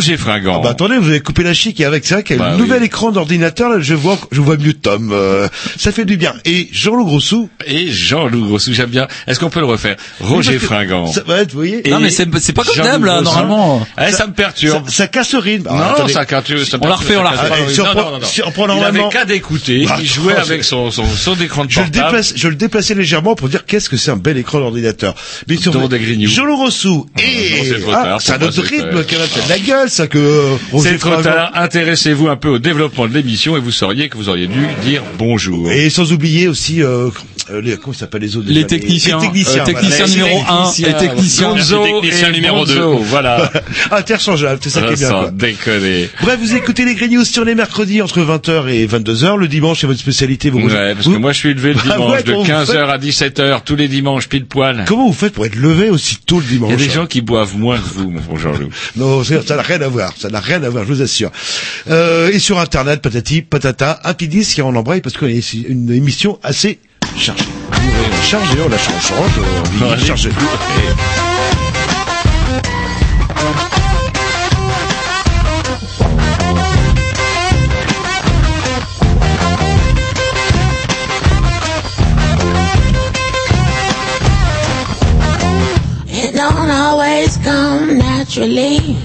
Roger Fringant. Ah bah attendez, vous avez coupé la chic et avec ça, qu'il y a Bah oui. nouvel écran d'ordinateur, là, je vois, je vois mieux Tom. euh, ça fait du bien. Et Jean-Loup Grossou. Et Jean-Loup Grossou, j'aime bien. Est-ce qu'on peut le refaire? Roger Fringant. Ça va être, vous voyez. Non, mais c'est- c'est pas d'hab, là, normalement. Eh, ça, me perturbe. Ça, ça casse le rythme. non, Alors, attendez. ça perturbe. ça On la refait, on la refait. Ah, si on le- prend- non, non, non. Il avait qu'à d'écouter. Bah, Il jouait avec son, son, son écran de Je le portable. déplace, je le déplaçais légèrement pour dire qu'est-ce que c'est un bel écran d'ordinateur. Mais sur Autour des grignoux. Jean-Loup Grossou non, et c'est trop ah, un autre rythme qui a fait de la gueule, ça que euh, Roger C'est trop Fringant- tard. Intéressez-vous un peu au développement de l'émission et vous sauriez que vous auriez dû dire bonjour. Et sans oublier aussi, euh, euh, les, comment ils s'appellent les autres Les déjà, techniciens. Les techniciens. Euh, technicien voilà. numéro 1 et technicien. Gonzo technicien et numéro deux. Bonzo, Voilà. Interchangeable, c'est ça qui est bien. Sans quoi. déconner. Bref, vous écoutez les Grignoux sur les mercredis entre 20h et 22h. Le dimanche, c'est votre spécialité. Vous Ouais, parce que moi je suis levé le Ah dimanche ouais, de comment vous 15h à 17h tous les dimanches pile poil. Comment vous faites pour être levé aussi tôt le Il y dimanche a des gens qui boivent moins que vous, mon Jean-Loup. Non, ça n'a rien à voir. Ça n'a rien à voir, je vous assure. Euh, et sur Internet, patati, patata, un petit disque et on embraye parce qu'on est une émission assez chargée. Chargée, on la change, change, on Ouais. dit chargée. It don't always come naturally.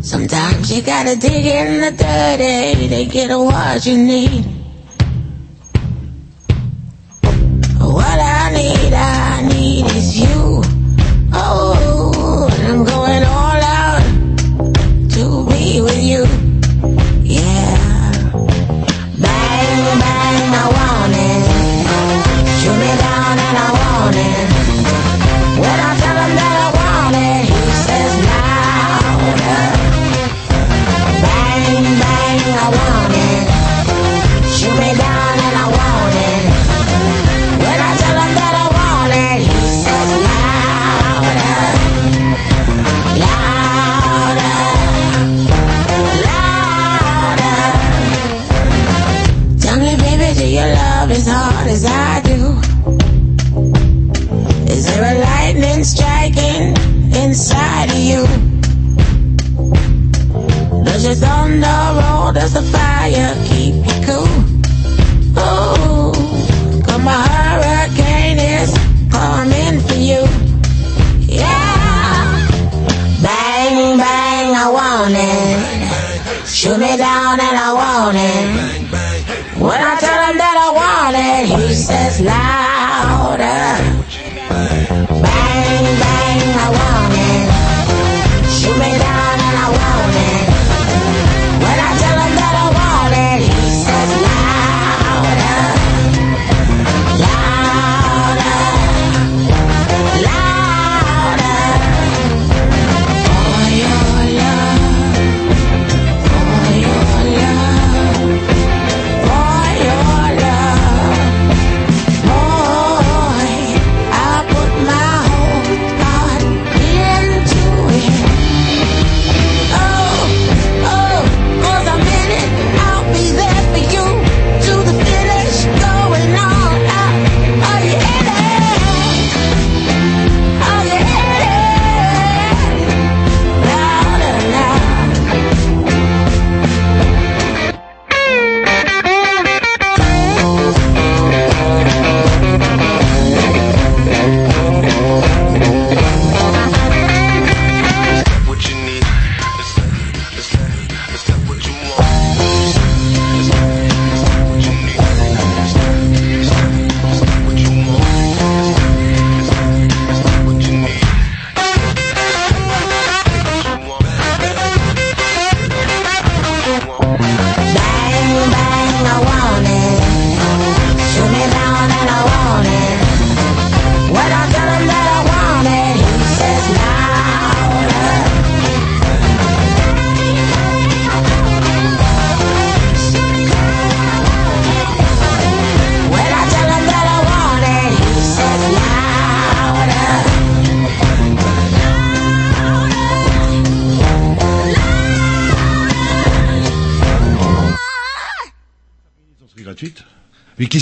Sometimes you gotta dig in the dirty eh? to get what you need. Oh,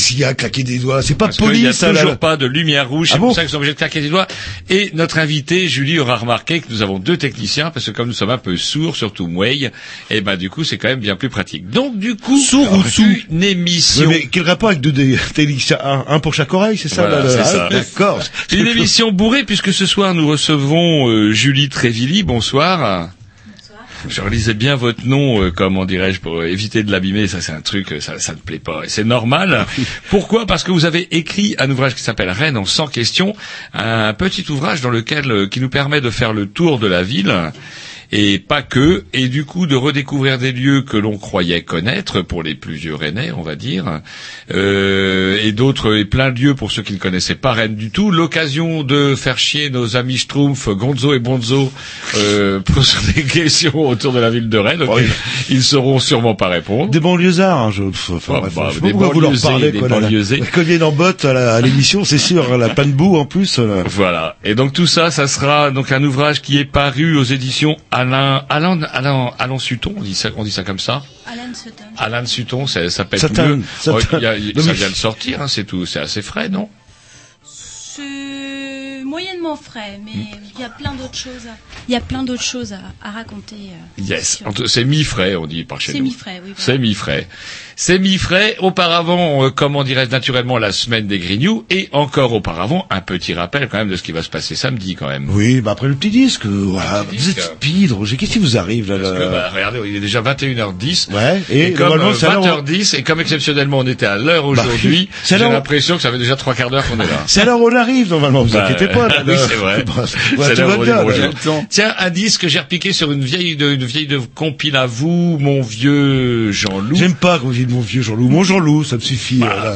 Mais qu'il y a, claquer des doigts C'est pas Parce qu'il n'y poli, a toujours pas de lumière rouge, Ah c'est bon pour ça qu'ils sont obligés de claquer des doigts. Et notre invité, Julie, aura remarqué que nous avons deux techniciens, parce que comme nous sommes un peu sourds, surtout Mouey, et ben du coup c'est quand même bien plus pratique. Donc du coup, Sourd ou sous une émission. Oui, mais quel rapport avec deux techniciens? Un, un pour chaque oreille, c'est ça Voilà, ah, ça. D'accord. Une émission bourrée puisque ce soir nous recevons euh, Julie Trévilly. Bonsoir. Je relisais bien votre nom, euh, comment dirais-je, pour éviter de l'abîmer. Ça, c'est un truc, euh, ça, ça ne plaît pas. Et c'est normal. Pourquoi? Parce que vous avez écrit un ouvrage qui s'appelle Rennes en 100 questions, un petit ouvrage dans lequel euh, qui nous permet de faire le tour de la ville et pas que, et du coup de redécouvrir des lieux que l'on croyait connaître pour les plus vieux Rennais, on va dire, euh, et d'autres et plein de lieux pour ceux qui ne connaissaient pas Rennes du tout. L'occasion de faire chier nos amis Schtroumpf, Gonzo et Bonzo euh, pour des questions autour de la ville de Rennes. auxquelles Ils sauront sûrement pas répondre. Des banlieusards, hein, je, enfin, bref, bah, je des banlieusés, parlez, des quoi, banlieusés. Viennent en botte à la- l'émission, c'est sûr, la plein de boue, en plus, là. Voilà. Et donc tout ça, ça sera donc un ouvrage qui est paru aux éditions Alain Alain Alain Alain Sutton, on dit ça, on dit ça comme ça. Alan Sutton. Alain Sutton, ça, ça pète mieux. Y a- Non, ça vient de sortir, hein, c'est tout, c'est assez frais, non? C'est moyennement frais, mais il y a plein d'autres choses. à- Il y a plein d'autres choses à, à raconter. euh, Yes. C'est mi-frais, on dit par chez C'est nous. mi-frais, oui. voilà. C'est mi-frais. C'est mi-frais. Auparavant, euh, comment dirais-je naturellement, la semaine des Grignoux. Et encore auparavant, un petit rappel quand même de ce qui va se passer samedi quand même. Oui, bah après le petit disque, euh, voilà. petit Vous êtes disque. speed, Roger. Qu'est-ce qui vous arrive, là, Parce que, bah, regardez, il est déjà 21h10. Ouais, et, Et, comme normalement, euh, 20h10, et comme exceptionnellement on était à l'heure aujourd'hui, c'est à j'ai l'impression que ça fait déjà trois quarts d'heure qu'on est là. C'est à l'heure où on arrive, normalement, vous Bah, inquiétez pas. là, oui, c'est vrai. Bah, ouais, tout va bien, là. Tiens, un disque que j'ai repiqué sur une vieille de, une vieille de compile à vous, mon vieux Jean-Loup. J'aime pas quand vous mon vieux Jean-Loup. Mon Jean-Loup, ça me suffit. Bah.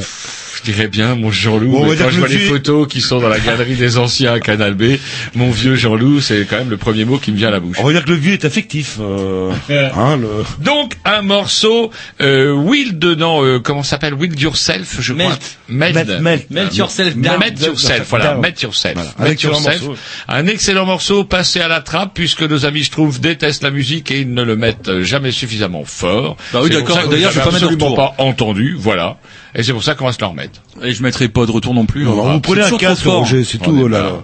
Je dirais bien mon Jean-Loup, Bon, on va mais dire quand je vois le les photos qui sont dans la galerie des anciens à Canal B, mon vieux Jean-Loup, c'est quand même le premier mot qui me vient à la bouche. On va dire que le vieux est affectif. Euh, hein, le... Donc un morceau euh, Will dedans euh, comment ça s'appelle? Will yourself je crois Melt. Melt Melt, melt. Melt yourself Melt down. yourself voilà Down. Melt yourself Voilà. Melt excellent yourself. morceau. un excellent morceau passé à la trappe puisque nos amis je trouve détestent la musique et ils ne le mettent jamais suffisamment fort Bah oui, d'accord. D'ailleurs, je pas absolument pas entendu voilà et c'est pour ça qu'on va se le remettre Et je mettrai pas de retour non plus. Vous prenez un casque, c'est tout. là,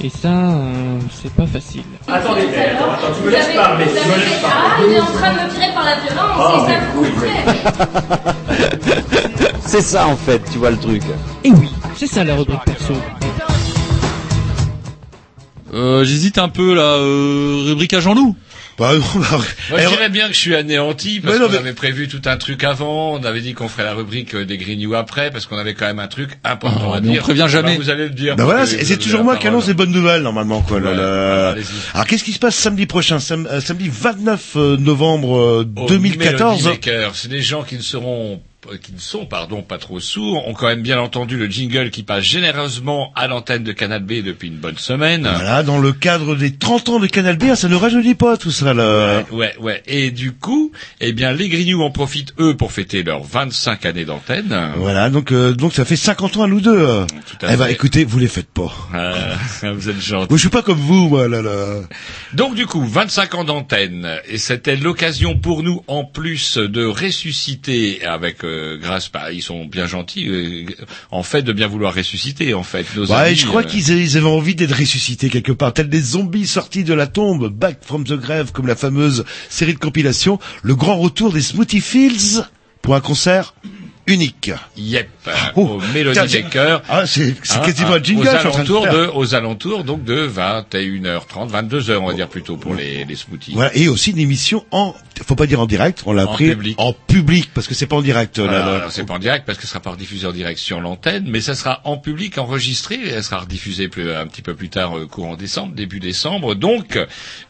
Et ça, euh, c'est pas facile. Attendez, attends, attends, tu me laisses parler, tu me laisses Ah, il est en train de me tirer par la violence, c'est ça que vous faites. C'est ça en fait, tu vois le truc. Et oui, c'est ça la rubrique perso. Euh, J'hésite un peu là, euh, rubrique à Jean-Loup. Bah, non, bah, Moi, eh, je dirais bien que je suis anéanti parce qu'on mais- avait prévu tout un truc avant. On avait dit qu'on ferait la rubrique euh, des Grignoux après parce qu'on avait quand même un truc important Oh, à mais on dire. prévient jamais. Bah, vous allez le dire. Bah voilà, c'est toujours moi qui annonce les bonnes nouvelles normalement quoi. Ouais, là. Alors qu'est-ce qui se passe samedi prochain, sam- euh, samedi 29 euh, novembre euh, Au 2014 Melody Maker. C'est des gens qui ne seront qui ne sont pardon pas trop sourds ont quand même bien entendu le jingle qui passe généreusement à l'antenne de Canal B depuis une bonne semaine. Voilà, dans le cadre des 30 ans de Canal B, ça ne rajeunit pas tout ça là. Ouais, ouais. Et du coup, eh bien, les Grignoux en profitent eux pour fêter leurs 25 années d'antenne. Voilà, donc euh, donc ça fait 50 ans à nous deux. euh. Tout à Eh ben écoutez, vous les faites pas. Euh, vous êtes gentils. Moi, je suis pas comme vous, moi là là. Donc du coup, 25 ans d'antenne, et c'était l'occasion pour nous, en plus de ressusciter avec euh, grâce, bah, ils sont bien gentils, euh, en fait, de bien vouloir ressusciter, en fait, nos Ouais, amis. je crois euh, qu'ils ils avaient envie d'être ressuscités quelque part, tels des zombies sortis de la tombe, back from the grave, comme la fameuse série de compilation, le grand retour des Smoothie Fields pour un concert unique. Yep, Oh, au Melody tiens, Maker. Ah, c'est c'est Hein, quasiment hein, un jingle. aux de alentours de, aux alentours donc de 21h30, 22h on va dire plutôt pour les, les smoothies. Voilà, et aussi une émission en, faut pas dire en direct, on l'a appris public. en public, parce que c'est pas en direct. là, là. c'est pas en direct parce que ce sera pas diffusé en direct sur l'antenne, mais ça sera en public enregistré et elle sera rediffusée plus, un petit peu plus tard, euh, courant décembre, début décembre. Donc,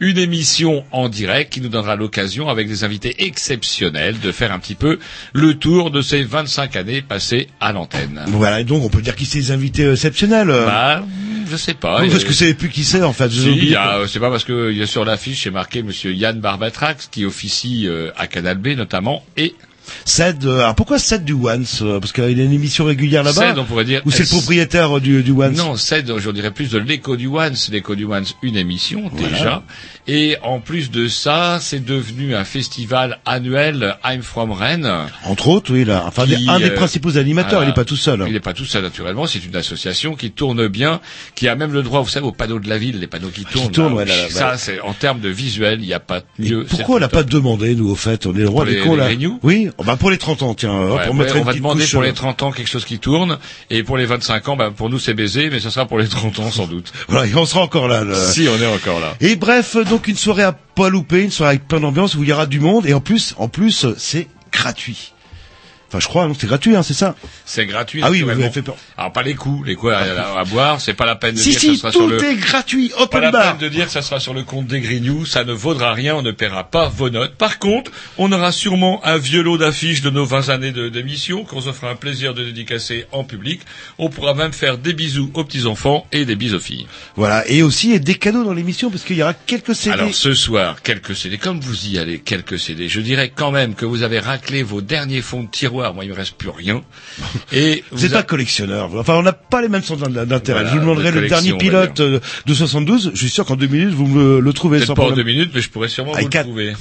une émission en direct qui nous donnera l'occasion, avec des invités exceptionnels, de faire un petit peu le tour de ces 25 années passées à l'antenne. Voilà, et donc on peut dire qui c'est les invités exceptionnels. euh. Bah, je sais pas. Oui, parce Euh, que c'est plus qui c'est en fait. Si, euh, c'est pas parce que il y a sur l'affiche, c'est marqué Monsieur Yann Barbatrax qui officie euh, à Canal B notamment et Ced, euh, alors pourquoi Ced du Once euh, Parce qu'il a une émission régulière là-bas. Ced, on pourrait dire. Ou c'est le propriétaire du, du Once Non, c'est, je dirais plus de l'écho du Once. L'écho du Once, une émission déjà. Et en plus de ça, c'est devenu un festival annuel I'm from Rennes. Entre autres, oui, là. Enfin, Qui, un des euh, principaux animateurs, il n'est pas tout seul. Il n'est pas tout seul naturellement, c'est une association qui tourne bien, qui a même le droit, vous savez, aux panneaux de la ville, les panneaux qui tournent. tournent, là. ouais, là, là, ça, ouais. c'est en termes de visuel, il n'y a pas mieux. pourquoi on l'a pas demandé, nous, au fait? On est le roi des cons, là. Oui, oh, bah, pour les 30 ans, tiens. hop, Ouais, pour ouais, mettre on une va demander couche, pour euh, les 30 ans quelque chose qui tourne, et pour les 25 ans, bah, pour nous c'est baiser, mais ce sera pour les 30 ans sans doute. Voilà, et on sera encore là. là. Si, on est encore là. Et bref, euh, donc une soirée à pas louper, une soirée avec plein d'ambiance où il y aura du monde, et en plus, en plus, euh, c'est gratuit. Enfin, je crois, non, c'est gratuit, hein, c'est ça C'est gratuit. Ah oui, vous m'avez fait peur. Alors pas les coups, les coups à, à- à boire, c'est pas la peine de Si, dire que si, ça sera sur tout le. est gratuit, Pas open la bar. peine de dire que ça sera sur le compte des Grignoux, ça ne vaudra rien, on ne paiera pas vos notes. Par contre, on aura sûrement un vieux lot d'affiches de nos 20 années d'émission qu'on se fera un plaisir de dédicacer en public. On pourra même faire des bisous aux petits-enfants et des bisous aux filles. Voilà, et aussi des cadeaux dans l'émission parce qu'il y aura quelques CD. Alors ce soir, quelques CD, comme vous y allez, quelques CD. Je dirais quand même que vous avez raclé vos derniers fonds de tiroir. Moi, il me reste plus rien. Et Vous n'êtes a- pas collectionneur. Enfin, on n'a pas les mêmes centres d'intérêt. Voilà, je vous demanderai de le dernier pilote euh, de 72. Je suis sûr qu'en deux minutes, vous me le, trouvez sans pas en deux minutes, mais je pourrais sûrement Ah, vous le trouver.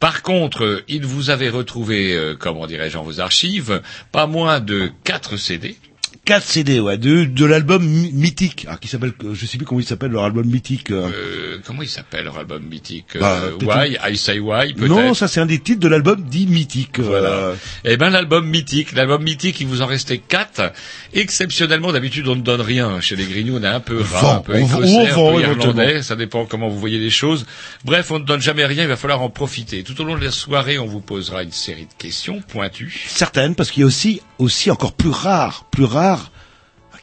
Par contre, euh, il vous avait retrouvé, euh, comment dirais-je, en vos archives, pas moins de quatre CD. 4 CD, ouais, de, de l'album My- mythique, ah, qui s'appelle, euh, je sais plus comment il s'appelle leur album mythique. euh. Euh, comment il s'appelle leur album mythique Bah, euh, Why I Say Why peut-être. non, ça c'est un des titres de l'album dit mythique. euh, Voilà. Eh ben l'album mythique, l'album mythique, il vous en restait quatre. Exceptionnellement, d'habitude on ne donne rien. Chez les Grignoux, on est un peu rare, un peu écossais, on un peu irlandais. Ça dépend comment vous voyez les choses. Bref, on ne donne jamais rien. Il va falloir en profiter. Tout au long de la soirée, on vous posera une série de questions pointues. certaines, parce qu'il y a aussi, aussi encore plus rare, plus rare,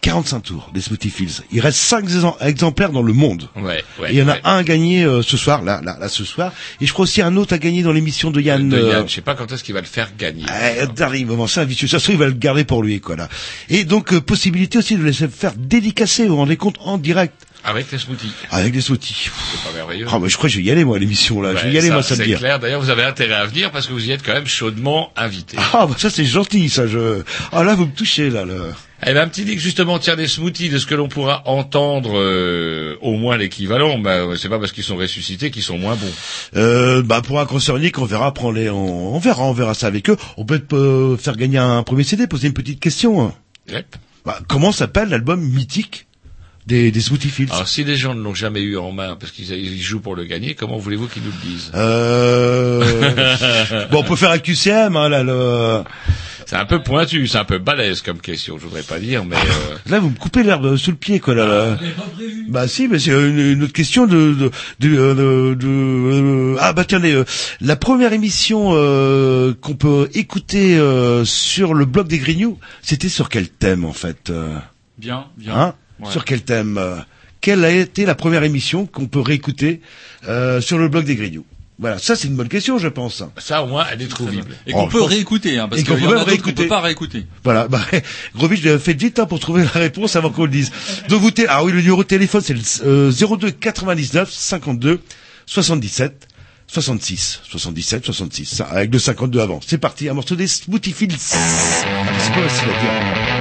45 tours des Smoothie Fields. Il reste 5 exemplaires dans le monde. Ouais, ouais. Et il y en a ouais. un à gagner euh, ce soir, là, là, là, ce soir. Et je crois aussi un autre à gagner dans l'émission de Yann. de euh, Yann. Je sais pas quand est-ce qu'il va le faire gagner. Eh, dernier moment, c'est un vicieux. Ça se trouve, il va le garder pour lui, quoi, là. Et donc, euh, possibilité aussi de laisser faire dédicacer, vous vous rendez compte, en direct. Avec les smoothies. avec des smoothies. C'est pas merveilleux. Ah, bah, je crois que je vais y aller, moi, à l'émission, là. je vais y aller, ça, moi, samedi. C'est clair. D'ailleurs, vous avez intérêt à venir parce que vous y êtes quand même chaudement invité. Ah, bah, ça, c'est gentil, ça, je... Ah, là, vous me touchez, là, là. Eh ben, un petit justement, tiens, des smoothies, de ce que l'on pourra entendre, euh, au moins l'équivalent, bah, c'est pas parce qu'ils sont ressuscités qu'ils sont moins bons. Euh, bah, pour un concernique, on verra, prendre les, on, on verra, on verra ça avec eux. On peut euh, faire gagner un premier CD, poser une petite question. hein. Yep. Bah, comment s'appelle l'album mythique? Des, des Smoothie Fields Alors, si les gens ne l'ont jamais eu en main parce qu'ils ils jouent pour le gagner, comment voulez-vous qu'ils nous le disent? Euh... bon, on peut faire un QCM, hein, là, le... C'est un peu pointu, c'est un peu balèze comme question, je voudrais pas dire, mais euh, Là, vous me coupez l'herbe sous le pied, quoi, là. là. Bah si, mais c'est une, une autre question de... de, de, de- de- euh, ah, bah attendez, euh, la première émission euh, qu'on peut écouter euh, sur le blog des Grignoux, c'était sur quel thème, en fait euh, Bien, bien. hein? Ouais. Sur quel thème euh, Quelle a été la première émission qu'on peut réécouter euh, sur le blog des Grignoux? Voilà, ça c'est une bonne question, je pense. ça au moins elle est trouvible. Et qu'on Oh, peut pense- réécouter, hein, parce Et qu'on y peut pas réécouter. Voilà, bah, Grovitch, faites vite hein, pour trouver la réponse avant qu'on le dise. Donc vous ah oui, le numéro de téléphone c'est le euh, 02 99 52 77 66 77 66 ça, avec le 52 avant. C'est parti, un morceau des Smoothie Fields. Ah, C'est pas facile à dire.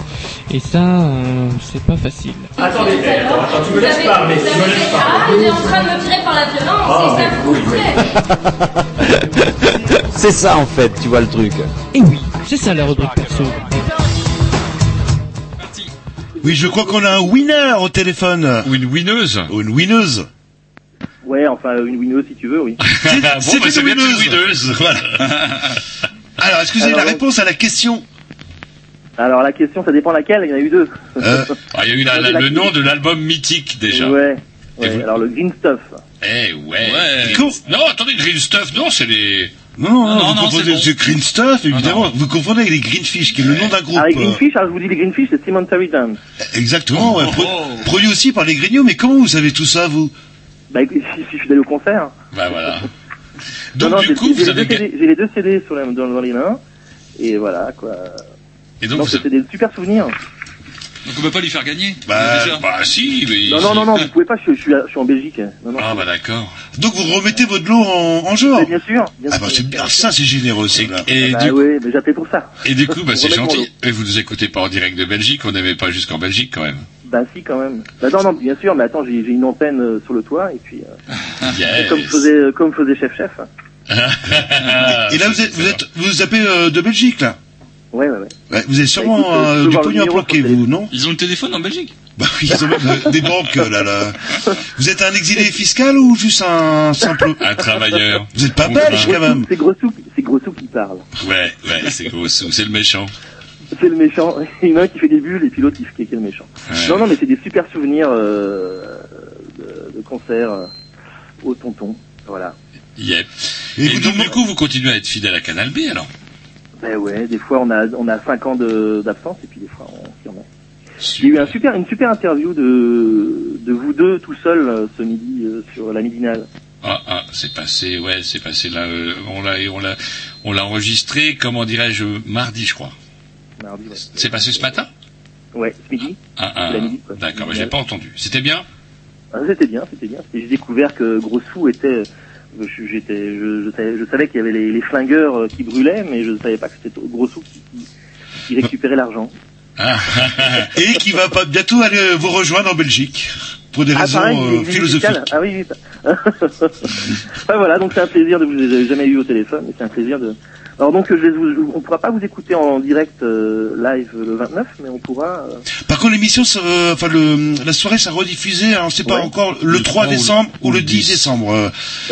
Et ça, euh, c'est pas facile. Attendez, eh, attends, attends, tu me laisses parler, tu me laisses Ah, parler. il est en train de me tirer par la violence, Oh, c'est ça oui. C'est ça en fait, tu vois le truc. Et oui, c'est ça la rubrique perso. Oui, je crois qu'on a un winner au téléphone. Ou une winneuse. Ou une winneuse. Ouais, enfin, une winneuse si tu veux, oui. bon, bah, c'est une winneuse. Voilà. Alors, est-ce que vous avez Alors, la réponse à la question Alors la question, ça dépend laquelle. Il y en a eu deux. Euh, Ah, il y a eu la- la- le nom de l'album mythique déjà. Ouais. Et ouais. vous- Alors le Green Stuff. Eh ouais. Ouais. Cool. Non, attendez, Green Stuff, non, c'est les. Non, non, non, vous non, confondez c'est bon. The Green Stuff, évidemment. Vous confondez avec les Greenfish, qui est le nom d'un groupe. Ah, les Greenfish, alors je vous dis les Greenfish, c'est Cemetery Dance. Exactement, ouais, Oh, pro- oh. produit aussi par les Grignoux. Mais comment vous savez tout ça, vous? Bah écoute, il suffit d'aller au concert. Bah voilà. Donc non, du coup, j'ai vous les avez. deux CD J'ai les deux CD sur la, dans, dans les mains. Et voilà, quoi. Et donc, Donc vous avez- c'était des super souvenirs. Donc on peut pas lui faire gagner. Bah, déjà. Bah si, mais. Non, non, non, non, vous pouvez pas, je, je suis, à- je suis en Belgique. Non, non. Ah bah d'accord. Donc vous remettez votre lot en, en jeu bien sûr. Bien Ah bah c'est bien, ça c'est généreux, là. Et, Bah du, ouais, mais j'appelais pour ça. et du coup, bah c'est gentil. Et vous nous écoutez pas en direct de Belgique, on n'aimait pas jusqu'en Belgique quand même. Bah si, quand même. Bah non, non, bien sûr, mais attends, j'ai une antenne euh, sur le toit, et puis, euh, Yes. comme faisait, euh, comme faisait Chef Chef. Et là vous êtes, vous êtes, vous vous appelez euh, de Belgique là? Ouais, ouais, ouais. Ouais, Vous avez sûrement Bah, écoute, euh, euh, du pognon à le vous, non? Ils ont le téléphone en Belgique. Bah oui, ils ont même euh, des banques là, là. Vous êtes un exilé fiscal ou juste un simple Un travailleur. Vous êtes pas belge quand même C'est Grossou, c'est Grossou qui parle. Ouais, ouais, c'est gros sous, c'est le méchant. C'est le méchant. Il y en a un qui fait des bulles, et puis l'autre qui fait qui est le méchant. Ouais. Non, non, mais c'est des super souvenirs euh, de, de concerts euh, au tonton. Voilà. Yep. Et Et, vous donc du coup, vous continuez à être fidèle à Canal B alors? Ben ouais, des fois on a on a cinq ans d'absence et puis des fois on s'y remet. Il y a eu un super, une super interview de, de vous deux tout seuls euh, ce midi euh, sur la midinale. Ah, ah, c'est passé, ouais, c'est passé là. euh, on l'a, on l'a, on l'a enregistré. Comment dirais-je mardi, je crois. Mardi, ouais. C'est passé ce matin Ouais, ce midi. Ah, ah. D'accord, mais j'ai pas entendu. C'était bien. Ah, c'était bien, c'était bien. J'ai découvert que Grossou était. Je- J'étais, je, je savais, je savais qu'il y avait les, les flingueurs euh, qui brûlaient, mais je ne savais pas que c'était Grossou qui, qui, qui récupérait l'argent. Et qui va pas bientôt aller vous rejoindre en Belgique pour des Ah, raisons pareil, euh, philosophiques. Ah oui, oui. ah, voilà, donc c'est un plaisir de vous. Je jamais eu au téléphone, mais c'est un plaisir de. Alors donc, je vous- on pourra pas vous écouter en direct euh, live le 29, mais on pourra. euh, Par contre, l'émission, euh, enfin le, la soirée sera rediffusée. On ne sait pas Ouais. encore le, 3 3 ou le- décembre ou, ou le le 10 10. décembre. euh,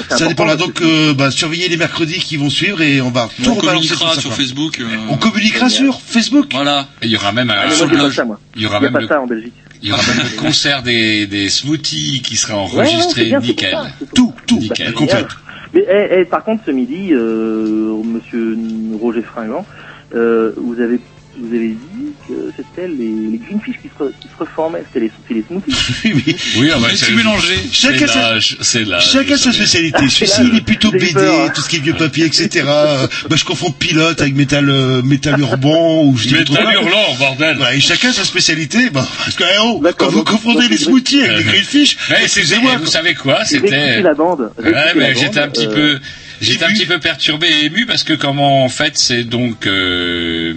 ça, ça dépendra donc. Euh, bah, surveiller les mercredis qui vont suivre et on va tout On rebalancer communiquera tout ça, sur. Facebook. euh, On communiquera sur Facebook. Voilà. Et il y aura même un, Ah, sur le blog. ça, il y aura Il a même pas le, ça en Belgique. il y aura même le concert des, des smoothies qui sera Ouais, ouais, enregistré, c'est bien, nickel. Tout, tout, Nickel. la complète. Mais eh, eh, par contre, ce midi, euh, Monsieur Roger Fringant, euh, vous avez vous avez dit que c'était les, les greenfish qui se, re- qui se reformaient, c'était les, c'est les smoothies. Oui, oui. Oui, ah bah, c'est mélangé. C'est Chacun sa- c'est. Chacun sa spécialité. Celui-ci, c'est il est plutôt BD, peur, hein. tout ce qui est vieux papier, etc. Bah, je confonds pilote avec métal, euh, métal urban ou je dis Métal trop- hurlant, bordel. Voilà, et chacun sa spécialité. Bah, parce que, eh oh, quand vous confondez les c'est- smoothies avec les Euh, greenfish, Mais c'est- excusez-moi. et vous savez quoi? C'était. la bande. Ouais, réécoutez mais la j'étais un petit euh, peu, j'étais un petit peu perturbé et ému parce que comment en fait c'est donc euh,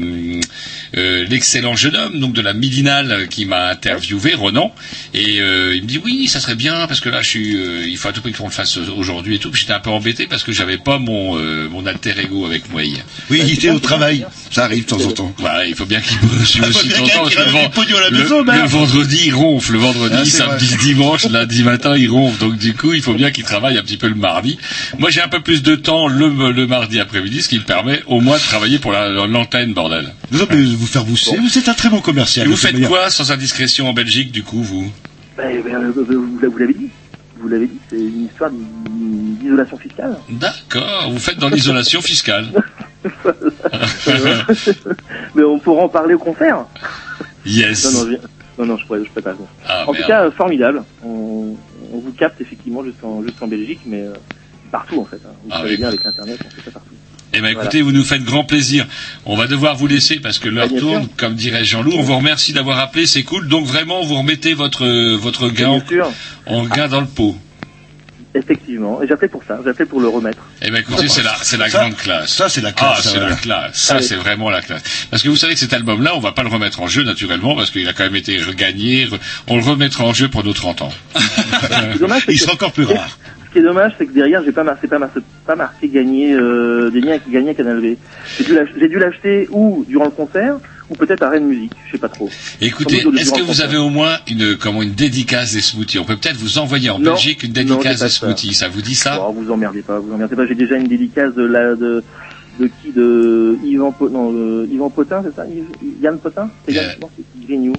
euh, l'excellent jeune homme donc de la Midinale qui m'a interviewé Ronan. Et euh, il me dit oui ça serait bien parce que là je suis euh, il faut à tout prix qu'on le fasse aujourd'hui et tout. J'étais un peu embêté parce que j'avais pas mon euh, mon alter ego avec moi. Hier Oui, il était au travail. Ça arrive de temps en temps. voilà il faut bien qu'il aussi de temps en temps, le, la vendredi il ronfle. Le vendredi Ah, samedi vrai. dimanche lundi matin il ronfle. Donc du coup il faut bien qu'il travaille un petit peu le mardi. Moi j'ai un peu plus de temps le, le mardi après-midi ce qui me permet au moins de travailler pour la- l'antenne bordel. Vous allez vous faire. Vous êtes un très bon commercial. et vous faites manière. quoi sans indiscrétion en Belgique du coup vous? Bah, eh ben, euh, vous, vous l'avez dit. Vous l'avez dit, c'est une histoire d'i- d'isolation fiscale. D'accord, vous faites dans l'isolation fiscale. Mais on pourra en parler au concert. Yes. Non, non, je, non, non, je pourrais, je pourrais pas. Ah, en tout cas, formidable. On, on vous capte effectivement jusqu'en jusqu'en Belgique, mais euh, partout en fait. hein. Vous Ah savez oui. bien avec Internet, on fait ça partout. Eh ben écoutez, vous nous faites grand plaisir. On va devoir vous laisser parce que l'heure Ah, bien tourne, sûr. comme dirait Jean-Loup. On vous remercie d'avoir appelé, c'est cool. Donc vraiment, vous remettez votre votre gain Bien en, en gain dans le pot. effectivement. Et j'appelais pour ça, j'appelais pour le remettre. Eh ben écoutez, c'est la c'est la Ça- grande classe. ça, c'est la Ah, classe, ça, c'est la classe. Ça, c'est vraiment la classe. Parce que vous savez que cet album-là, on va pas le remettre en jeu naturellement parce qu'il a quand même été regagné. Re- On le remettra en jeu pour nos 30 ans. Dommage, Il sera encore plus rare. Ce qui est dommage, c'est que derrière, j'ai pas marqué, pas marqué, pas marqué gagner euh, des liens qui gagnaient à Canal V. J'ai dû l'acheter ou durant le concert, ou peut-être à Rennes Musique, je sais pas trop. Écoutez, est-ce que vous concert. avez au moins une comment une dédicace des smoothies? On peut peut-être vous envoyer en Non, Belgique une non, dédicace pas des smoothies. Ça vous dit ça? Oh, vous emmerdez pas, vous emmerdez pas. J'ai déjà une dédicace de la de de qui? De Yvan, non, euh, Yvan Potin, c'est ça? Yves- Yann Potin? C'est Yann non, c'est Grignou.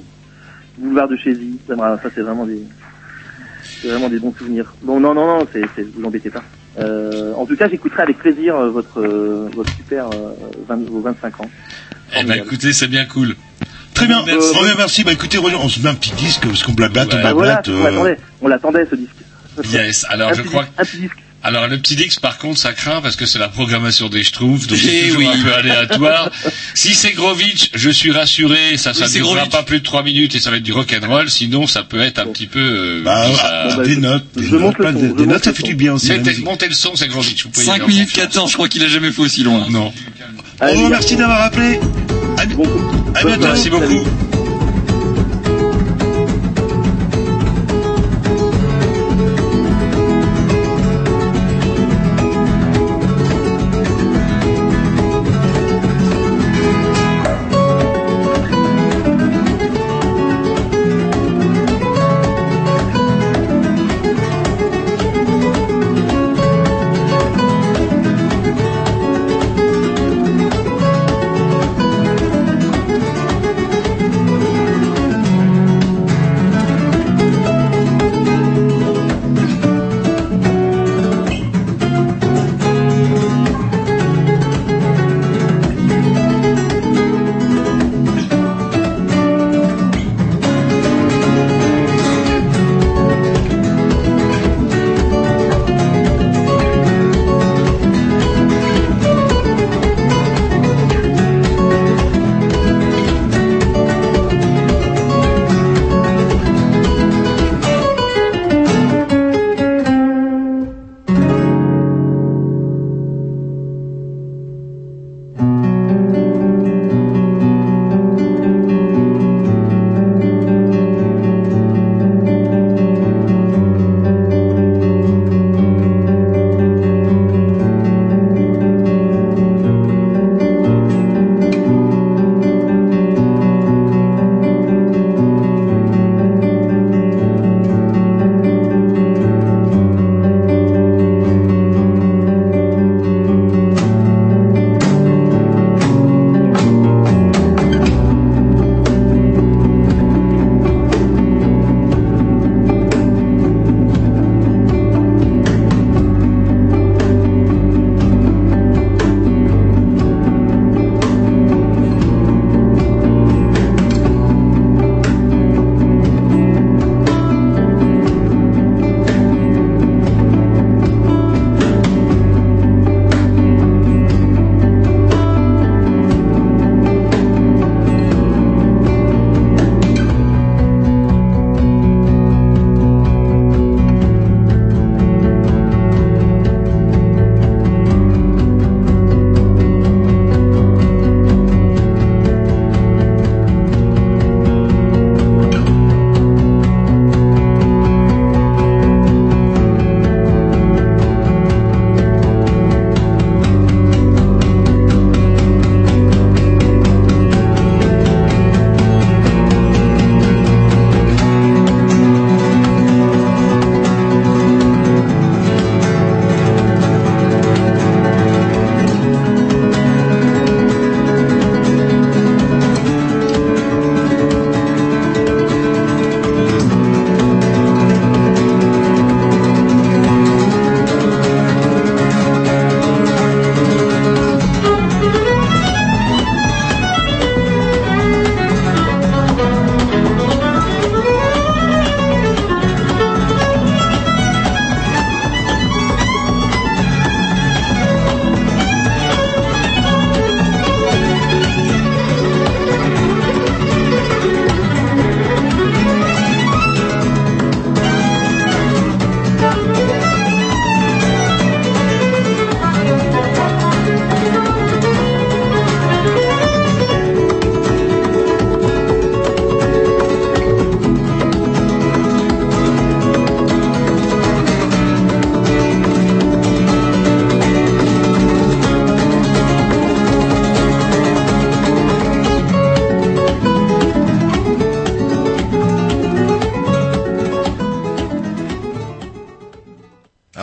Boulevard de Chézy. Ça, ça, c'est vraiment des, c'est vraiment des bons souvenirs. Bon, non, non, non, c'est, c'est, vous embêtez pas. Euh, en tout cas, j'écouterai avec plaisir euh, votre, euh, votre super, euh, 20 vos 25 ans. Eh ben, écoutez, c'est bien cool. Très bien. Merci. Merci. Bah écoutez, on se met un petit disque parce qu'on blablate, on Bah voilà, blablate. on euh, l'attendait, on ce disque. Yes. Alors, Un je crois. un petit disque. Alors le petit Dix par contre ça craint parce que c'est la programmation des Schtroumpfs donc c'est Eh toujours oui. un peu aléatoire. si c'est Grovitch, je suis rassuré, ça ça Oui, durera pas plus de trois minutes et ça va être du rock'n'roll, sinon ça peut être un petit peu euh, Bah, ah, des notes, des je notes, plein des monte notes, ça fait du bien aussi. montez le son, c'est Grovitch. Vous pouvez y 5 aller en minutes confiance. 14, je crois qu'il a jamais fait aussi loin. Non. Allez, Oh, les merci d'avoir appelé. À, à bientôt. Merci beaucoup.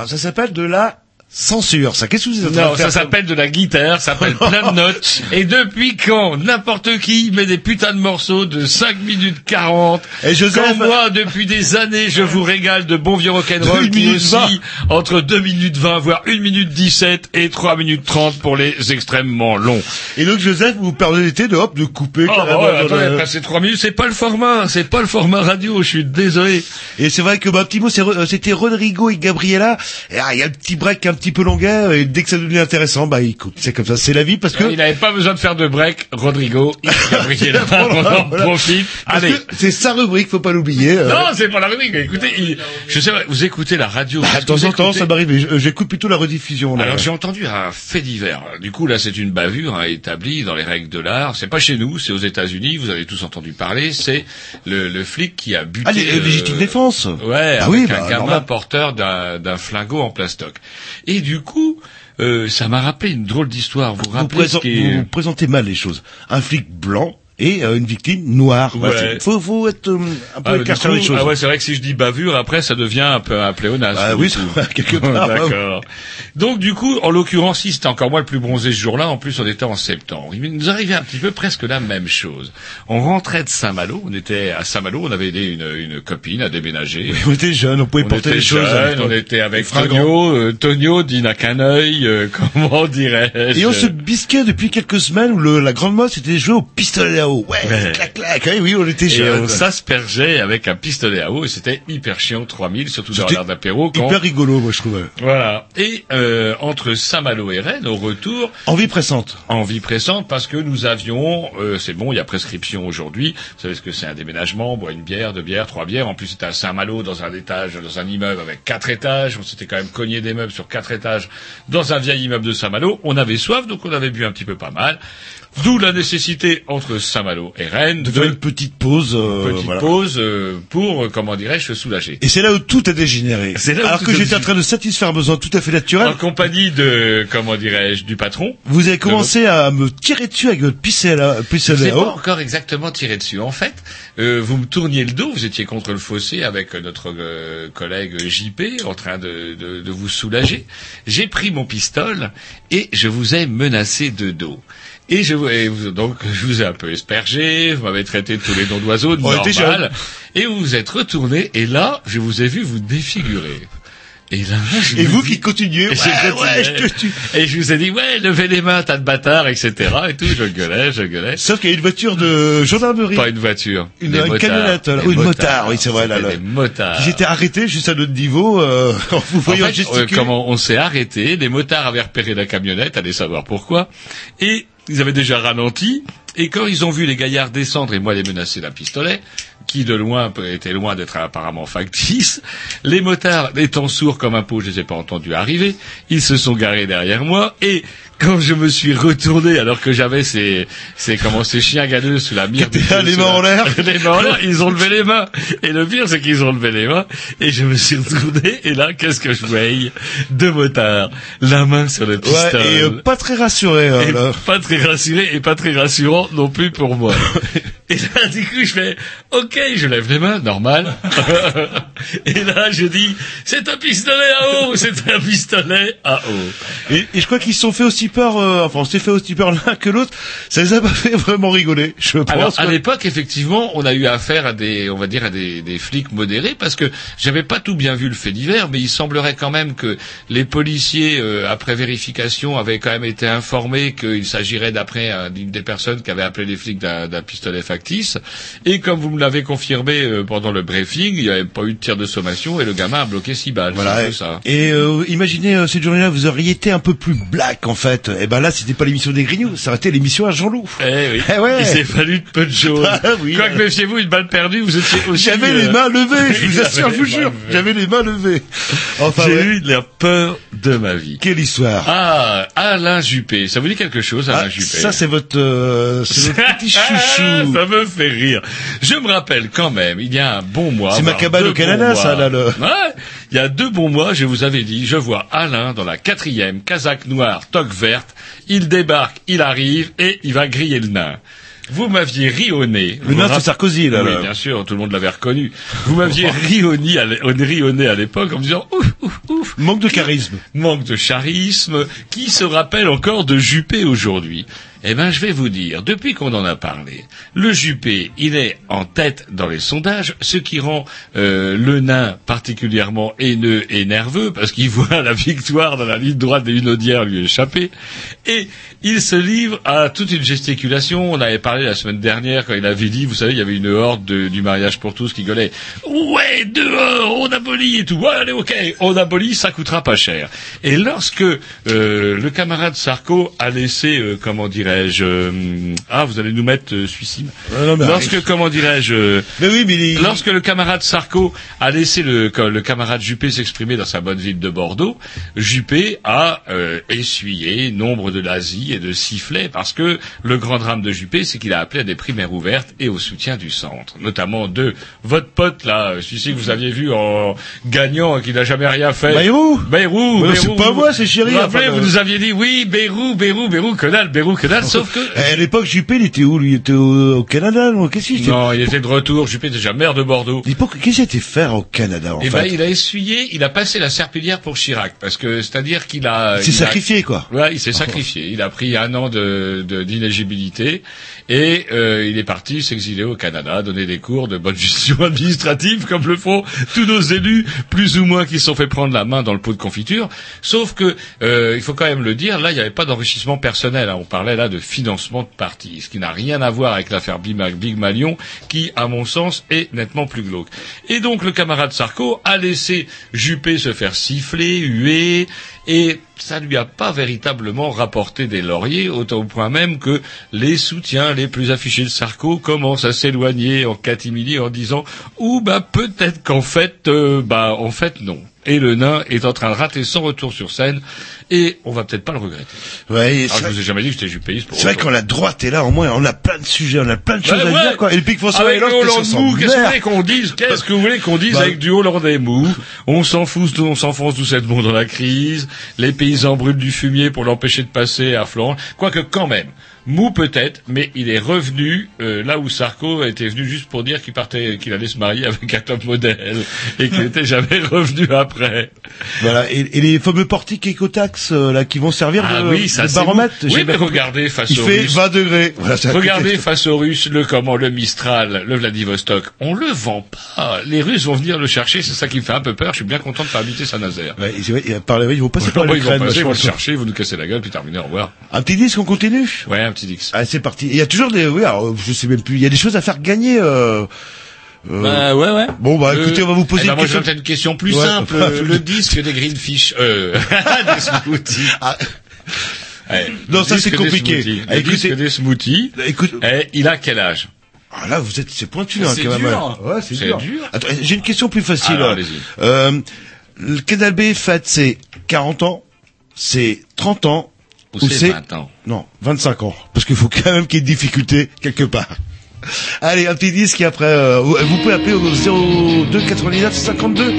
Alors ça s'appelle de la censure, ça. Qu'est-ce que vous êtes en train Non, de faire ça s'appelle de la guitare, ça s'appelle plein de notes. Et depuis quand n'importe qui met des putains de morceaux de 5 minutes 40 Et Joseph- Quand moi, depuis des années, je vous régale de bon vieux rock'n'roll une qui minute aussi entre 2 minutes 20, voire 1 minute 17 et 3 minutes 30 pour les extrêmement longs. Et donc Joseph, vous permettez de hop de couper. Oh, carrément ouais, dans attendez, le- passer 3 minutes, c'est pas le format, c'est pas le format radio, je suis désolé. Et c'est vrai que bah, un petit mot, c'est euh, c'était Rodrigo et Gabriela. Et ah, il y a un petit break un petit peu longueur et dès que ça devient intéressant, bah écoute, c'est comme ça, c'est la vie parce que Il n'avait pas besoin de faire de break, Rodrigo, Gabriel, on en Voilà. profite. parce Allez. c'est sa rubrique, faut pas l'oublier. euh. Non, c'est pas la rubrique. Écoutez, il- je sais, pas, vous écoutez la radio. Ah, de temps en temps, ça m'arrive. je- J'écoute plutôt la rediffusion. Là. Alors j'ai entendu un fait divers. Du coup là c'est une bavure hein, établie dans les règles de l'art. C'est pas chez nous, c'est aux États-Unis. Vous avez tous entendu parler. C'est le, le flic qui a buté. Ah, les- euh, légitime défense. Ouais, Ah avec oui, un bah, gamin normal. porteur d'un d'un flingot en plastoc. Et du coup, euh, ça m'a rappelé une drôle d'histoire. Vous vous vous, rappelez présent- présentez mal les choses. Un flic blanc et euh, une victime noire. Voilà, Ouais. faut, faut être euh, un peu Ah, coup, les choses. ah ouais, c'est vrai que si je dis bavure, après ça devient un peu un pléonasme. Ah oui, quelque part, D'accord. Donc du coup, en l'occurrence, si c'était encore moi le plus bronzé ce jour-là, en plus on était en septembre. Il nous arrivait un petit peu presque la même chose. On rentrait de Saint-Malo, on était à Saint-Malo, on avait aidé une, une copine à déménager. On était jeunes, on pouvait On porter les choses. jeunes, on était avec. Tonio, euh, Tonio dit n'a qu'un œil, euh, comment dirais-je? Et on se bisquait depuis quelques semaines où le, la grande mode c'était de jouer au pistolet à eau. Ouais, Ouais. clac clac. Oui, oui, on était Et jeunes. on s'aspergeait avec un pistolet à eau et c'était hyper chiant 3000, surtout dans l'heure d'apéro. quand- Hyper rigolo, moi je trouvais. Voilà. Et euh, entre Saint-Malo et Rennes, au retour, Envie pressante. envie pressante, parce que nous avions, euh, c'est bon, il y a prescription aujourd'hui. Vous savez ce que c'est un déménagement, boit une bière, deux bières, trois bières. En plus, c'était à Saint-Malo, dans un étage, dans un immeuble avec quatre étages. On s'était quand même cogné des meubles sur quatre étages dans un vieil immeuble de Saint-Malo. On avait soif, donc on avait bu un petit peu pas mal. D'où la nécessité entre Saint-Malo et Rennes De de faire une petite pause. euh, petite voilà. pause euh, pour, euh, comment dirais-je, se soulager. Et c'est là où tout a dégénéré. C'est là où Alors que j'étais en train de satisfaire un besoin tout à fait naturel, En compagnie de, comment dirais-je, du patron. vous avez commencé à me tirer dessus avec votre pistolet à Je pistolet sais à pas encore exactement tiré dessus. En fait, euh, vous me tourniez le dos, vous étiez contre le fossé avec notre euh, collègue JP en train de, de, de vous soulager. J'ai pris mon pistolet et je vous ai menacé de dos. Et je vous, et vous- donc je vous ai un peu aspergé, vous m'avez traité de tous les noms d'oiseaux, était normal. Et vous vous êtes retourné et là, je vous ai vu vous défigurer. Et là, je Et vous qui continuez, et ouais, ouais, je te tue. Et je vous ai dit, ouais, levez les mains, tas de bâtards, etc. Et tout, je gueulais, je gueulais. Sauf qu'il y a une voiture de gendarmerie. Pas une voiture. Une- une camionnette, Oui, une motard, oui, c'est vrai, là, là. Des motards. J'étais arrêté juste à notre niveau, euh, en vous En voyant fait, euh, comment on s'est arrêté, les motards avaient repéré la camionnette, allez savoir pourquoi, et ils avaient déjà ralenti, et quand ils ont vu les gaillards descendre et moi les menacer d'un pistolet, qui de loin était loin d'être apparemment factice, les motards étant sourds comme un pot, je les ai pas entendus arriver, ils se sont garés derrière moi, et quand je me suis retourné, alors que j'avais ces, ces, comment, ces chiens galeux sous la mire les mains en l'air. les mains en l'air, ils ont levé les mains. Et le pire, c'est qu'ils ont levé les mains. Et je me suis retourné. Et là, qu'est-ce que je voyais Deux motards. La main sur le Ouais, pistolet. et euh, pas très rassuré, euh, Et là. pas très rassuré et pas très rassurant non plus pour moi. et là, du coup, je fais, ok, je lève les mains, normal. et là, je dis, c'est un pistolet à eau, c'est un pistolet à eau. Et, et je crois qu'ils se sont fait aussi peur, euh, enfin on s'est fait aussi peur l'un que l'autre, ça les a pas fait vraiment rigoler, je pense. Alors, à l'époque, effectivement, on a eu affaire à des, on va dire, à des, des flics modérés, parce que j'avais pas tout bien vu le fait divers, mais il semblerait quand même que les policiers, euh, après vérification, avaient quand même été informés qu'il s'agirait d'après euh, des personnes qui avaient appelé les flics d'un d'un pistolet factice. Et comme vous me l'avez confirmé euh, pendant le briefing, il n'y avait pas eu de tir de sommation et le gamin a bloqué six balles. Voilà. ça. Et euh, imaginez euh, cette journée-là, vous auriez été un peu plus black en fait. Et ben là, c'était pas l'émission des Grignoux, ça aurait été l'émission à Jean-Loup. Eh oui. Eh ouais. Il s'est fallu de peu de choses. Ah oui. Quoique, méfiez-vous, une balle perdue, vous étiez aussi... J'avais euh, les mains levées, je vous assure, je vous jure, j'avais les mains levées. Enfin, J'ai ouais. eu la peur de ma vie. Quelle histoire. Ah, Alain Juppé. Ça vous dit quelque chose, Alain Ah, Juppé ça c'est votre, euh, c'est votre petit chouchou. Me fait rire. Je me rappelle quand même, il y a un bon mois. C'est ma voire cabane deux au Canada, ça, là, le- Ouais, il y a deux bons mois, je vous avais dit, je vois Alain dans la quatrième, casaque noire, toque verte. Il débarque, il arrive et il va griller le nain. vous m'aviez ri au nez. Le nain, c'est Sarkozy, là, Oui, là. bien sûr, tout le monde l'avait reconnu. Vous m'aviez ri au nez à l'é- ri au nez à l'époque en me disant ouf, ouf, ouf. Manque de charisme. Manque de charisme. Qui se rappelle encore de Juppé aujourd'hui? Eh ben, je vais vous dire, depuis qu'on en a parlé, le Juppé, il est en tête dans les sondages, ce qui rend euh, le nain particulièrement haineux et nerveux, parce qu'il voit la victoire dans la ligne droite des Hunaudières lui échapper, et il se livre à toute une gesticulation. On avait parlé la semaine dernière quand il avait dit, vous savez, il y avait une horde de- du mariage pour tous qui gueulait ouais dehors, on abolit et tout. Ouais, allez, ok, on abolit, ça coûtera pas cher. Et lorsque euh, le camarade Sarko a laissé, euh, comment dirais-je, euh, ah, vous allez nous mettre euh, non, mais lorsque, comment dirais-je, euh, Mais oui, mais il- lorsque le camarade Sarko a laissé le, le camarade Juppé s'exprimer dans sa bonne ville de Bordeaux, Juppé a euh, essuyé nombre de lazis et de sifflets parce que le grand drame de Juppé, c'est qu'il a appelé à des primaires ouvertes et au soutien du centre, notamment de votre pote là, celui-ci que vous aviez vu en gagnant et qui n'a jamais rien fait. Bayrou Bayrou, Mais Bayrou. c'est pas moi, c'est Chéri, Vous vous rappelez, enfin, vous euh. nous aviez dit oui, Bayrou, Bayrou, Bayrou, que dalle, Bayrou, que dalle, sauf que Eh, À l'époque, Juppé, il était où lui? Il était au, au Canada, non? Qu'est-ce qu'il était? Non, il était de retour. Juppé était déjà maire de Bordeaux. Qu'est-ce qu'il était faire au Canada, en Eh fait? ben, il a essuyé, il a passé la serpillière pour Chirac, parce que c'est-à-dire qu'il a. Il s'est a- sacrifié, quoi. Ouais, il s'est sacrifié. Il a pris un an de de- d'inéligibilité et euh, il est parti s'exiler au Canada, donner des cours de bonne gestion administrative, comme le font tous nos élus, plus ou moins qui se sont fait prendre la main dans le pot de confiture. Sauf que euh, il faut quand même le dire, là, il n'y avait pas d'enrichissement personnel. hein. On parlait là de financement de parti, ce qui n'a rien à voir avec l'affaire Big Ma- Big Malion, qui, à mon sens, est nettement plus glauque. Et donc, le camarade Sarko a laissé Juppé se faire siffler, huer, et ça lui a pas véritablement rapporté des lauriers, autant au point même que les soutiens les plus affichés de Sarko commencent à s'éloigner en catimini en disant ou bah peut-être qu'en fait euh, bah en fait non. Et le nain est en train de rater son retour sur scène et on va peut-être pas le regretter. Ouais, c'est je vous ai jamais dit que j'étais juppéiste pour C'est vrai quand la droite est là, au moins, on a plein de sujets, on a plein de choses à ouais. dire, quoi. Et le Pic François Avec le Hollande, Hollande qu'est-ce mou, que vous voulez qu'on dise Qu'est-ce que vous voulez qu'on dise Bah- avec du Hollandais mou On s'enfonce, on s'enfonce doucement dans la crise. Les paysans brûlent du fumier pour l'empêcher de passer à Flandre. Quoique quand même, mou peut-être, mais il est revenu euh, là où Sarko était venu juste pour dire qu'il partait, qu'il allait se marier avec un top modèle et qu'il n'était jamais revenu après. Voilà, et, et les fameux portiques écotax, euh, là, qui vont servir Ah de, oui, ça de baromètre. Oui, mais regardez face Il aux fait Russes. 20 degrés. Voilà, Regardez face aux Russes, le comment, le Mistral, le Vladivostok. On le vend pas. Les Russes vont venir le chercher. C'est ça qui me fait un peu peur. Je suis bien content de pas habiter Saint-Nazaire. Il va parler, ils vont passer par Ils vont l'Ukraine. passer, ils vont le chercher, ils vont nous casser la gueule, puis terminer, au revoir. Un petit disque, on continue? Ouais, un petit Dix. Ah, c'est parti. Il y a toujours des, oui, alors, je sais même plus, il y a des choses à faire gagner, euh, euh, Bah ouais ouais. Bon, bah, Euh, écoutez, on va vous poser eh ben, une moi, question. une question plus Ouais. simple. le disque des Greenfish, euh, des smoothies. Ah. Ouais, Non, ça, c'est des compliqué. Le écoutez- disque des smoothies. Écoute, Eh, il a quel âge? Ah, là, vous êtes, c'est pointu, hein, quand même. Ouais, c'est dur. dur. Attends, j'ai une question plus facile. Alors. Euh, le Canal B fête c'est 40 ans, c'est 30 ans, Ou Ou c'est c'est- 20 ans? Non, 25 ans. Parce qu'il faut quand même qu'il y ait de difficultés quelque part. Allez, un petit disque et après, euh, vous pouvez appeler au 02 99 52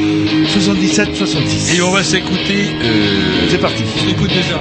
77 66. Et on va s'écouter, euh, C'est parti. Écoute déjà.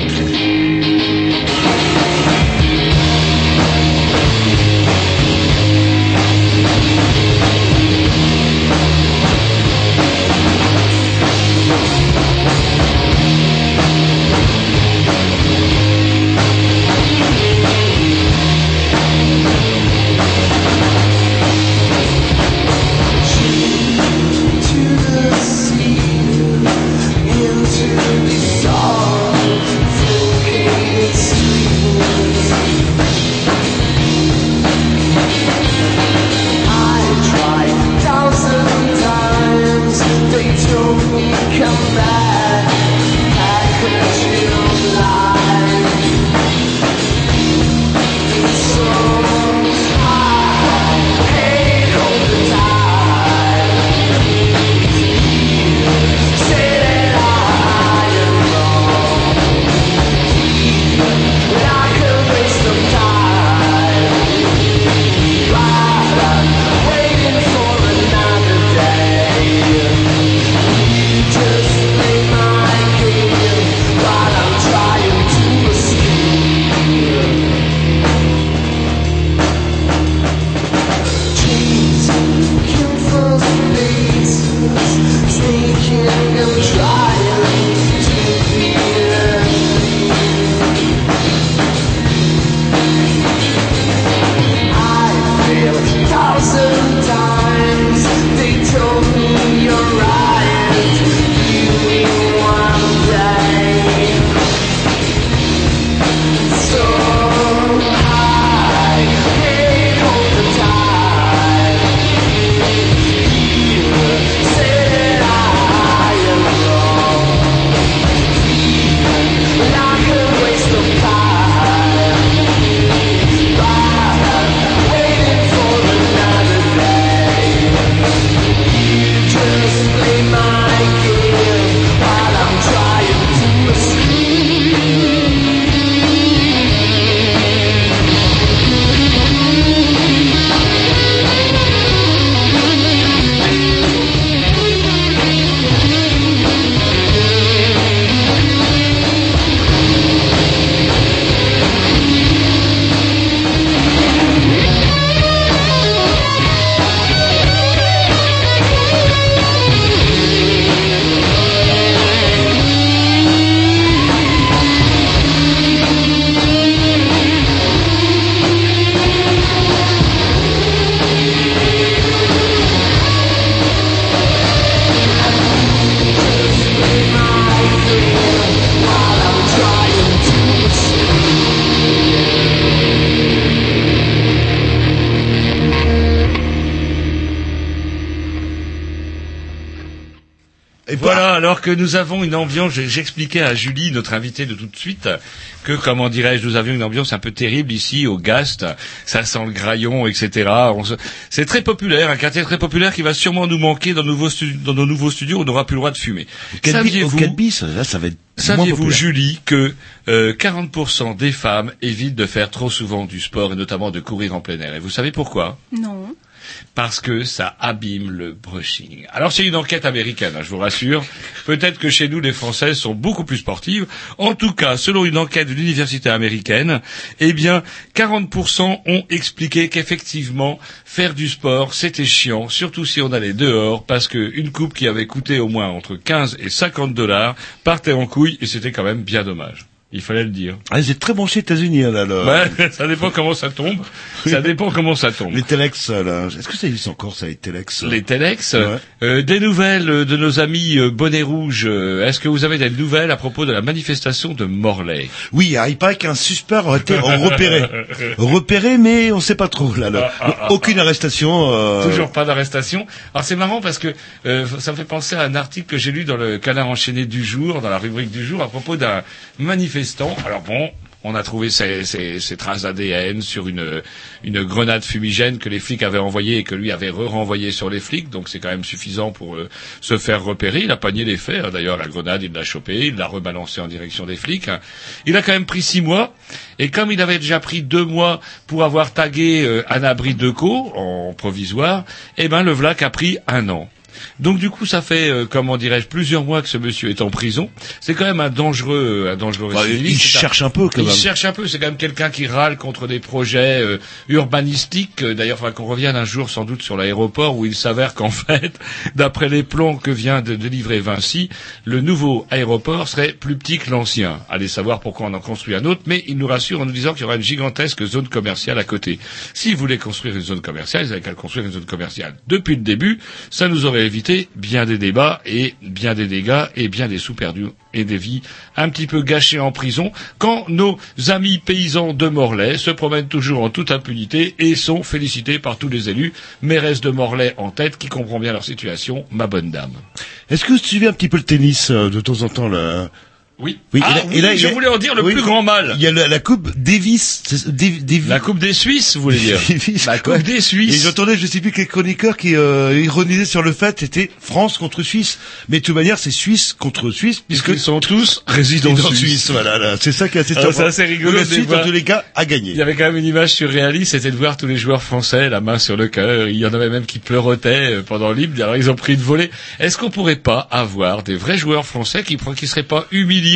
Alors que nous avons une ambiance, j'ai- j'expliquais à Julie, notre invitée de tout de suite, que, comment dirais-je, nous avions une ambiance un peu terrible ici au Gast, ça sent le graillon, etc. Se- C'est très populaire, un quartier très populaire qui va sûrement nous manquer dans, nos nouveaux stu- dans nos nouveaux studios, où on n'aura plus le droit de fumer. Saviez-vous Calbi, ça, là, ça va être moins Saviez-vous, populaire. Julie, que euh, 40% des femmes évitent de faire trop souvent du sport et notamment de courir en plein air? Et vous savez pourquoi? Non. Parce que ça abîme le brushing. Alors c'est une enquête américaine, hein, je vous rassure. Peut-être que chez nous les Françaises sont beaucoup plus sportives. En tout cas, selon une enquête de l'université américaine, eh bien 40% ont expliqué qu'effectivement faire du sport c'était chiant, surtout si on allait dehors, parce qu'une coupe qui avait coûté au moins entre 15 et 50 dollars partait en couille et c'était quand même bien dommage. Il fallait le dire. Ah, c'est très branché États-Unis, hein, là, Ouais, ça dépend comment ça tombe. Ça dépend comment ça tombe. Les Telex, là. Est-ce que ça existe encore, ça, les Telex? Les Telex? Ouais. Euh, des nouvelles euh, de nos amis euh, Bonnet Rouge. Euh, Est-ce que vous avez des nouvelles à propos de la manifestation de Morlaix? Oui, il paraît qu'un suspect aurait été repéré. repéré, mais on sait pas trop, là, là. Ah, ah, ah, Aucune arrestation, euh... Toujours pas d'arrestation. Alors c'est marrant parce que euh, ça me fait penser à un article que j'ai lu dans le canard enchaîné du jour, dans la rubrique du jour, à propos d'un manifestant. Alors bon. On a trouvé ces, ces- ces traces ADN sur une, grenade fumigène que les flics avaient envoyée et que lui avait re-renvoyée sur les flics, donc c'est quand même suffisant pour euh, se faire repérer. Il a pas nié les faits. hein. D'ailleurs, la grenade, il l'a chopée, il l'a rebalancée en direction des flics. hein. Il a quand même pris six mois, et comme il avait déjà pris deux mois pour avoir tagué euh, un abri de co en provisoire, eh ben le VLAC a pris un an. Donc du coup, ça fait, euh, comment dirais-je, plusieurs mois que ce monsieur est en prison. C'est quand même un dangereux, un dangereux Bah, il un- cherche un peu, quand il même. cherche un peu. C'est quand même quelqu'un qui râle contre des projets euh, urbanistiques. Euh, D'ailleurs, il faudra qu'on revienne un jour sans doute sur l'aéroport où il s'avère qu'en fait, d'après les plans que vient de délivrer Vinci, le nouveau aéroport serait plus petit que l'ancien. Allez savoir pourquoi on en construit un autre, mais il nous rassure en nous disant qu'il y aura une gigantesque zone commerciale à côté. S'il voulait construire une zone commerciale, ils avaient qu'à construire une zone commerciale. Depuis le début, ça nous aurait évité bien des débats et bien des dégâts et bien des sous perdus et des vies un petit peu gâchées en prison quand nos amis paysans de Morlaix se promènent toujours en toute impunité et sont félicités par tous les élus, mairesse de Morlaix en tête qui comprend bien leur situation, ma bonne dame. Est-ce que vous suivez un petit peu le tennis, euh, de temps en temps, là? Oui. Oui, Ah et là- oui, et là, je a- voulais en dire le oui, plus grand mal. Il y a la, la coupe Davis. Davis. La Coupe des Suisses, vous voulez dire Davis, La Coupe ouais. des Et Suisses. j'entendais, je sais plus quel chroniqueur qui euh, ironisait sur le fait c'était France contre Suisse. Mais de toute manière, c'est Suisse contre Suisse puisque Puisqu'ils sont tous résidents suisses. Suisse. Voilà, là. c'est ça qui est assez Ah, c'est assez rigolo La Suisse, dans tous les cas, a gagné. Il y avait quand même une image surréaliste, c'était de voir tous les joueurs français, la main sur le cœur. Il y en avait même qui pleurotaient euh, pendant l'hymne. Alors ils ont pris une volée. Est-ce qu'on pourrait pas avoir des vrais joueurs français qui qui seraient pas humiliés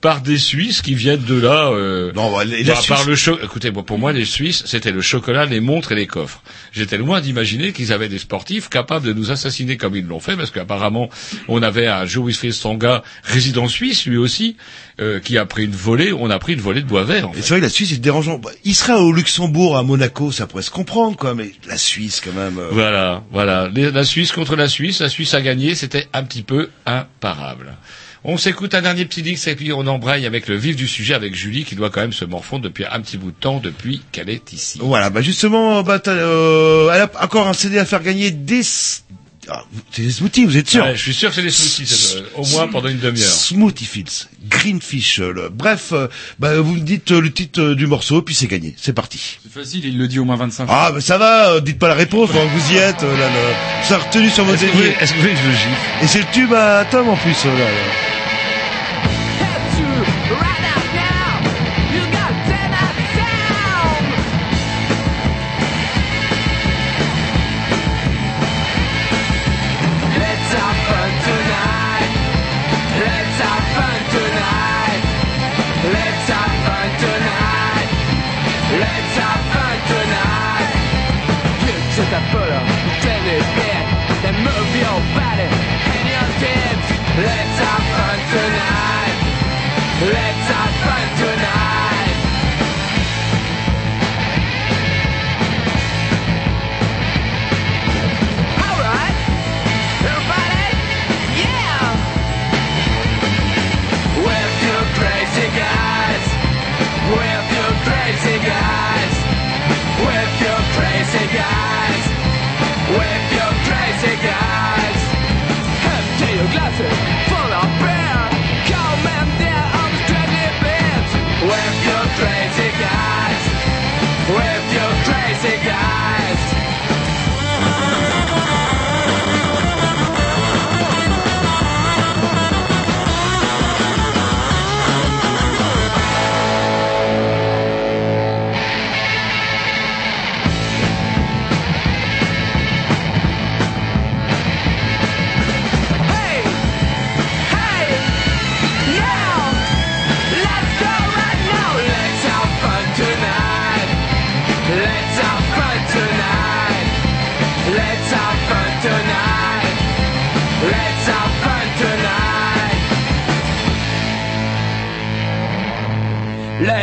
par des Suisses qui viennent de là euh, Non, bah, la bah, par le cho- Écoutez, moi, pour moi, les Suisses, c'était le chocolat, les montres et les coffres. J'étais loin d'imaginer qu'ils avaient des sportifs capables de nous assassiner comme ils l'ont fait, parce qu'apparemment, on avait un Joe Songa, résident suisse, lui aussi, euh, qui a pris une volée. On a pris une volée de bois vert. En Et fait. c'est vrai que la Suisse est dérangeant. Bah, Il sera au Luxembourg, à Monaco, ça pourrait se comprendre, quoi. Mais la Suisse, quand même. euh, Voilà, voilà. Les- La Suisse contre la Suisse, la Suisse a gagné, c'était un petit peu imparable. On s'écoute un dernier petit disque et puis on embraye avec le vif du sujet avec Julie qui doit quand même se morfondre depuis un petit bout de temps depuis qu'elle est ici. Voilà, bah justement, bah, t'as, euh, elle a encore un CD à faire gagner des... Ah, c'est des smoothies, vous êtes sûr? Ouais, je suis sûr que c'est des smoothies, ça doit- au moins pendant une demi-heure. Smoothie Fields, Greenfish, euh, le- bref, euh, bah, vous me dites euh, le titre euh, du morceau, puis c'est gagné, c'est parti. C'est facile, il le dit au moins 25 Ah, bah ça va, euh, dites pas la réponse, que vous y êtes, euh, là, là. Ça a retenu sur votre Est-ce que vous voulez- que vous voulez que je le gifle? Et c'est le tube à Tom en plus, euh, là. là.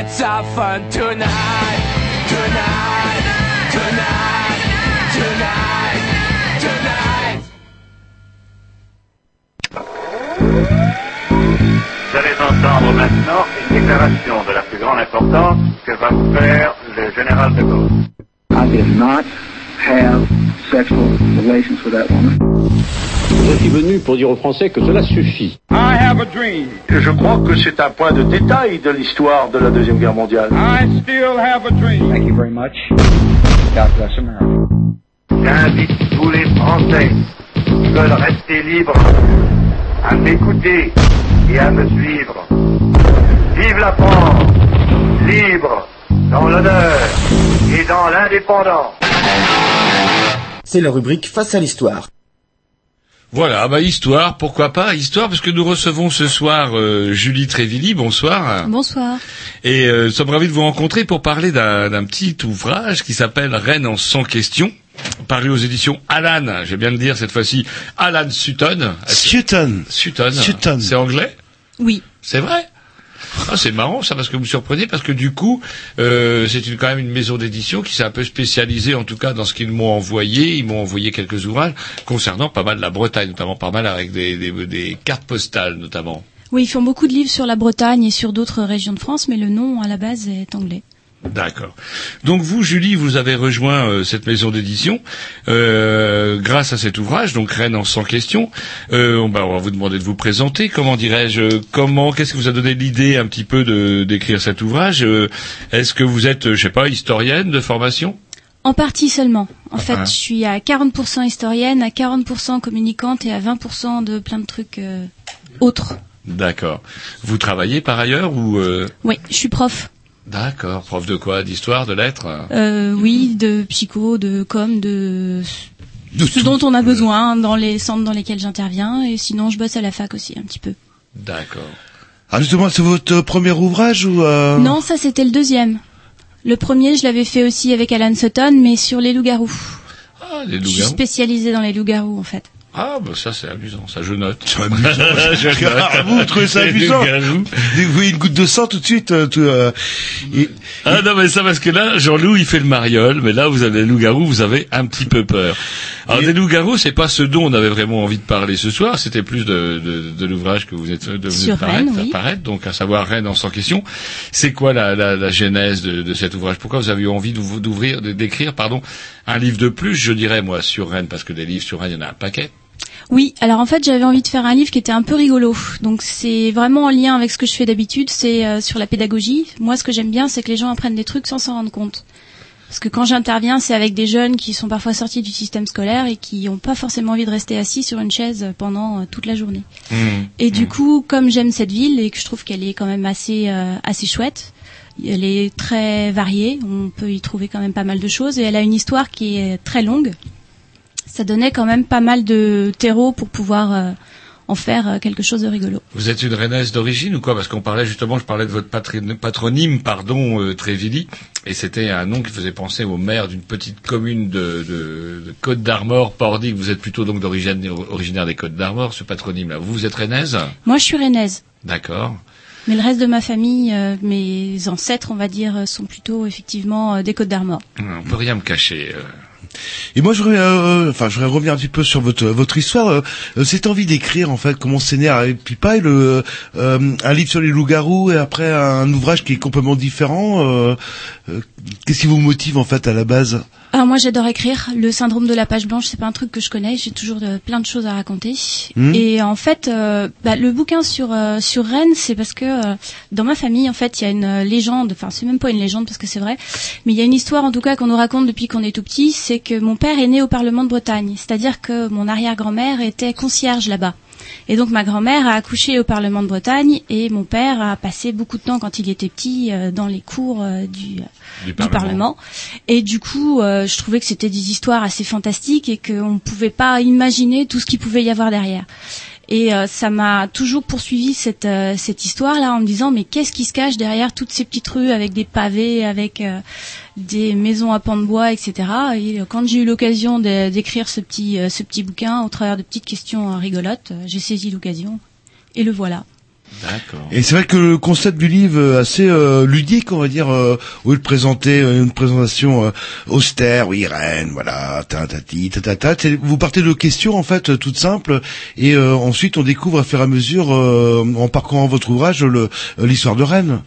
Let's have fun tonight, tonight, tonight, tonight, tonight. Vous allez entendre maintenant une déclaration de la plus grande importance que va vous faire le général de Gaulle. I did not have sexual relations with that woman. Je suis venu pour dire aux Français que cela suffit. I have a dream. Je crois que c'est un point de détail de l'histoire de la Deuxième Guerre mondiale. I still have a dream. Thank you very much. God bless America. J'invite tous les Français qui veulent rester libres à m'écouter et à me suivre. Vive la France, libre, dans l'honneur et dans l'indépendance. C'est la rubrique Face à l'histoire. Voilà, bah histoire, pourquoi pas histoire, parce que nous recevons ce soir euh, Julie Trévilly, bonsoir. Bonsoir. Et euh, nous sommes ravis de vous rencontrer pour parler d'un d'un petit ouvrage qui s'appelle Rennes en 100 questions, paru aux éditions Alan, j'ai bien le dire cette fois-ci, Alan Sutton. Sutton. Sutton. Sutton. C'est anglais? Oui. C'est vrai? Ah, c'est marrant ça parce que vous me surprenez parce que du coup euh, c'est quand même une maison d'édition qui s'est un peu spécialisée en tout cas dans ce qu'ils m'ont envoyé. Ils m'ont envoyé quelques ouvrages concernant pas mal la Bretagne, notamment pas mal avec des cartes postales notamment. Oui, ils font beaucoup de livres sur la Bretagne et sur d'autres régions de France, mais le nom à la base est anglais. D'accord. Donc vous, Julie, vous avez rejoint euh, cette maison d'édition euh, grâce à cet ouvrage, donc Rennes en 100 questions. Euh, on, va, on va vous demander de vous présenter. Comment dirais-je Comment Qu'est-ce qui vous a donné l'idée un petit peu de d'écrire cet ouvrage? Est-ce que vous êtes, je sais pas, historienne de formation? En partie seulement. En fait, Ah. je suis à 40% historienne, à 40% communicante et à 20% de plein de trucs autres. D'accord. Vous travaillez par ailleurs ou Oui, je suis prof. D'accord. Prof de quoi? D'histoire, de lettres? Euh, oui, de psycho, de com, de, ce dont on a besoin dans les centres dans lesquels j'interviens. Et sinon, je bosse à la fac aussi un petit peu. D'accord. Ah, justement, c'est votre premier ouvrage ou euh... Non, ça c'était le deuxième. Le premier, je l'avais fait aussi avec Alan Sutton, mais sur les loups-garous. Ah, les Je suis loups-garous. spécialisée dans les loups-garous en fait. Ah, bah ça c'est amusant, ça je note. C'est amusant. je note. Ah, vous trouvez ça amusant. Vous voyez une goutte de sang tout de suite. euh, tout, euh, et- Ah non mais ça parce que là Jean-Loup il fait le mariole mais là vous avez les loups-garous vous avez un petit peu peur. Alors des loups-garous c'est pas ce dont on avait vraiment envie de parler ce soir c'était plus de, de, de l'ouvrage que vous êtes devenu Sur paraître, Rennes, oui. apparaître, donc à savoir Rennes en 100 questions. C'est quoi la, la, la genèse de, de cet ouvrage? Pourquoi vous avez eu envie d'ouvr- d'ouvrir de- d'écrire pardon un livre de plus je dirais moi sur Rennes? Parce que des livres sur Rennes il y en a un paquet. Oui, alors en fait j'avais envie de faire un livre qui était un peu rigolo. Donc c'est vraiment en lien avec ce que je fais d'habitude, c'est euh, sur la pédagogie. Moi ce que j'aime bien c'est que les gens apprennent des trucs sans s'en rendre compte. Parce que quand j'interviens, c'est avec des jeunes qui sont parfois sortis du système scolaire et qui n'ont pas forcément envie de rester assis sur une chaise pendant euh, toute la journée. Et du coup, comme j'aime cette ville et que je trouve qu'elle est quand même assez euh, assez chouette, elle est très variée, on peut y trouver quand même pas mal de choses et elle a une histoire qui est très longue. Ça donnait quand même pas mal de terreau pour pouvoir euh, en faire euh, quelque chose de rigolo. Vous êtes une rennaise d'origine ou quoi? Parce qu'on parlait justement, je parlais de votre patronyme, pardon, euh, Trévilly, et c'était un nom qui faisait penser au maire d'une petite commune de, de, de Côte d'Armor, Pordic. Vous êtes plutôt donc d'origine originaire des Côtes d'Armor, ce patronyme-là. Vous, vous êtes rennaise Moi, je suis rennaise. D'accord. Mais le reste de ma famille, euh, mes ancêtres, on va dire, euh, sont plutôt effectivement euh, des Côtes d'Armor. On peut rien me cacher. euh. Et moi, je voudrais, euh, enfin, je revenir un petit peu sur votre votre histoire. euh, euh, cette envie d'écrire, en fait, comment né Et puis pas le euh, un livre sur les loups-garous et après un ouvrage qui est complètement différent. euh, euh, Qu'est-ce qui vous motive en fait à la base? Alors moi j'adore écrire. Le syndrome de la page blanche, c'est pas un truc que je connais. J'ai toujours euh, plein de choses à raconter. Mhm. Et en fait, euh, bah, le bouquin sur euh, sur Rennes, c'est parce que euh, dans ma famille, en fait, il y a une légende. Enfin, c'est même pas une légende parce que c'est vrai, mais il y a une histoire en tout cas qu'on nous raconte depuis qu'on est tout petit. C'est que mon père est né au Parlement de Bretagne. C'est-à-dire que mon arrière-grand-mère était concierge là-bas. Et donc ma grand-mère a accouché au Parlement de Bretagne et mon père a passé beaucoup de temps quand il était petit euh, dans les cours euh, du, Du du Parlement. Et du coup, euh, je trouvais que c'était des histoires assez fantastiques et qu'on ne pouvait pas imaginer tout ce qu'il pouvait y avoir derrière. Et euh, ça m'a toujours poursuivi cette euh, cette histoire là en me disant mais qu'est-ce qui se cache derrière toutes ces petites rues avec des pavés, avec euh, des maisons à pans de bois, etc. Et quand j'ai eu l'occasion d'écrire ce petit ce petit bouquin au travers de petites questions rigolotes, j'ai saisi l'occasion et le voilà. Et c'est vrai que le concept du livre est assez euh, ludique, on va dire, euh, lieu de présenter euh, une présentation euh, austère, oui, reine, voilà, tatati, tatata, vous partez de questions en fait euh, toutes simples, et euh, ensuite on découvre à faire à mesure, euh, en parcourant votre ouvrage, euh, l'histoire de Rennes.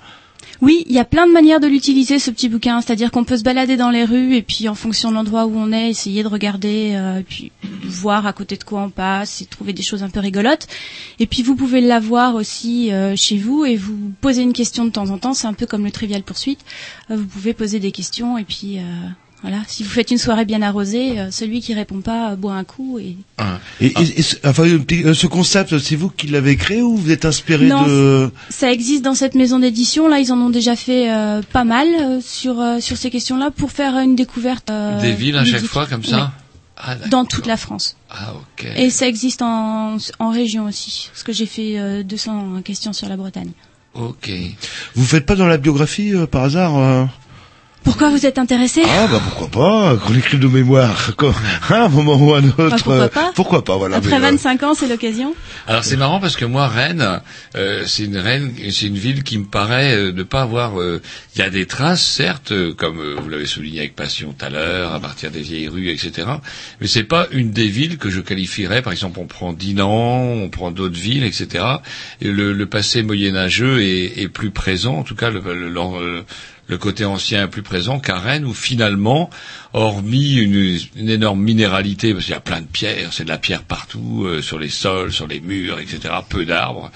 Oui, il y a plein de manières de l'utiliser ce petit bouquin, c'est-à-dire qu'on peut se balader dans les rues et puis en fonction de l'endroit où on est, essayer de regarder, euh, et puis voir à côté de quoi on passe et trouver des choses un peu rigolotes. Et puis vous pouvez l'avoir aussi euh, chez vous et vous poser une question de temps en temps, c'est un peu comme le trivial poursuite. Euh, vous pouvez poser des questions et puis euh, voilà, si vous faites une soirée bien arrosée, euh, celui qui répond pas euh, boit un coup et Et, et- et ce- enfin, euh, ce concept, c'est vous qui l'avez créé ou vous êtes inspiré Non, de... Ça existe dans cette maison d'édition. Là, ils en ont déjà fait euh, pas mal euh, sur euh, sur ces questions-là pour faire une découverte. euh, Des villes à chaque fois comme ça Oui. Ah. Dans toute la France. Ah, ok. Et ça existe en en région aussi, parce que j'ai fait euh, 200 questions sur la Bretagne. Ok. Vous faites pas dans la biographie euh, par hasard euh Pourquoi vous êtes intéressé? Ah bah pourquoi pas, nos mémoires, quoi. à un moment ou à un autre. Bah, pourquoi pas? Pourquoi pas, voilà. Après mais, euh, 25 ans, c'est l'occasion? Alors c'est marrant parce que moi Rennes, euh, c'est une Rennes, c'est une ville qui me paraît euh, ne pas avoir. euh, Il y a des traces, certes, euh, comme euh, vous l'avez souligné avec passion tout à l'heure, à partir des vieilles rues, etc. Mais c'est pas une des villes que je qualifierais. Par exemple, on prend Dinan, on prend d'autres villes, etc. Et le, le passé moyenâgeux est, est plus présent. En tout cas, le, le- le- le côté ancien est plus présent qu'à Rennes, où finalement, hormis une, une énorme minéralité, parce qu'il y a plein de pierres, c'est de la pierre partout, euh, sur les sols, sur les murs, etc., peu d'arbres,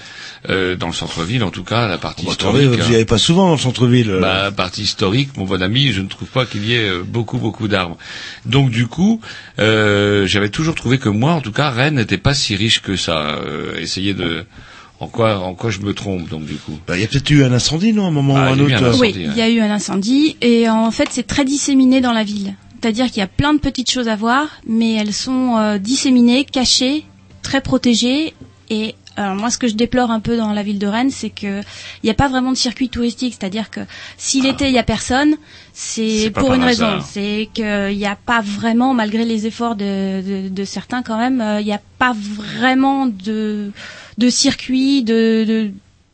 euh, dans le centre-ville, en tout cas, la partie Bah, attendez, historique. vous n'y allez pas souvent dans le centre-ville. euh. Bah, partie historique, mon bon ami, je ne trouve pas qu'il y ait euh, beaucoup, beaucoup d'arbres. Donc du coup, euh, j'avais toujours trouvé que moi, en tout cas, Rennes n'était pas si riche que ça. Euh, essayez de... En quoi, en quoi je me trompe, donc du coup? Bah, il y a peut-être eu un incendie, non, à un moment Ah, ou un un autre. incendie. Oui, il y a eu un incendie et en fait, c'est très disséminé dans la ville. C'est-à-dire qu'il y a plein de petites choses à voir, mais elles sont euh, disséminées, cachées, très protégées. Et alors moi, ce que je déplore un peu dans la ville de Rennes, c'est que il n'y a pas vraiment de circuit touristique. C'est-à-dire que si l'été il y a personne, c'est pour une raison. C'est qu'il n'y a pas vraiment, malgré les efforts de, de, de certains quand même, euh, il n'y a pas vraiment de de circuit, de, de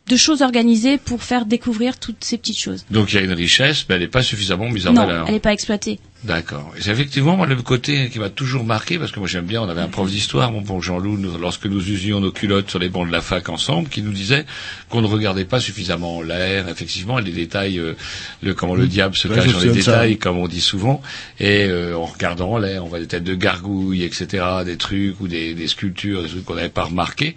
de choses organisées pour faire découvrir toutes ces petites choses. Donc il y a une richesse, mais elle n'est pas suffisamment mise en Non, valeur. elle n'est pas exploitée. D'accord. Et c'est effectivement moi, le côté qui m'a toujours marqué, parce que moi j'aime bien, on avait un prof d'histoire, mon bon Jean-Loup, nous- lorsque nous usions nos culottes sur les bancs de la fac ensemble, qui nous disait qu'on ne regardait pas suffisamment l'air, effectivement, les détails, euh, le, comment le diable se Ouais, cache dans les ça. détails, comme on dit souvent, et euh, en regardant l'air, on voit des têtes de gargouilles, etc., des trucs, ou des, des sculptures, des trucs qu'on n'avait pas remarqués.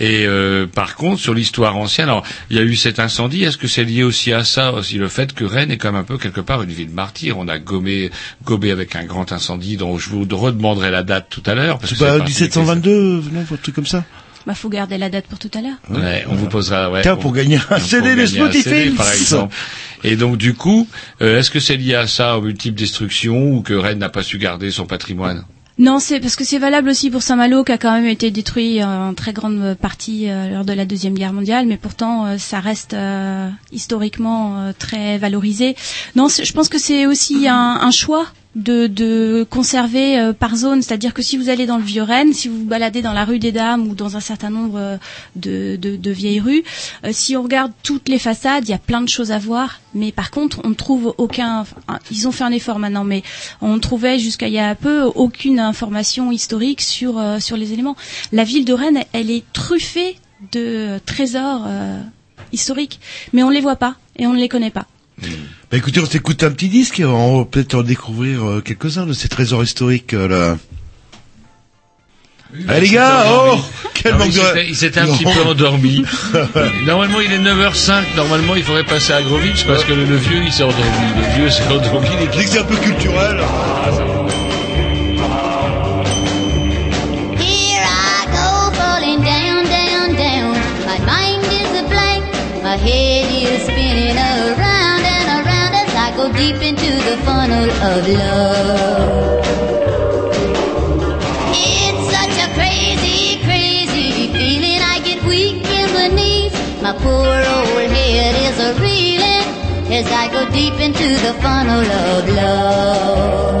Et euh, par contre, sur l'histoire ancienne, alors il y a eu cet incendie. Est-ce que c'est lié aussi à ça, aussi le fait que Rennes est quand même un peu quelque part une ville martyre? On a gommé, gobé avec un grand incendie dont je vous redemanderai la date tout à l'heure. parce que des 1722, non, un truc comme ça Bah, faut garder la date pour tout à l'heure. Ouais, on vous posera. Ouais, Tiens, on- pour gagner un CD de Films. par exemple. Et donc du coup, euh, est-ce que c'est lié à ça, aux multiples destructions, ou que Rennes n'a pas su garder son patrimoine? Non, c'est parce que c'est valable aussi pour Saint-Malo qui a quand même été détruit en très grande partie euh, lors de la deuxième guerre mondiale, mais pourtant euh, ça reste euh, historiquement très valorisé. Non, je pense que c'est aussi un choix de, de conserver euh, par zone, c'est-à-dire que si vous allez dans le vieux Rennes, si vous vous baladez dans la rue des Dames ou dans un certain nombre euh, de, vieilles rues, euh, si on regarde toutes les façades, il y a plein de choses à voir, mais par contre on ne trouve aucun. ils ont fait un effort maintenant, mais on ne trouvait jusqu'à il y a peu aucune information historique sur sur les éléments. La ville de Rennes, elle est truffée de trésors historiques, mais on ne les voit pas et on ne les connaît pas. Bah écoutez, on s'écoute un petit disque et on va peut-être en découvrir euh, quelques-uns de ces trésors historiques euh, là. Allez les gars, oh Quel manque il de... Il s'était un Non. petit peu endormi. normalement, il est 9h05. Normalement, il faudrait passer à Grovitch parce que le, le vieux, il s'est endormi. Le vieux s'est endormi. Il est- Dès que c'est un peu culturel. Here deep into the funnel of love. It's such a crazy, crazy feeling. I get weak in the knees. My poor old head is a reeling as I go deep into the funnel of love.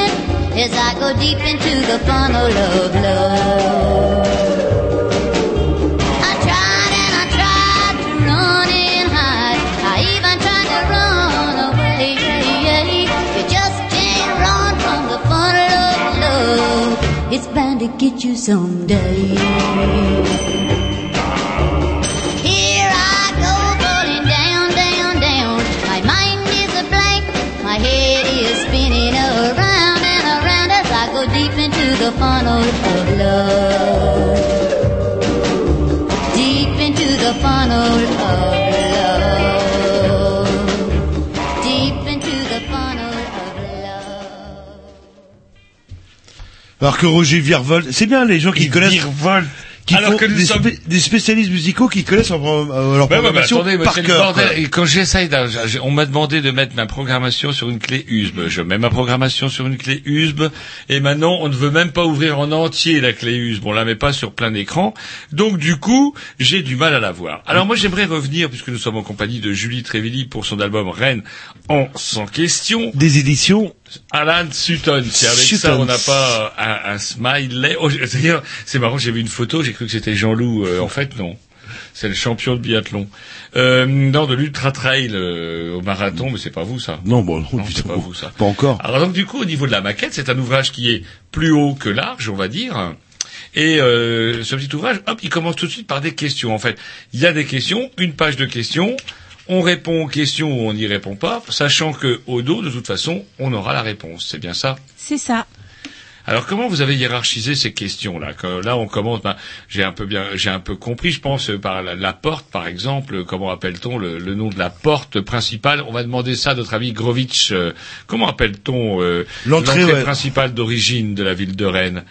as I go deep into the funnel of love. I tried and I tried to run and hide. I even tried to run away. You just can't run from the funnel of love. It's bound to get you someday. The funnel of love. Deep into the funnel of love. Deep into the funnel of love. Alors que Roger Virvol, c'est bien les gens qui connaissent. Qui Alors font que nous des, sommes- spé- des spécialistes musicaux qui connaissent leur, euh, bah, programmation attendez, par cœur. bordel. Et quand j'essaye, on m'a demandé de mettre ma programmation sur une clé USB. Je mets ma programmation sur une clé USB. Et maintenant, on ne veut même pas ouvrir en entier la clé USB. On la met pas sur plein écran. Donc, du coup, j'ai du mal à la voir. Alors, moi, j'aimerais revenir, puisque nous sommes en compagnie de Julie Trévilly pour son album Rennes en sans question. Des éditions Alan Sutton. C'est avec ça, on n'a pas un, un smiley. Oh, c'est-à-dire, c'est marrant, j'ai vu une photo, j'ai cru que c'était Jean-Loup. Euh, en fait, non. C'est le champion de biathlon. Euh, non, de l'ultra trail euh, au marathon, mais c'est pas vous ça. Non, bon, non, c'est pas vous ça. Pas encore. Alors donc du coup, au niveau de la maquette, c'est un ouvrage qui est plus haut que large, on va dire. Et euh, ce petit ouvrage, hop, il commence tout de suite par des questions. En fait, il y a des questions, une page de questions. On répond aux questions ou on n'y répond pas, sachant que au dos, de toute façon, on aura la réponse. C'est bien ça. C'est ça. Alors comment vous avez hiérarchisé ces questions-là Que Là, on commence. ben, j'ai un peu bien, j'ai un peu compris, je pense, par la, la porte, par exemple. Comment appelle-t-on le, le nom de la porte principale? On va demander ça à notre ami Grovitch. euh, comment appelle-t-on euh, L'entrée, ouais. principale d'origine de la ville de Rennes?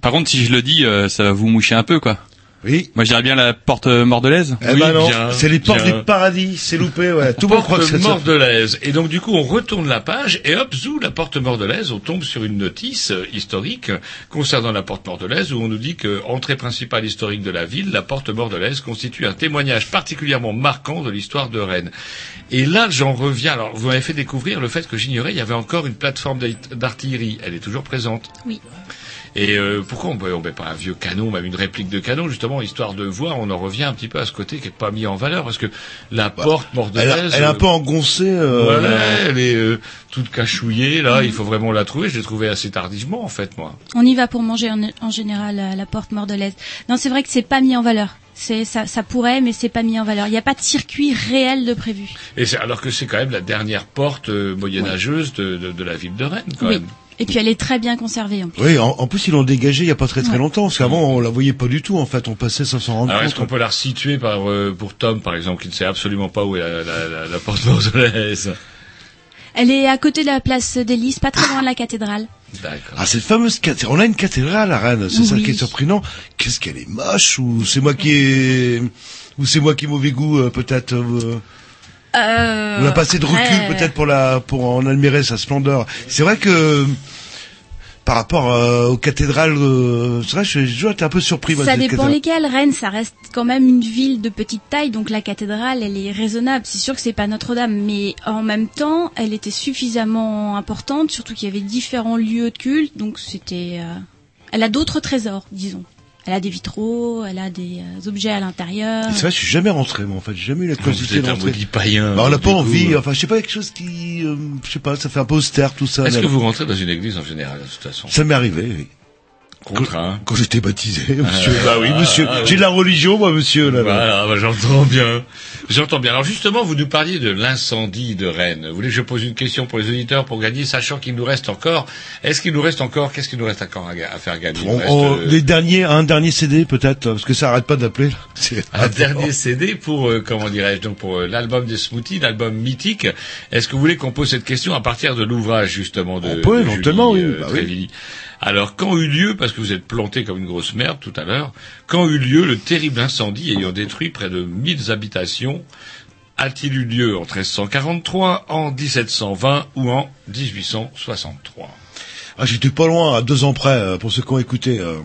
Par contre, si je le dis, euh, ça va vous moucher un peu, quoi. Oui. Moi, je dirais bien la porte mordelaise. Eh ben non, c'est les portes bien. du paradis, c'est loupé, ouais. Tout le monde croit que mordelaise. Et donc du coup, on retourne la page et hop, zou, la porte mordelaise, on tombe sur une notice euh, historique concernant la porte mordelaise où on nous dit que entrée principale historique de la ville, la porte mordelaise constitue un témoignage particulièrement marquant de l'histoire de Rennes. Et là, j'en reviens. Alors, vous m'avez fait découvrir le fait que j'ignorais, il y avait encore une plateforme d'art- d'artillerie. Elle est toujours présente. Oui. Et euh, pourquoi on ne met pas un vieux canon, même une réplique de canon, justement, histoire de voir, on en revient un petit peu à ce côté qui n'est pas mis en valeur, parce que la porte Elle, a- mordelaise... elle est un euh, peu engoncée. Euh, voilà, elle est euh, toute cachouillée, là, il faut vraiment la trouver. Je l'ai trouvée assez tardivement, en fait, moi. On y va pour manger en, en général à la porte mordelaise. Non, c'est vrai que c'est pas mis en valeur. C'est ça, ça pourrait, mais c'est pas mis en valeur. Il n'y a pas de circuit réel de prévu. Et c'est, alors que c'est quand même la dernière porte euh, moyenâgeuse de, de, de la ville de Rennes, quand Oui. même. Et puis elle est très bien conservée. En plus. Oui, en, en plus ils l'ont dégagé il y a pas très très Ouais. longtemps, parce qu'avant on la voyait pas du tout en fait, on passait sans s'en rendre Alors, est-ce compte. qu'on peut la resituer par, euh, pour Tom, par exemple, qui ne sait absolument pas où est la, la, la, la porte mordelaise Elle est à côté de la place des Lys, pas très loin de la cathédrale. D'accord. Ah, cette fameuse cathédrale. On a une cathédrale à Rennes, c'est ça qui est surprenant. Qu'est-ce qu'elle est moche, ou c'est moi qui ai, ou c'est moi qui ai mauvais goût, euh, peut-être, euh, Euh, on a pas assez de recul, peut-être, pour la, pour en admirer sa splendeur. C'est vrai que, par rapport euh, aux cathédrales, euh, c'est vrai, j'ai toujours été un peu surpris. moi, Ça dépend lesquels. Rennes, ça reste quand même une ville de petite taille, donc la cathédrale, elle est raisonnable. C'est sûr que c'est pas Notre-Dame, mais en même temps, elle était suffisamment importante, surtout qu'il y avait différents lieux de culte, donc c'était. euh, Elle a d'autres trésors, disons. Elle a des vitraux, elle a des euh, objets à l'intérieur. C'est vrai, je suis jamais rentré, moi, en fait, j'ai jamais eu la curiosité un d'entrer. maudit païen. Bah, on n'a pas coup, envie, euh, enfin, je sais pas, quelque chose qui, euh, je sais pas, ça fait un peu austère, tout ça. Est-ce mais- que vous rentrez dans une église en général, de toute façon? Ça m'est arrivé, oui. Contraint. Quand j'étais baptisé, monsieur. Ah, bah oui, monsieur. ah. J'ai de la religion, moi, monsieur, là. là. Voilà, bah, j'entends bien. J'entends bien. Alors justement, vous nous parliez de l'incendie de Rennes. Vous voulez que je pose une question pour les auditeurs pour gagner, sachant qu'il nous reste encore. Est-ce qu'il nous reste encore Qu'est-ce qu'il nous reste encore à, faire gagner? On- reste, on- euh, les derniers, un dernier CD, peut-être, parce que ça arrête pas d'appeler, un dernier CD pour euh, comment dirais-je donc pour euh, l'album des Smoothies, l'album mythique. Est-ce que vous voulez qu'on pose cette question à partir de l'ouvrage justement de On peut, éventuellement, oui. Bah oui. Alors, quand eut lieu, parce que vous êtes planté comme une grosse merde tout à l'heure, quand eut lieu le terrible incendie ayant détruit près de 1000 habitations, a-t-il eu lieu en 1343, en 1720 ou en 1863 Ah, j'étais pas loin, à deux ans près, euh, pour ceux qui ont écouté. euh.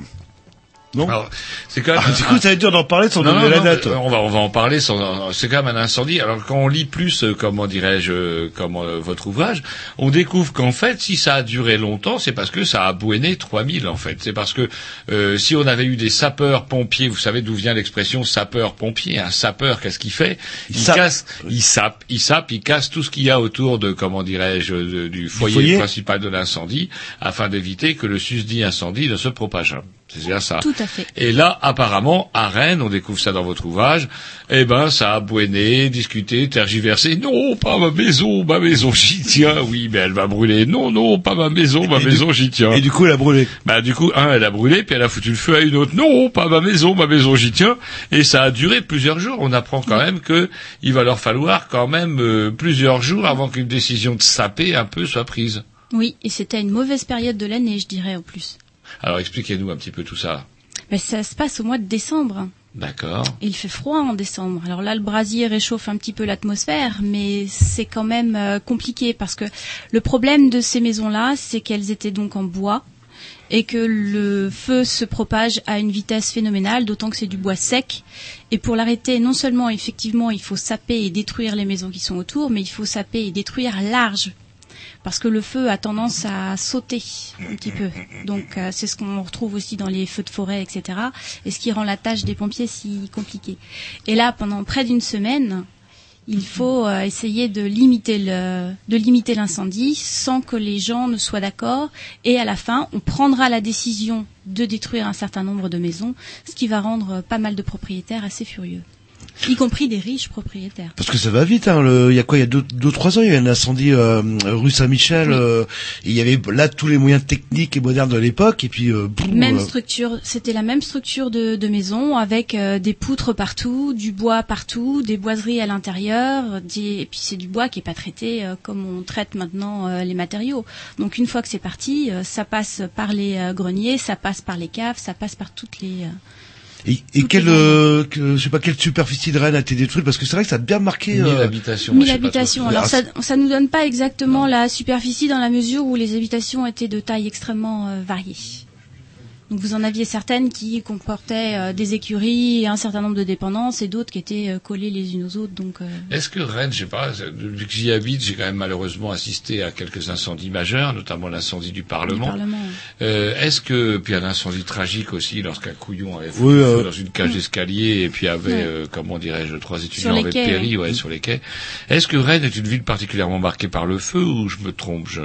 Non Alors, c'est quand même. Ah, du coup, ça va être dur d'en parler sans Non, donner non, la non, date. On va, on va en parler. Sans, c'est quand même un incendie. Alors quand on lit plus, euh, comment dirais-je, euh, comment euh, votre ouvrage, on découvre qu'en fait, si ça a duré longtemps, c'est parce que ça a bouéné 3000 en fait. C'est parce que euh, si on avait eu des sapeurs pompiers, vous savez d'où vient l'expression sapeur pompier. Un sapeur, qu'est-ce qu'il fait? Il, sape. casse, il sape, il sape, il casse tout ce qu'il y a autour de, comment dirais-je, du foyer, foyer principal de l'incendie, afin d'éviter que le susdit incendie ne se propage. C'est bien ça. Tout à fait. Et là, apparemment, à Rennes, on découvre ça dans votre ouvrage, eh ben, ça a bouéné, discuté, tergiversé. Non, pas ma maison, ma maison, j'y tiens. Oui, mais elle va brûler. Non, non, pas ma maison, ma Et maison, du- j'y tiens. Et du coup, elle a brûlé. Bah, du coup, un, elle a brûlé, puis elle a foutu le feu à une autre. Non, pas ma maison, ma maison, j'y tiens. Et ça a duré plusieurs jours. On apprend quand même que il va leur falloir quand même euh, plusieurs jours avant qu'une décision de saper un peu soit prise. Oui, et c'était une mauvaise période de l'année, je dirais, en plus. Alors, expliquez-nous un petit peu tout ça. Mais ça se passe au mois de décembre. D'accord. Il fait froid en décembre. Alors là, le brasier réchauffe un petit peu l'atmosphère, mais c'est quand même euh, compliqué parce que le problème de ces maisons-là, c'est qu'elles étaient donc en bois et que le feu se propage à une vitesse phénoménale, d'autant que c'est du bois sec. Et pour l'arrêter, non seulement effectivement il faut saper et détruire les maisons qui sont autour, mais il faut saper et détruire large. Parce que le feu a tendance à sauter un petit peu. Donc euh, c'est ce qu'on retrouve aussi dans les feux de forêt, etc. Et ce qui rend la tâche des pompiers si compliquée. Et là, pendant près d'une semaine, il faut euh, essayer de limiter le, de limiter l'incendie sans que les gens ne soient d'accord. Et à la fin, on prendra la décision de détruire un certain nombre de maisons, ce qui va rendre pas mal de propriétaires assez furieux, y compris des riches propriétaires. Parce que ça va vite, hein. le- Il y a quoi Il y a deux, deux trois ans, il y a eu un incendie euh, rue Saint-Michel. euh, il y avait là tous les moyens techniques et modernes de l'époque. Et puis, euh, boum, Même structure, c'était la même structure de, de maison avec des poutres partout, du bois partout, des boiseries à l'intérieur, des- et puis c'est du bois qui est pas traité comme on traite maintenant les matériaux. Donc une fois que c'est parti, ça passe par les greniers, ça passe par les caves, ça passe par toutes les. Et, et quelle, euh, que- je sais pas quelle superficie de Rennes a été détruite parce que c'est vrai que ça a bien marqué. 1000 euh, habitations. 1000 je sais pas habitations. Alors Ah, ça, ça nous donne pas exactement la superficie dans la mesure où les habitations étaient de taille extrêmement euh, variée. Donc vous en aviez certaines qui comportaient euh, des écuries, un certain nombre de dépendances, et d'autres qui étaient euh, collées les unes aux autres. Donc euh, Est-ce que Rennes, je sais pas, depuis que j'y habite, j'ai quand même malheureusement assisté à quelques incendies majeurs, notamment l'incendie du Parlement. Parlement. Euh, Est-ce que puis un incendie tragique aussi lorsqu'un couillon avait foutu Oui, euh, dans une cage d'escalier et puis avait Ouais. euh, comment dirais-je trois étudiants avaient quais, péri ouais. ouais, sur les quais. Est-ce que Rennes est une ville particulièrement marquée par le feu ou je me trompe je...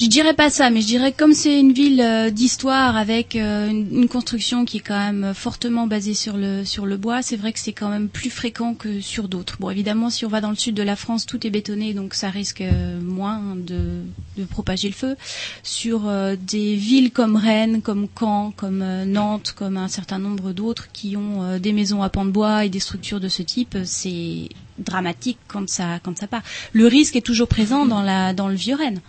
Je dirais pas ça, mais je dirais comme c'est une ville euh, d'histoire avec euh, une, construction qui est quand même fortement basée sur le sur le bois, c'est vrai que c'est quand même plus fréquent que sur d'autres. Bon, évidemment, si on va dans le sud de la France, tout est bétonné, donc ça risque euh, moins de, de propager le feu. Sur euh, des villes comme Rennes, comme Caen, comme euh, Nantes, comme un certain nombre d'autres qui ont euh, des maisons à pans de bois et des structures de ce type, c'est dramatique quand ça quand ça part. Le risque est toujours présent dans la dans le vieux Rennes.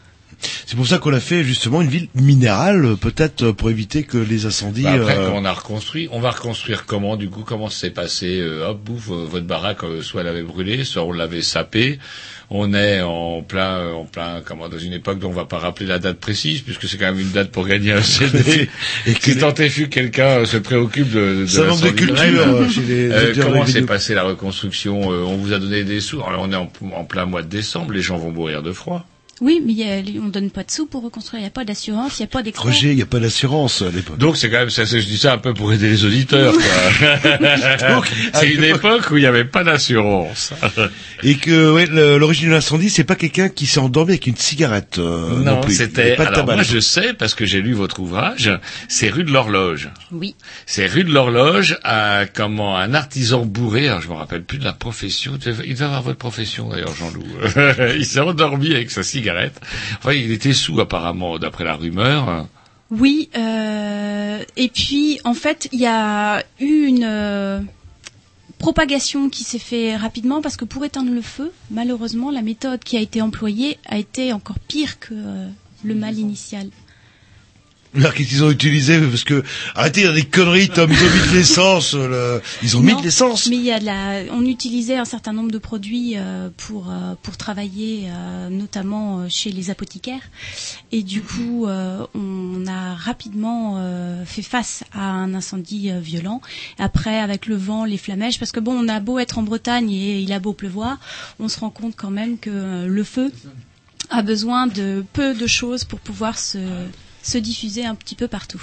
C'est pour ça qu'on a fait justement une ville minérale, peut-être pour éviter que les incendies. Bah après, euh, quand on a reconstruit, on va reconstruire comment Du coup, comment s'est passé euh, Hop, bouf, euh, votre baraque, euh, soit elle avait brûlé, soit on l'avait sapé. On est en plein, en plein, comment, dans une époque dont on va pas rappeler la date précise, puisque c'est quand même une date pour gagner un CD. Et que si tant est fut quelqu'un se préoccupe de, de Ça manque de culture, chez les Euh, comment s'est passée la reconstruction Euh, On vous a donné des sous. Alors on est en, en plein mois de décembre, les gens vont mourir de froid. Oui, mais il y a- on donne pas de sous pour reconstruire. Il n'y a pas d'assurance, il n'y a pas d'expert. Roger, il n'y a pas d'assurance à l'époque. Donc c'est quand même ça, c'est- je dis ça un peu pour aider les auditeurs. quoi. Donc, à c'est une époque où il n'y avait pas d'assurance. Et que ouais, le- l'origine de l'incendie, c'est pas quelqu'un qui s'est endormi avec une cigarette. euh, non, non, c'était. avait pas de Alors tabac. moi je sais parce que j'ai lu votre ouvrage. C'est rue de l'horloge. Oui. C'est rue de l'horloge à comment un artisan bourré. Alors je me rappelle plus de la profession. Il devait avoir votre profession d'ailleurs, Jean-Loup. il s'est endormi avec sa cigarette. Il était sous apparemment d'après la rumeur. Oui, euh, et puis en fait, il y a eu une euh, propagation qui s'est fait rapidement parce que pour éteindre le feu, malheureusement, la méthode qui a été employée a été encore pire que euh, le mal initial. Alors qu'est-ce qu'ils ont utilisé Parce que arrêtez, il y a des conneries, Tom. Ils ont mis de l'essence. le- Ils ont mis de l'essence. Mais il y a de la, on utilisait un certain nombre de produits euh, pour euh, pour travailler, euh, notamment euh, chez les apothicaires. Et du coup, euh, on a rapidement euh, fait face à un incendie euh, violent. Après, avec le vent, les flamèches, parce que bon, on a beau être en Bretagne et il a beau pleuvoir, on se rend compte quand même que euh, le feu a besoin de peu de choses pour pouvoir se se diffuser un petit peu partout.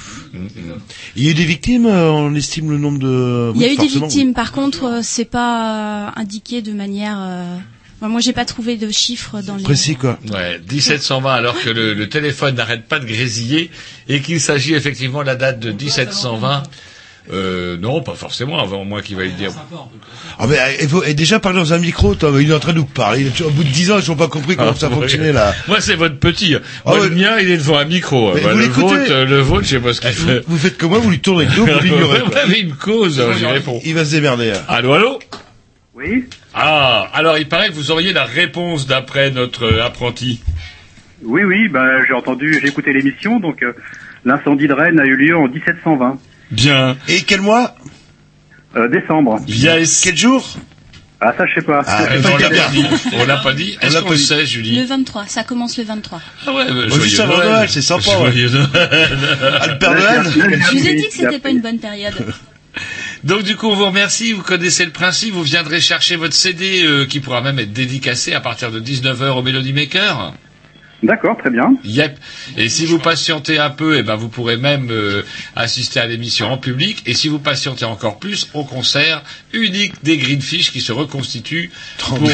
Il y a eu des victimes. euh, On estime le nombre de. Il y a eu des victimes. Par contre, euh, c'est pas euh, indiqué de manière. euh, enfin, moi, j'ai pas trouvé de chiffres dans les. Précis quoi. Ouais, 1720 alors que le, le téléphone n'arrête pas de grésiller et qu'il s'agit effectivement de la date de 1720. Euh, non, pas forcément, avant moi qui va lui dire. Ah mais il faut et déjà parler dans un micro, Tom. Il est en train de nous parler. Au bout de 10 ans, ils n'ont pas compris comment ça Ah, ouais. fonctionnait là. Moi, c'est votre petit. Moi, Ah ouais. le mien, il est devant un micro. Mais Bah, vous le l'écoutez vôtre, euh, le vôtre, je sais pas ce qu'il Vous, fait. vous faites comme moi, vous lui tournez le dos, vous l'ignorez. Vous avez une cause, euh, j'y réponds. Il va se démerder. hein. Allô, allô Oui Ah, alors il paraît que vous auriez la réponse d'après notre euh, apprenti. Oui, oui, bah, j'ai entendu, j'ai écouté l'émission, donc euh, l'incendie de Rennes a eu lieu en 1720. Bien. Et quel mois? Euh, Décembre. Yes. Quel jour? Ah, ça, je sais pas. Ah, on l'a pas dit. On l'a pas dit. Est-ce qu'on le sait, Le Julie? 23, ça commence le 23. Ah ouais, bah, joyeux juste avant Noël, c'est sympa. Joyeux Noël. Ah, le Père Noël Je vous ai dit que c'était pas une bonne période. Donc du coup, on vous remercie, vous connaissez le principe, vous viendrez chercher votre CD euh, qui pourra même être dédicacé à partir de 19h au Melody Maker. D'accord, très bien. Yep. Et si vous patientez un peu, eh ben vous pourrez même euh, assister à l'émission en public. Et si vous patientez encore plus, au concert unique des Greenfish qui se reconstitue pour...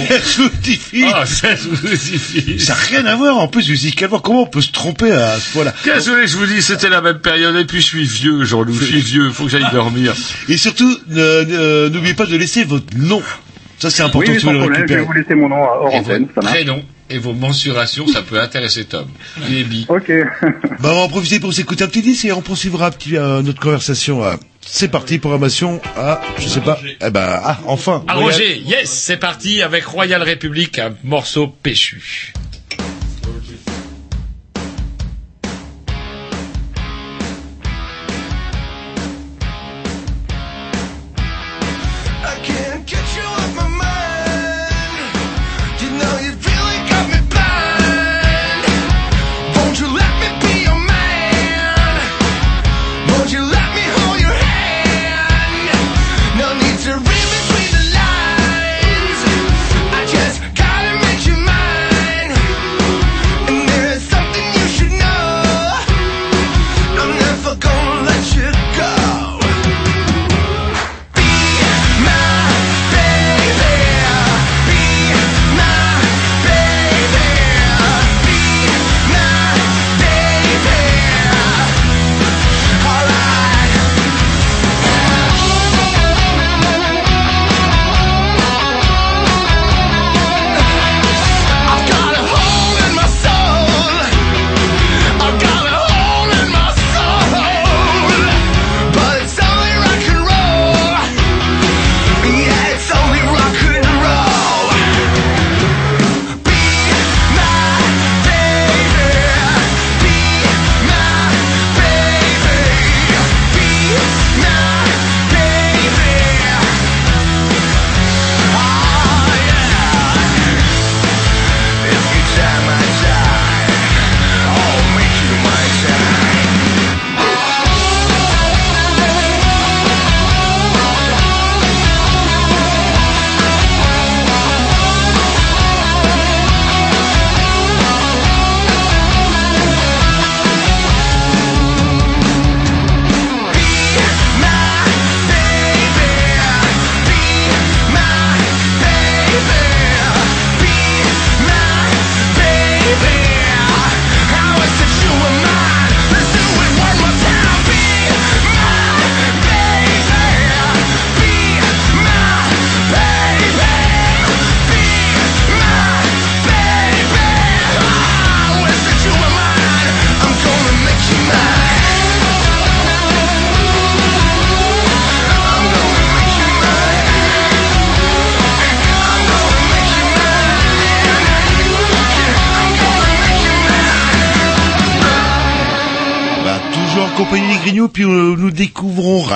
Ah, ça n'a rien à voir. En plus, musicalement, comment on peut se tromper à ce point-là Qu'est-ce que je vous dis, c'était la même période. Et puis je suis vieux, Jean-Loup, je suis vieux, faut que j'aille dormir. Et surtout, n'oubliez pas de laisser votre nom. Ça, c'est important oui, sans problème, je vais vous laisser mon nom hors Et antenne, prénom et vos mensurations, ça peut intéresser Tom. Il est bi. Ok. Bah, on va en profiter pour s'écouter un petit disque et on poursuivra un petit, euh, notre conversation. euh. C'est parti, programmation à, je sais pas, eh ben, ah, enfin. À. Roger, yes, c'est parti avec Royal République, un morceau péchu.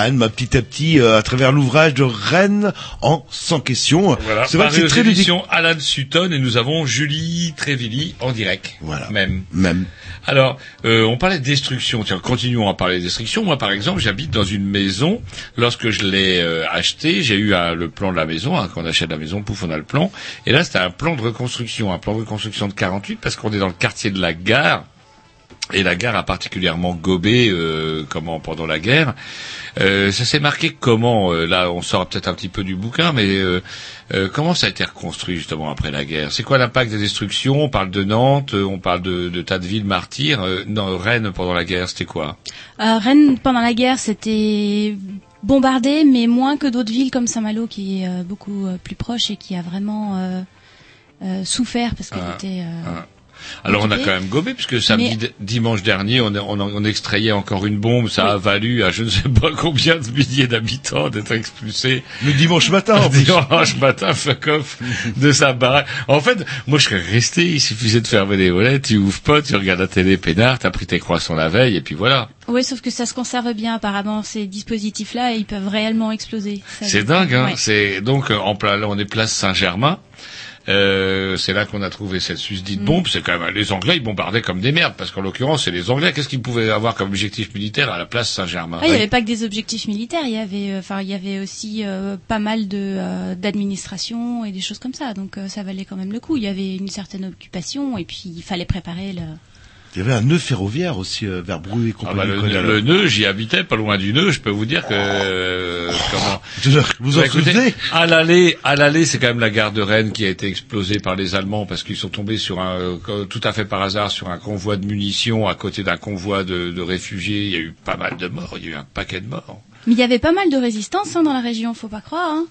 Rennes, petit à petit, euh, à travers l'ouvrage de Rennes en 100 questions. Voilà, c'est vrai que c'est très ludique. Alan Sutton et nous avons Julie Trévilly en direct. Voilà. Même. Même. Alors, euh, on parlait de destruction. Tiens, continuons à parler de destruction. Moi, par exemple, j'habite dans une maison. Lorsque je l'ai euh, acheté, j'ai eu euh, le plan de la maison. hein, quand on achète la maison, pouf, on a le plan. Et là, c'était un plan de reconstruction, un plan de reconstruction de 48, parce qu'on est dans le quartier de la gare. Et la gare a particulièrement gobé, euh, comment pendant la guerre. Euh, ça s'est marqué comment euh, Là, on sort peut-être un petit peu du bouquin, mais euh, euh, comment ça a été reconstruit justement après la guerre? C'est quoi l'impact des destructions? On parle de Nantes, euh, on parle de, de tas de villes martyrs. Euh, non, Rennes pendant la guerre, c'était quoi? Euh, Rennes, pendant la guerre, c'était bombardé, mais moins que d'autres villes comme Saint-Malo, qui est euh, beaucoup plus proche et qui a vraiment euh, euh, souffert parce qu'elle Ah, était. euh, ah. Alors on a quand même gobé puisque samedi Mais- dimanche dernier on, on, on extrayait encore une bombe, ça a valu à je ne sais pas combien de milliers d'habitants d'être expulsés. Le dimanche matin, en dimanche matin, fuck off de sa baraque. En fait, moi je serais resté, il suffisait de fermer les volets, tu ouvres pas, tu regardes la télé peinard, t'as pris tes croissants la veille et puis voilà. Oui, sauf que ça se conserve bien apparemment ces dispositifs-là et ils peuvent réellement exploser. C'est dingue, hein. Ouais. C'est donc euh, en plein, là, on est place Saint-Germain. Euh, c'est là qu'on a trouvé cette susdite Mm. bombe. C'est quand même les Anglais, ils bombardaient comme des merdes parce qu'en l'occurrence, c'est les Anglais. Qu'est-ce qu'ils pouvaient avoir comme objectif militaire à la place Saint-Germain Ah, il n'y avait pas que des objectifs militaires, il y avait, euh, enfin, il y avait aussi euh, pas mal de euh, d'administration et des choses comme ça. Donc ça valait quand même le coup. Il y avait une certaine occupation et puis il fallait préparer le. Il y avait un nœud ferroviaire aussi euh, vers Brou et Ah compagnie. bah, le, là. le nœud, j'y habitais, pas loin du nœud. Je peux vous dire que euh, comment Vous en Bah, écoutez, souvenez À l'aller, à l'aller, c'est quand même la gare de Rennes qui a été explosée par les Allemands parce qu'ils sont tombés sur un euh, tout à fait par hasard sur un convoi de munitions à côté d'un convoi de, de réfugiés. Il y a eu pas mal de morts. Il y a eu un paquet de morts. Mais il y avait pas mal de résistance hein, dans la région, faut pas croire. Hein.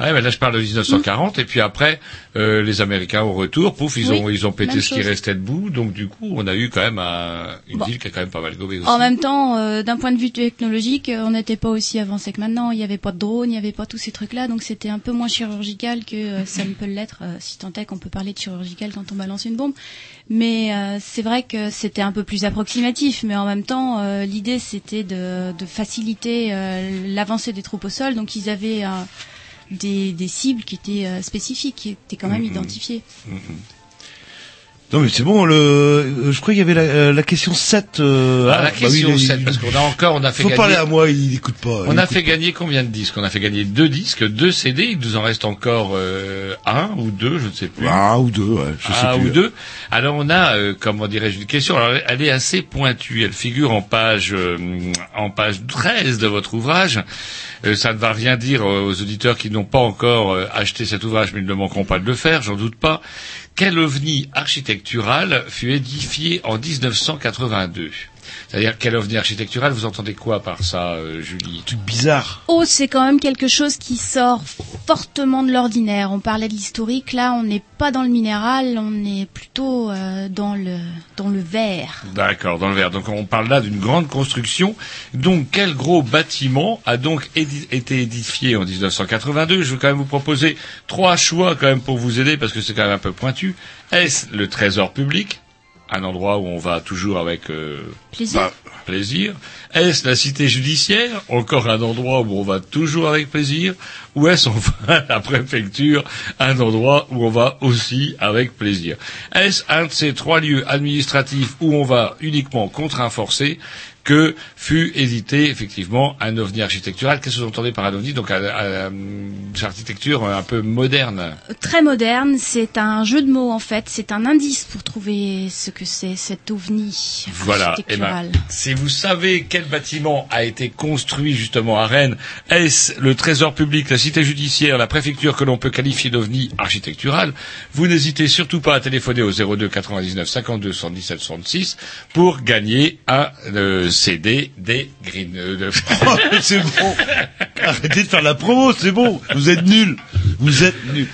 Ouais, mais là je parle de 1940 et puis après euh, les Américains au retour, pouf, ils Oui, ont ils ont pété ce qui restait debout. Donc du coup, on a eu quand même un- une Bon. ville qui a quand même pas mal gobé aussi. En même temps, euh, d'un point de vue technologique, euh, on n'était pas aussi avancé que maintenant. Il n'y avait pas de drone, il n'y avait pas tous ces trucs-là, donc c'était un peu moins chirurgical que euh, ça ne peut l'être, euh, si tant est qu'on peut parler de chirurgical quand on balance une bombe. Mais euh, c'est vrai que c'était un peu plus approximatif, mais en même temps, euh, l'idée c'était de, de faciliter euh, l'avancée des troupes au sol, donc ils avaient euh, des, des cibles qui étaient spécifiques, qui étaient quand même Mhm. identifiées. Non mais c'est bon, le... euh, je crois qu'il y avait la, euh, la question 7. Euh... Ah, la bah oui, question il- 7, parce qu'on a encore, on a fait Faut gagner... parler à moi, il n'écoute pas. On a fait gagner combien de disques? On a fait gagner deux disques, deux CD. Il nous en reste encore euh, un ou deux, je ne sais plus. Un ou deux, ouais, je sais un plus. ou deux. Alors on a, euh, comment dirais-je, une question. Alors elle est assez pointue. Elle figure en page, euh, en page 13 de votre ouvrage. Euh, ça ne va rien dire aux auditeurs qui n'ont pas encore acheté cet ouvrage, mais ils ne manqueront pas de le faire, j'en doute pas. Quel ovni architectural fut édifié en 1982 C'est-à-dire quel ovni architectural Vous entendez quoi par ça, euh, Julie? Truc bizarre. Oh, c'est quand même quelque chose qui sort fortement de l'ordinaire. On parlait de l'historique, là, on n'est pas dans le minéral, on est plutôt euh, dans le dans le verre. D'accord, dans le verre. Donc on parle là d'une grande construction. Donc quel gros bâtiment a donc édi- été édifié en 1982 Je veux quand même vous proposer trois choix quand même pour vous aider parce que c'est quand même un peu pointu. Est-ce le trésor public? Un endroit où on va toujours avec euh, Plaisir. bah, plaisir. Est-ce la cité judiciaire Encore un endroit où on va toujours avec plaisir. Ou est-ce enfin la préfecture Un endroit où on va aussi avec plaisir? Est-ce un de ces trois lieux administratifs où on va uniquement contraint forcé que fut édité effectivement un ovni architectural Qu'est-ce que vous entendez par un ovni? Donc un- un- une architecture un peu moderne. Très moderne, c'est un jeu de mots en fait, c'est un indice pour trouver ce que c'est cet ovni Voilà. Ben, architectural. si vous savez quel bâtiment a été construit justement à Rennes, est-ce le trésor public, la cité judiciaire, la préfecture que l'on peut qualifier d'ovni architectural, vous n'hésitez surtout pas à téléphoner au 02 99 52 117 66 pour gagner un euh, CD des Green. euh, de- Oh, c'est bon. Arrêtez de faire la promo, c'est bon. Vous êtes nuls. Vous êtes nuls.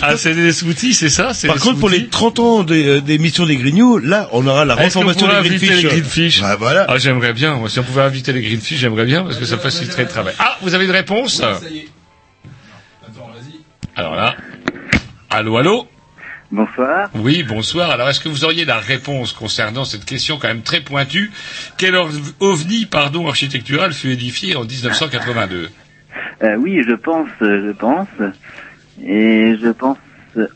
Ah, c'est des smoothies, c'est ça? C'est Par des contre, pour les smoothies? 30 ans des, euh, d'émission des Grignoux, là, on aura la reformation des Greenfish. les Greenfish Ah, voilà. Ah, j'aimerais bien. Moi, si on pouvait inviter les Greenfish, j'aimerais bien parce que ça faciliterait le travail. Ah, vous avez une réponse? Ça y est. Attends, vas-y. Alors là, allô, allô? Bonsoir. Oui, bonsoir. Alors, est-ce que vous auriez la réponse concernant cette question quand même très pointue? Quel ovni, pardon, architectural fut édifié en 1982 Euh, oui, je pense, euh, je pense. Et je pense,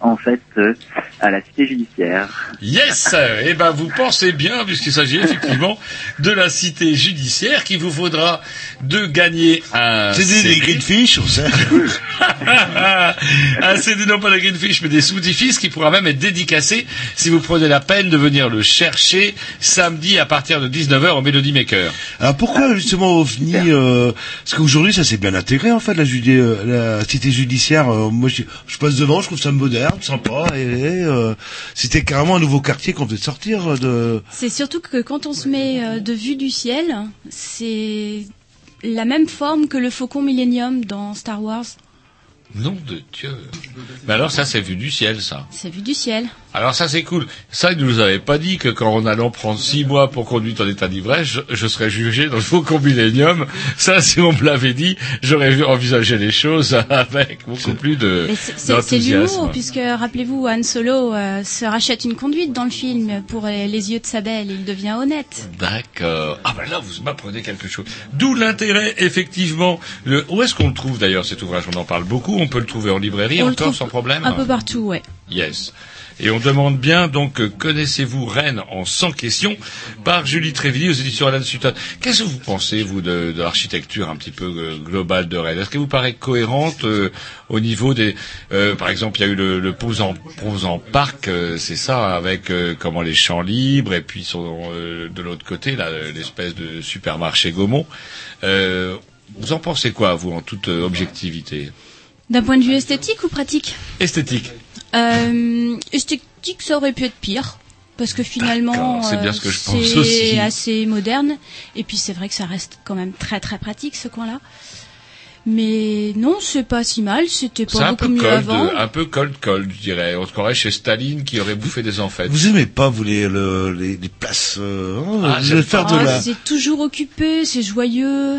en fait, euh, à la cité judiciaire. Yes Eh ben, vous pensez bien, puisqu'il s'agit effectivement de la cité judiciaire, qu'il vous faudra de gagner un C'est des, des greenfish, on sait. un CD, non pas la Greenfish, mais des sous-diffices qui pourra même être dédicacé si vous prenez la peine de venir le chercher samedi à partir de 19h au Melody Maker. Alors pourquoi justement OVNI euh, Parce qu'aujourd'hui ça s'est bien intégré en fait la, judi- euh, la cité judiciaire. euh, moi je, je passe devant, je trouve ça moderne, sympa. Et, et, euh, c'était carrément un nouveau quartier qu'on faisait sortir euh, de. C'est surtout que quand on se met euh, de vue du ciel, c'est la même forme que le faucon Millennium dans Star Wars. Nom de Dieu. Mais alors ça, c'est vu du ciel, ça. C'est vue du ciel. Alors ça, c'est cool. Ça, ils nous avaient pas dit que quand on allait prendre six mois pour conduire en état d'ivresse, je, je serais jugé dans le faucon Millennium. Ça, si on me l'avait dit, j'aurais vu envisager les choses avec beaucoup plus de c'est- l'humour, puisque rappelez-vous, Han Solo euh, se rachète une conduite dans le film pour les, les yeux de sa belle et il devient honnête. D'accord. Ah ben là, vous m'apprenez quelque chose. D'où l'intérêt, effectivement. Le... Où est-ce qu'on le trouve d'ailleurs cet ouvrage? On en parle beaucoup. On peut le trouver en librairie On encore sans problème? Un peu partout, ouais. Yes. Et on demande bien, donc, euh, connaissez-vous Rennes en 100 questions par Julie Trévilly aux éditions Alan Sutton. Qu'est-ce que vous pensez, vous, de, de l'architecture un petit peu euh, globale de Rennes? Est-ce qu'elle vous paraît cohérente euh, au niveau des... euh, par exemple, il y a eu le, le Posan, Posan Parc, euh, c'est ça, avec euh, comment les champs libres, et puis son, euh, de l'autre côté, là, l'espèce de supermarché Gaumont. Euh, vous en pensez quoi, vous, en toute objectivité? D'un point de vue esthétique ou pratique? Esthétique. Euh, esthétique, ça aurait pu être pire. Parce que finalement, c'est bien euh, ce que je pense c'est aussi. assez moderne. Et puis c'est vrai que ça reste quand même très très pratique ce coin-là. Mais non, c'est pas si mal. C'était pas un beaucoup peu mieux cold, avant. un peu cold cold, je dirais. On se croirait chez Staline qui aurait bouffé des enfêtes. Vous aimez pas vous les le, les, les places euh, hein, Ah, vous j'aime allez faire de Ah, la. C'est toujours occupé, c'est joyeux.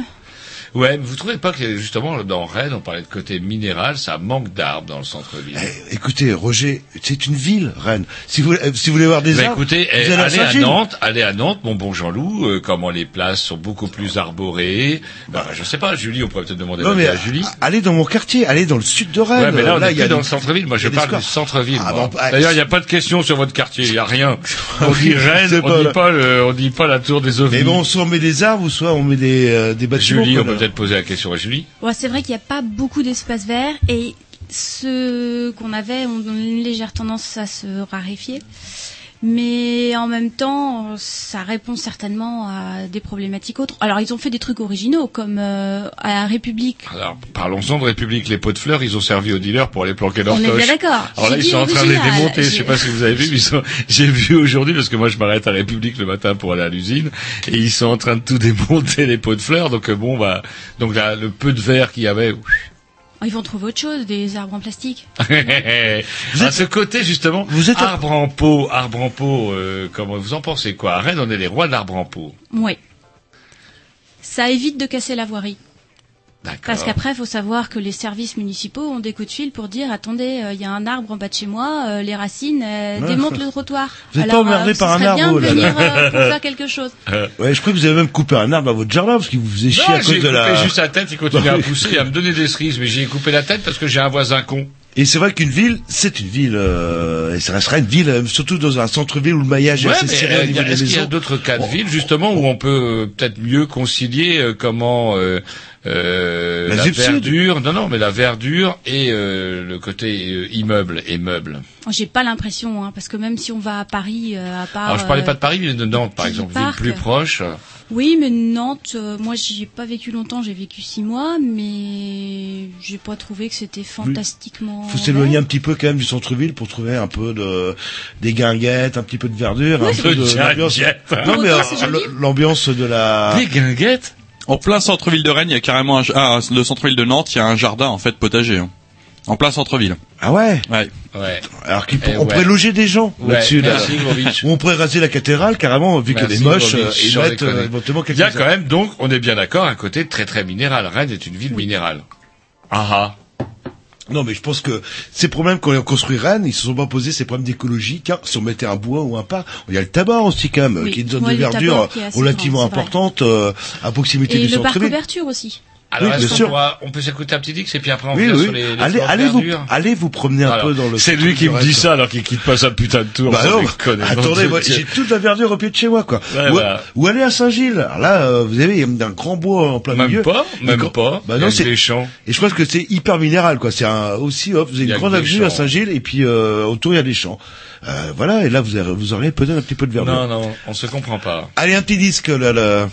Ouais, mais vous trouvez pas que justement dans Rennes, on parlait de côté minéral, ça manque d'arbres dans le centre-ville? Écoutez, Roger, c'est une ville, Rennes. Si vous euh, si vous voulez voir des Bah, arbres, écoutez, eh, allez à. Nantes, allez à Nantes, mon bon Jean-Loup, euh, comment les places sont beaucoup plus arborées. Bah, je sais pas, Julie, on pourrait peut-être demander Non mais à Julie. allez dans mon quartier, allez dans le sud de Rennes. Ouais, mais là, on est y a dans des- le centre-ville. Moi, y je parle du centre-ville. Ah, bon, bah, D'ailleurs, il n'y a pas de question sur votre quartier. Il n'y a rien. On dit Rennes, on dit pas, le, on dit pas la tour des ovnis. Mais bon, soit on met des arbres ou soit on met des euh, des bâtiments. Julie, quoi, on peut là. Peut-être poser la question à Julie. C'est vrai qu'il n'y a pas beaucoup d'espace vert et ceux qu'on avait ont une légère tendance à se raréfier. Mais en même temps, ça répond certainement à des problématiques autres. Alors, ils ont fait des trucs originaux, comme euh, à la République. Alors, parlons-en de République. Les pots de fleurs, ils ont servi aux dealers pour aller planquer leurs On est toches. bien d'accord. Alors là, ils sont en train de les démonter. Je sais pas si vous avez vu, mais sont... j'ai vu aujourd'hui, parce que moi, je m'arrête à République le matin pour aller à l'usine, et ils sont en train de tout démonter, les pots de fleurs. Donc, euh, bon, bah, donc là, le peu de verre qu'il y avait, Ils vont trouver autre chose, des arbres en plastique. à ce côté justement, Vous êtes- arbre en pot, arbre en pot. Euh, comment vous en pensez quoi? À Rennes, on est les rois de l'arbre en pot. Oui. Ça évite de casser la voirie. Parce qu'après, il faut savoir que les services municipaux ont des coups de fil pour dire attendez, euh, il y a un arbre en bas de chez moi, euh, les racines euh, Ouais. démontent le trottoir. Vous êtes Alors, pas emmerdé euh, par un arbre, bien de là là. venir euh, pour faire quelque chose. Ouais, je crois que vous avez même coupé un arbre à votre jardin parce qu'il vous faisait chier Non, à j'ai cause de coupé la. juste la tête, il continue à pousser, et à me donner des cerises, mais j'ai coupé la tête parce que j'ai un voisin con. Et c'est vrai qu'une ville, c'est une ville, euh, et ça restera une ville, euh, surtout dans un centre-ville où le maillage est assez serré euh, est-ce qu'il y a d'autres cas de ville justement où on peut peut-être mieux concilier euh, comment euh, euh, La verdure, non non, mais la verdure et euh, le côté euh, immeuble et meuble. J'ai pas l'impression, hein, parce que même si on va à Paris, euh, à part. Alors je parlais euh, pas de Paris, mais de Nantes par exemple, ville plus proche. Oui, mais Nantes, euh, moi j'y ai pas vécu longtemps, j'ai vécu six mois, mais j'ai pas trouvé que c'était fantastiquement. faut s'éloigner un petit peu quand même du centre-ville pour trouver un peu de des guinguettes, un petit peu de verdure, un peu de l'ambiance. Non mais euh, l'ambiance de la. Des guinguettes? En plein centre-ville de Rennes, il y a carrément un, ah, le centre-ville de Nantes, il y a un jardin en fait potager. hein. En plein centre-ville. Ah ouais? Ouais. Ouais. Alors qu'il Eh ouais. pourrait loger des gens Ouais, là-dessus. Là. Ou on pourrait raser la cathédrale carrément vu qu'elle est moche euh, et mettre euh, éventuellement Il y a quand même donc, on est bien d'accord, un côté très très minéral. Rennes est une ville minérale. Ah ah. Non, mais je pense que ces problèmes quand on a construit Rennes, ils se sont pas posés ces problèmes d'écologie. Car si on mettait un bois ou un parc, il y a le tabac aussi quand même, Oui. qui est une zone de le verdure relativement grand, importante euh, à proximité Et du le parc centre-ville. ouverture aussi. Alors, Oui, bien sûr. pourra- on peut s'écouter un petit Dix et puis après on Oui, oui. sur les, les allez, allez vous, allez vous promener un Alors, peu dans le. C'est lui qui me dit ça alors qu'il quitte pas sa putain de tour. Bah non, attendez, moi, j'ai toute la verdure au pied de chez moi, quoi. Ouais, ou, voilà. ou aller à Saint-Gilles. Alors là, euh, vous avez un grand bois en plein Même milieu. pas, même quand- pas. Bah Il y non, c'est des champs. Et je pense que c'est hyper minéral, quoi. C'est un, aussi, hop, vous avez une grande avenue à. Saint-Gilles et puis euh, autour il y a des champs. Euh, voilà, et là vous aurez, vous aurez peut-être un petit peu de verdure. Non, non, on se comprend pas. Allez, un petit disque là. là.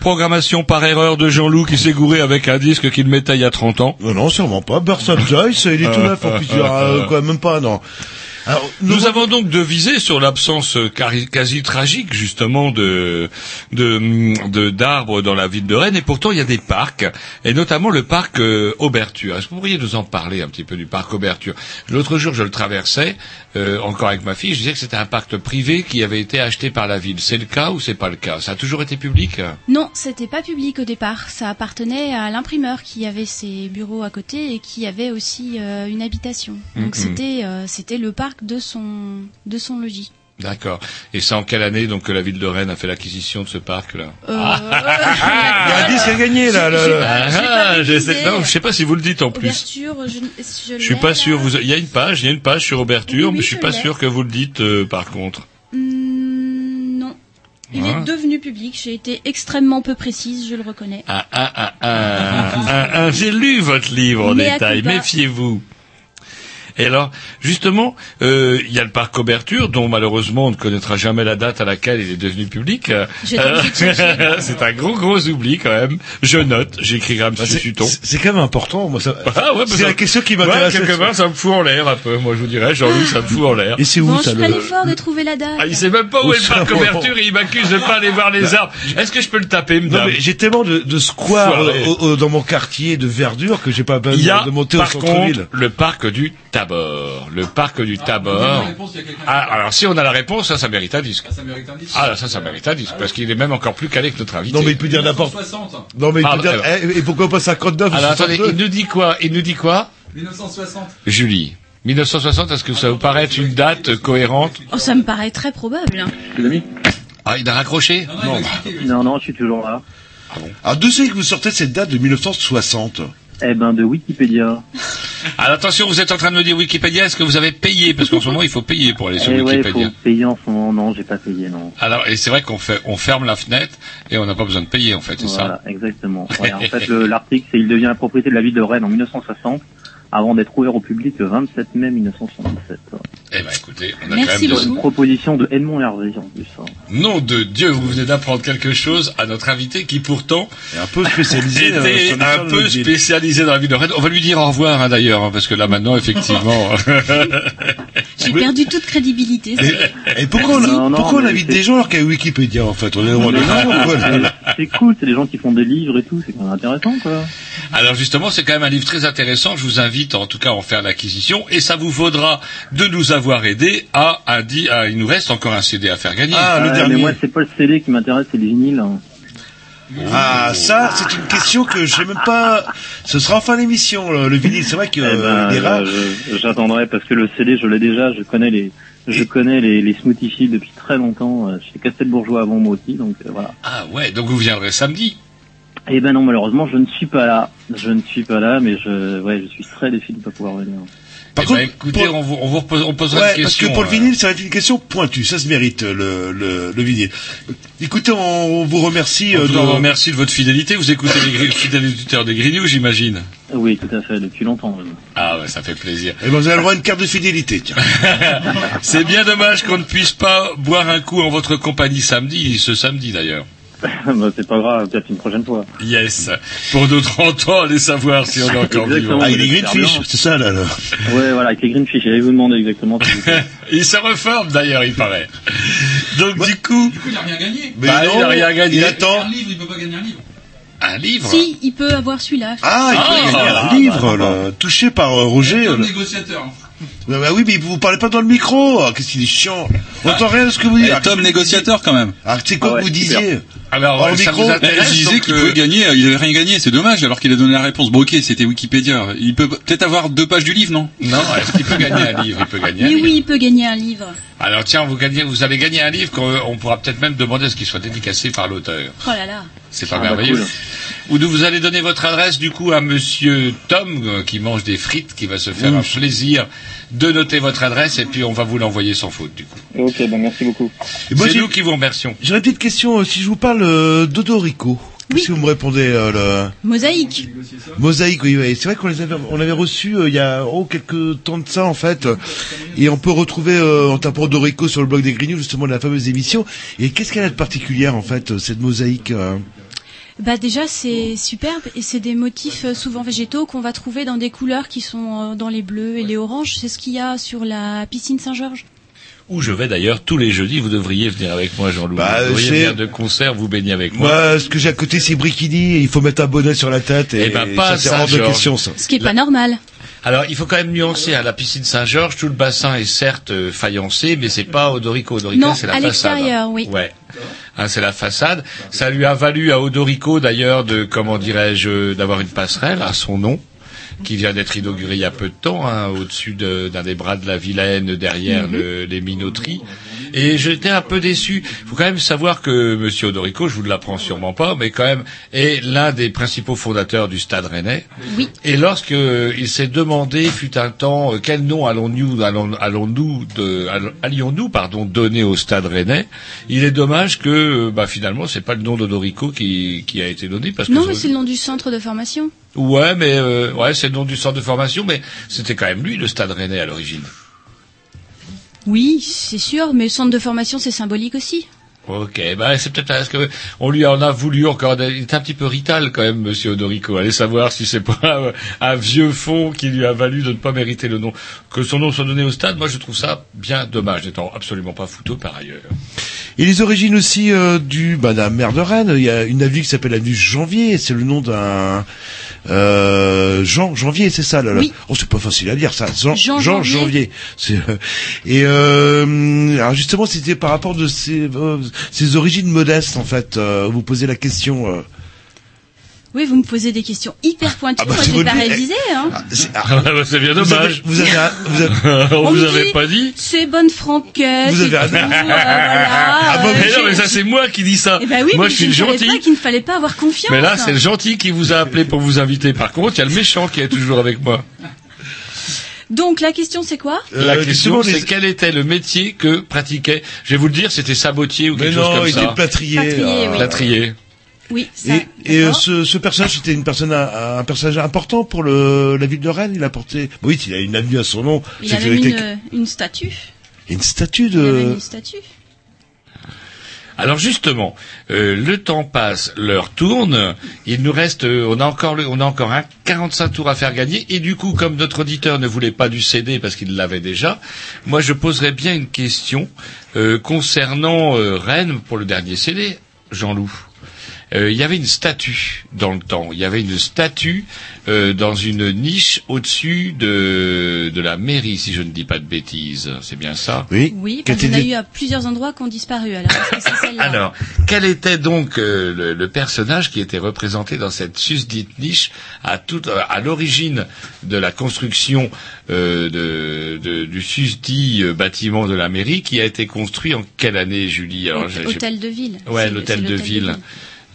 Programmation par erreur de Jean-Loup qui s'est gouré avec un disque qu'il mettait il y a 30 ans. Non, non, sûrement pas. Burson Joyce, il est tout neuf en plus. euh, quoi, même pas, non. Alors, Nous avons donc devisé sur l'absence euh, quasi tragique justement de de de- d'arbres dans la ville de Rennes et pourtant il y a des parcs et notamment le parc euh, Auberture. Est-ce que vous pourriez nous en parler un petit peu du parc Auberture? L'autre jour je le traversais euh, encore avec ma fille, je disais que c'était un parc privé qui avait été acheté par la ville. C'est le cas ou c'est pas le cas? Ça a toujours été public? Non, c'était pas public au départ. Ça appartenait à l'imprimeur qui avait ses bureaux à côté et qui avait aussi euh, une habitation. Donc Mhm. c'était euh, c'était le parc de son de son logis. D'accord. Et c'est en quelle année donc que la ville de Rennes a fait l'acquisition de ce parc-là Euh, Il y a un disque à gagner là. là, là. Ah, ah, je sais, non, je sais pas si vous le dites en plus. Ouverture, je, je, Je suis pas sûr. Vous, il y a une page, il y a une page sur Ouverture, Oui, oui, mais je suis je pas sûr que vous le dites euh, par contre. Hmm, non. Il Ah. est devenu public. J'ai été extrêmement peu précise, je le reconnais. Ah, ah, ah, ah, ah, ah, j'ai lu votre livre en détail, méfiez-vous. Et alors, justement, euh, il y a le parc Auberture, dont malheureusement on ne connaîtra jamais la date à laquelle il est devenu public. Euh, c'est un gros gros oubli quand même. Je note, j'écrirai un Bah, petit c'est- Sutton. c'est quand même important. Moi, ça, Ah ouais, c'est la question qui m'intéresse. Ouais, quelque part, ça me fout en l'air un peu. Moi, je vous dirais, Jean-Louis, ça me fout en l'air. Et c'est où Bon, je ça le... l'effort de trouver la date. Ah, il sait même pas où Où est le ça parc Auberture et il m'accuse de pas aller voir les arbres. Est-ce que je peux le taper, Non, mais j'ai tellement de, de squares dans mon quartier de verdure que j'ai pas besoin Il y a, de monter au par centre-ville. contre, le parc du Tabor. Le parc du Tabor. Ah, alors si on a la réponse, ça, ça mérite un disque. Ça mérite un disque. Ah, ça, ça mérite un disque, parce qu'il est même encore plus calé que notre invité. Non mais il peut dire n'importe. 1960. Non mais il Pardon, peut dire. alors. eh, et pourquoi pas 59 ou Alors attendez, 62? il nous dit quoi Il nous dit quoi 1960. Julie 1960, est-ce que ça vous paraît être une date cohérente Oh, ça me paraît très probable. hein. Les amis Ah, il a raccroché Non, Non, non, je suis toujours là. Alors d'où c'est que vous sortez cette date de 1960 Eh ben, de Wikipédia. Alors attention, vous êtes en train de me dire Wikipédia, est-ce que vous avez payé Parce qu'en ce moment, il faut payer pour aller sur Eh ouais, Wikipédia. faut payer en ce moment. Non, j'ai pas payé, non. Alors, et c'est vrai qu'on fait, on ferme la fenêtre et on n'a pas besoin de payer, en fait, c'est ça Voilà, exactement. Ouais, en fait, le- l'article, c'est il devient la propriété de la ville de Rennes en 1960, avant d'être ouvert au public le 27 mai 1977. Eh ben, écoutez, on a Merci quand même une proposition de Edmond Hervé, en plus. hein. Nom de Dieu, vous venez d'apprendre quelque chose à notre invité qui pourtant Et un peu spécialisé. euh, était l'histoire un peu ville. spécialisé dans la vie de Rennes. On va lui dire au revoir hein, d'ailleurs, hein, parce que là maintenant, effectivement... J'ai perdu toute crédibilité. Et pourquoi on, Non, non, pourquoi on invite des gens alors qu'il y a Wikipédia en fait On est on c'est- cool, c'est des gens qui font des livres et tout, c'est quand même intéressant, quoi. Alors justement, c'est quand même un livre très intéressant. Je vous invite en tout cas à en faire l'acquisition et ça vous vaudra de nous avoir aidé à un di- à- il nous reste encore un CD à faire gagner. Ah, le Ouais, dernier. Mais moi, c'est pas le CD qui m'intéresse, c'est les vinyles. hein. Ah, ça, c'est une question que je sais même pas. Ce sera en fin d'émission, le, le vinyle. C'est vrai que Eh euh, ben, est rare. je- J'attendrai parce que le CD, je l'ai déjà, je connais les, je connais les, les Smoothie depuis très longtemps. euh, Chez Castelbourgeois avant moi aussi, donc euh, voilà. Ah ouais, donc vous viendrez samedi. Eh ben non, malheureusement, je ne suis pas là. Je ne suis pas là, mais je, ouais, je suis très déçu de ne pas pouvoir venir. Par Eh contre, écoutez, pour- on vous, on vous repose- on posera Ouais, une parce question. que pour le euh, vinyle, ça va être une question pointue. Ça se mérite, le, le, le vinyle. Écoutez, on, on vous remercie. On euh, vous remercie de votre fidélité. Vous écoutez les fidèles des Grignoux, j'imagine. Oui, tout à fait, depuis longtemps. même. Ah ouais, ça fait plaisir. Eh ben, vous avez le droit à une carte de fidélité, tiens. C'est bien dommage qu'on ne puisse pas boire un coup en votre compagnie samedi, ce samedi d'ailleurs. Bah, c'est pas grave, peut-être une prochaine fois. Yes. Pour nos 30 ans, allez savoir si on est encore vivant. Ah, il est Greenfish, c'est ça, là, là. Ouais, voilà, avec les Greenfish, j'allais vous demander exactement. Il se reforme d'ailleurs, il paraît. Donc du coup, Du coup, il a rien gagné. Mais Bah, non, il a rien gagné. Il attend. Un livre, il peut pas gagner un livre. un livre. Si, il peut avoir celui-là. Ah, il peut Ah, gagner ah, un livre, là, touché par euh, Roger. Là. négociateur. Ah bah oui, mais vous parlez pas dans le micro. Ah, Qu'est-ce qu'il est chiant. On entend rien de ce que vous dites. Et Tom négociateur quand même. Ah, c'est quoi Ah que vous super. disiez Alors, le ça micro. vous intéresse je disais donc, qu'il euh, pouvait gagner, il avait rien gagné, c'est dommage alors qu'il a donné la réponse. Bon ok, c'était Wikipédia. Il peut peut-être avoir deux pages du livre, non? Non, est-ce qu'il peut gagner un livre? Il peut gagner un Mais livre. oui, il peut gagner un livre. Alors tiens, vous gagnez, vous allez gagner un livre qu'on on pourra peut-être même demander à ce qu'il soit dédicacé par l'auteur. Oh là là. C'est pas Ah, bah, merveilleux. cool. Ou vous allez donner votre adresse du coup à Monsieur Tom euh, qui mange des frites, qui va se faire un plaisir de noter votre adresse et puis on va vous l'envoyer sans faute du coup. ok, ben merci beaucoup. C'est nous qui vous remercions. J'aurais une petite question. euh, Si je vous parle euh, d'Odorico, Oui. que vous me répondez euh, le... Mosaïque. Mosaïque, oui, oui. C'est vrai qu'on les avait, on avait reçus euh, il y a oh, quelques temps de ça en fait, et on peut retrouver euh, en tapant Dorico sur le blog des Grignoux justement la fameuse émission. Et qu'est-ce qu'elle a de particulière en fait cette mosaïque euh Bah déjà c'est superbe et c'est des motifs euh, souvent végétaux qu'on va trouver dans des couleurs qui sont euh, dans les bleus et les oranges. C'est ce qu'il y a sur la piscine Saint-Georges. Où je vais d'ailleurs tous les jeudis. Vous devriez venir avec moi, Jean-Louis. Bah, vous devriez venir de concert, vous baigner avec moi. Moi, ce que j'ai à côté, c'est Brikini. et Il faut mettre un bonnet sur la tête. Et, Eh ben, pas ça, hors de Georges. question, ça. Ce qui est pas normal. Alors, il faut quand même nuancer à la piscine Saint-Georges. Tout le bassin est certes euh, faïencé, mais c'est pas Odorico. Odorico, c'est la à façade. l'extérieur, oui. Ouais. Hein, c'est la façade. Ça lui a valu à Odorico d'ailleurs de, comment dirais-je, d'avoir une passerelle à son nom qui vient d'être inaugurée il y a peu de temps, hein, au-dessus de- d'un des bras de la Vilaine, derrière Mhm. le- les minoteries. Et j'étais un peu déçu. Il faut quand même savoir que Monsieur Odorico, je vous l'apprends sûrement pas, mais quand même est l'un des principaux fondateurs du Stade Rennais. Oui. Et lorsque euh, il s'est demandé, fut un temps, euh, quel nom allons-nous, allons, allons-nous, allions-nous, pardon, donner au Stade Rennais, il est dommage que, euh, bah, finalement, c'est pas le nom d'Odorico qui, qui a été donné parce que Non, mais c'est le nom du centre de formation. Ouais, mais euh, ouais, c'est le nom du centre de formation, mais c'était quand même lui le Stade Rennais à l'origine. Oui, c'est sûr, mais le centre de formation, c'est symbolique aussi. Ok, bah c'est peut-être parce que on lui en a voulu encore. Il est un petit peu rital quand même, Monsieur Odorico. Allez savoir si c'est pas un, un vieux fond qui lui a valu de ne pas mériter le nom. Que son nom soit donné au stade, moi je trouve ça bien dommage, n'étant absolument pas fouteux par ailleurs. Et les origines aussi euh, du bah, d'un maire de Rennes. Il y a une avenue qui s'appelle l'avenue Janvier. C'est le nom d'un euh, Jean Janvier, c'est ça là. là. Oui. Oh, c'est pas facile à dire ça. Jean, Jean Jean Janvier. Euh, et euh, alors justement, c'était par rapport de ces, euh, ces origines modestes en fait. euh, vous posez la question. Oui, vous me posez des questions hyper pointues. Ah bah, Moi, c'est je l'ai pas révisé, hein. c'est ah, Ah, bah, c'est bien vous dommage. avez- vous avez un- vous avez- on On vous avait dit, pas dit. C'est bonne franquette. Vous avez et un- euh, voilà, Ah bon, euh, mais non, j'ai- mais ça c'est moi qui dis ça. Eh ben oui, moi mais je suis je le ne savais gentil. pas qu'il ne fallait pas avoir confiance. Mais là, c'est le gentil qui vous a appelé pour vous inviter. Par contre, il y a le méchant qui est toujours avec moi. Donc, la question, c'est quoi? La Euh, question, justement, les- c'est quel était le métier que pratiquait? Je vais vous le dire, c'était sabotier ou Mais quelque non, chose comme il ça. était plâtrier. Plâtrier, euh, oui. Plâtrier. Oui, ça. Et, et euh, ce, ce personnage, c'était une personne, un, un personnage important pour le, la ville de Rennes. Il a porté, oui, il a une avenue à son nom. Il C'est avait mis quelque- une, une statue. une statue Il avait de. une statue. Alors justement, euh, le temps passe, l'heure tourne. Il nous reste, euh, on a encore, le- on a encore un 45 tours à faire gagner. Et du coup, comme notre auditeur ne voulait pas du CD parce qu'il l'avait déjà, moi je poserais bien une question euh, concernant euh, Rennes pour le dernier CD, Jean-Loup. Euh, il y avait une statue dans le temps. Il y avait une statue euh, dans une niche au-dessus de, de la mairie, si je ne dis pas de bêtises. C'est bien ça? Oui. Oui, parce qu'il y en a eu à plusieurs endroits qui ont disparu. Alors, que quel était donc euh, le, le personnage qui était représenté dans cette susdite niche à, tout, à l'origine de la construction euh, de, de- du susdit bâtiment de la mairie qui a été construit en quelle année, Julie? Alors, j'ai- j'ai- Hôtel de ville. Ouais, l'hôtel de ville.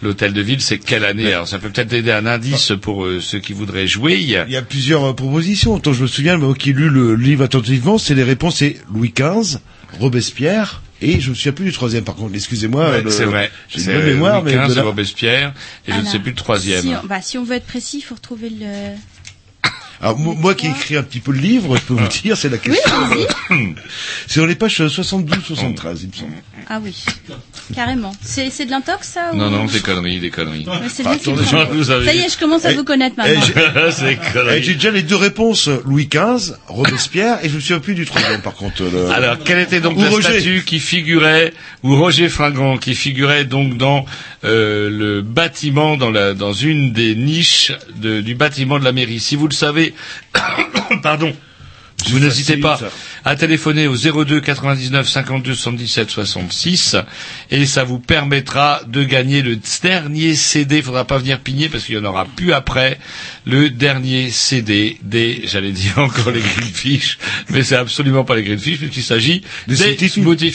L'hôtel de ville, c'est quelle année Alors, ça peut peut-être aider un indice pour euh, ceux qui voudraient jouer. Il y a- Il y a plusieurs euh, propositions. Tant je me souviens, moi qui ai lu le livre attentivement, c'est les réponses, c'est Louis XV, Robespierre, et je me souviens plus du troisième par contre, excusez-moi. Ouais, c'est vrai. J'ai une bonne mémoire, Louis mais XV, de Robespierre, et je ne sais plus le troisième. Si on, bah, si on veut être précis, il faut retrouver le. Alors, mo- moi qui ai écrit un petit peu le livre, je peux vous dire, c'est la Oui, question. vas-y. c'est dans les pages 72-73, il me semble. Ah oui, carrément. C'est c'est de l'intox, ça ou... Non, non, des conneries, des conneries. Ouais, c'est bien vous avez- Ça y est, je commence à Eh, vous connaître eh, maintenant. j'ai- c'est Eh, conneries. J'ai déjà les deux réponses, Louis XV, Robespierre, et je me souviens plus du troisième par contre. le- Alors, quelle était donc Ou la Roger. statue qui figurait, ou Roger Fringant, qui figurait donc dans euh, le bâtiment, dans, la, dans une des niches du bâtiment de la mairie. Si vous le savez, pardon, vous n'hésitez pas à téléphoner au 02 99 52 77 66 et ça vous permettra de gagner le dernier CD. Il faudra pas venir pigner parce qu'il y en aura plus après. Le dernier CD des, j'allais dire encore les Greenfish, mais c'est absolument pas les Greenfish puisqu'il s'agit Des des Smoothie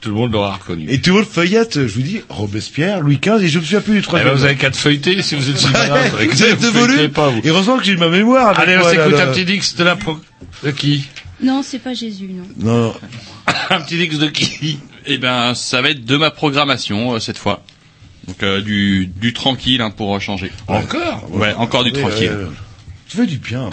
Tout le monde l'aura reconnu. Et tout le feuillette, je vous dis, Robespierre, Louis XV, et je me souviens plus du Eh troisième. ben, vous avez qu'à te feuilleter si vous êtes si malin. vous êtes pas, vous. Et heureusement que j'ai ma mémoire avec Allez, on s'écoute un petit dix de la pro... de qui Non, c'est pas Jésus, non. Non, Un petit dix de qui Eh ben, ça va être de ma programmation euh, cette fois. Donc euh, du, du tranquille hein, pour changer. Encore Ouais, encore du tranquille. euh, Tu fais du bien.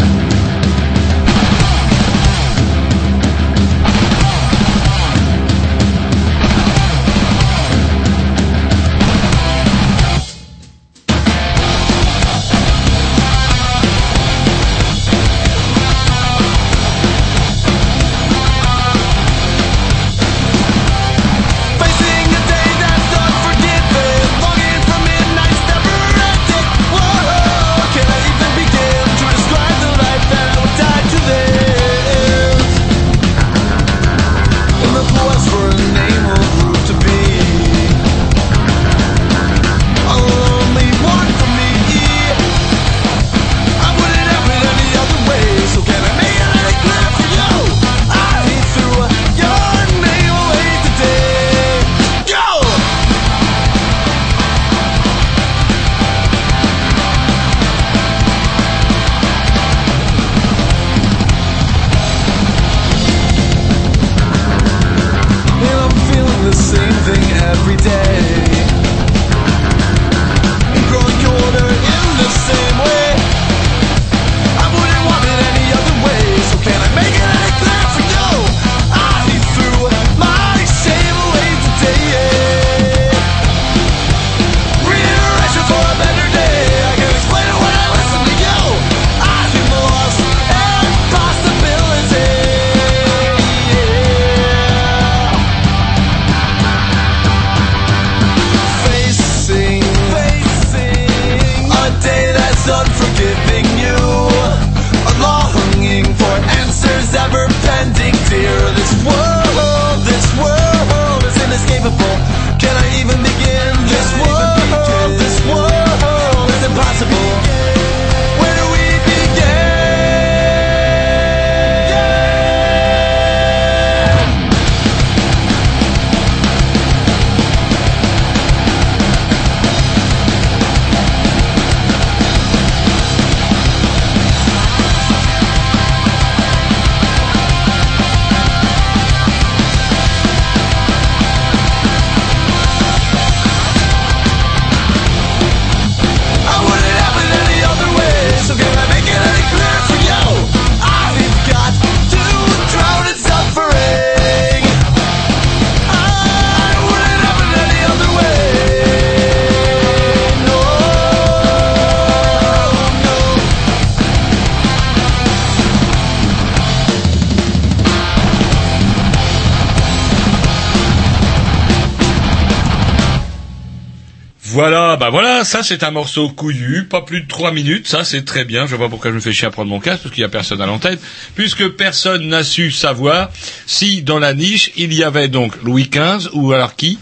Ça c'est un morceau couillu, pas plus de trois minutes, ça c'est très bien, je vois pas pourquoi je me fais chier à prendre mon casque, parce qu'il y a personne à l'antenne, puisque personne n'a su savoir si dans la niche il y avait donc Louis XV ou alors qui?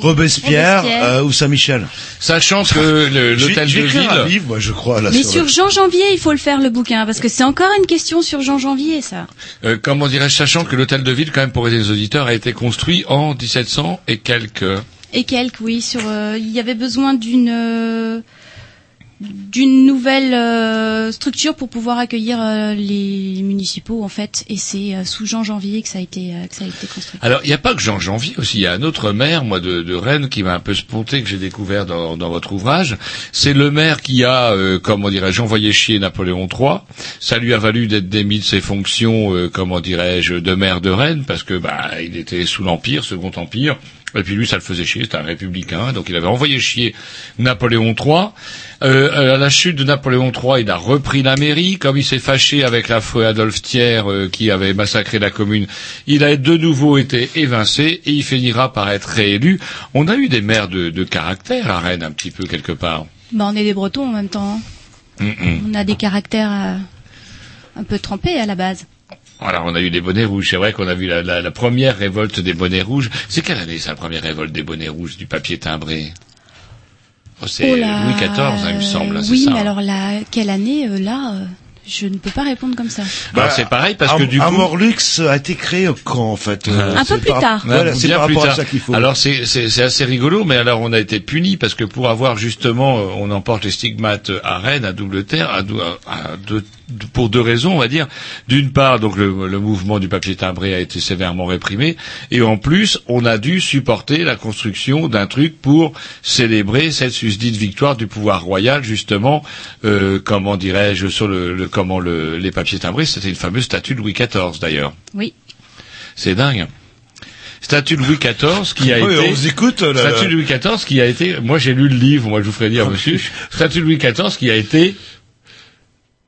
Robespierre, Robespierre. euh, ou Saint-Michel. Sachant que l'hôtel de un ville... livre, moi, je crois, là. Mais sur- sur Jean Janvier, il faut le faire le bouquin parce que c'est encore une question sur Jean Janvier, ça. Euh, comment dirais-je, sachant que l'hôtel de ville, quand même pour aider les auditeurs, a été construit en 1700 et quelques... Et quelques, oui, sur. euh, il y avait besoin d'une euh, d'une nouvelle euh, structure pour pouvoir accueillir les municipaux en fait, et c'est sous Jean Janvier que ça a été que ça a été construit. Alors, il n'y a pas que Jean Janvier aussi. Il y a un autre maire, moi, de, de Rennes, qui m'a un peu sponté, que j'ai découvert dans, dans votre ouvrage. C'est le maire qui a, comment dirais-je, envoyé chier Napoléon III. Ça lui a valu d'être démis de ses fonctions, comment dirais-je, de maire de Rennes, parce que bah, il était sous l'Empire, Second Empire. Et puis lui, ça le faisait chier, c'était un républicain, donc il avait envoyé chier Napoléon III. Euh, à la chute de Napoléon III, il a repris la mairie. Comme il s'est fâché avec l'affreux Adolphe Thiers euh, qui avait massacré la commune, il a de nouveau été évincé et il finira par être réélu. On a eu des maires de, de caractère à Rennes, un petit peu quelque part. Bah, on est des Bretons en même temps. hein. On a des caractères euh, un peu trempés à la base. Voilà, on a eu des bonnets rouges. C'est vrai qu'on a vu la, la- la première révolte des bonnets rouges. C'est quelle année, ça, la première révolte des bonnets rouges, du papier timbré? Oh, C'est Oh Louis XIV, hein, il me semble. hein, Oui, ça, mais hein. alors là, quelle année euh, là euh, Je ne peux pas répondre comme ça. Bah, c'est pareil parce que Am- du coup. Amorlux a été créé quand, en fait euh, Un peu plus par- tard. Voilà, c'est bien par plus rapport à tard. ça qu'il faut. Alors c'est c'est c'est assez rigolo, mais alors on a été puni parce que pour avoir justement, on emporte les stigmates à Rennes, à double terre, à, à- à deux- pour deux raisons, on va dire. D'une part, donc le, le mouvement du papier timbré a été sévèrement réprimé, et en plus, on a dû supporter la construction d'un truc pour célébrer cette susdite victoire du pouvoir royal, justement, euh, comment dirais-je, sur le, le- comment le, les papiers timbrés, c'était une fameuse statue de Louis XIV d'ailleurs. Oui. C'est dingue. Statue de Louis XIV qui a Oui, été. on vous écoute, là, là. Statue de Louis XIV qui a été. Moi, j'ai lu le livre. Moi, je vous ferai dire, monsieur. Statue de Louis XIV qui a été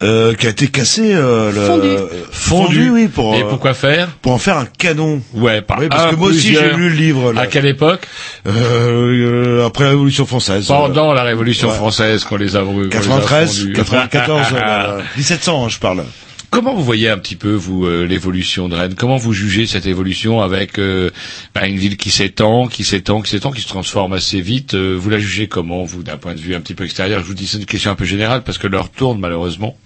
Euh, qui a été cassé, euh, le... Fondu. fondu, oui, pour, Et euh, pourquoi faire pour en faire un canon. Ouais, pas Oui, parce que moi aussi, j'ai lu le livre, là. À quelle époque Euh, euh, après la Révolution française. Pendant la Révolution ouais. française, qu'on les a a 93, fondus. 94, euh, 1700, je parle. Comment vous voyez un petit peu vous euh, l'évolution de Rennes? Comment vous jugez cette évolution avec euh, bah, une ville qui s'étend, qui s'étend, qui s'étend, qui se transforme assez vite euh, Vous la jugez comment vous d'un point de vue un petit peu extérieur? Je vous dis c'est une question un peu générale parce que l'heure tourne malheureusement.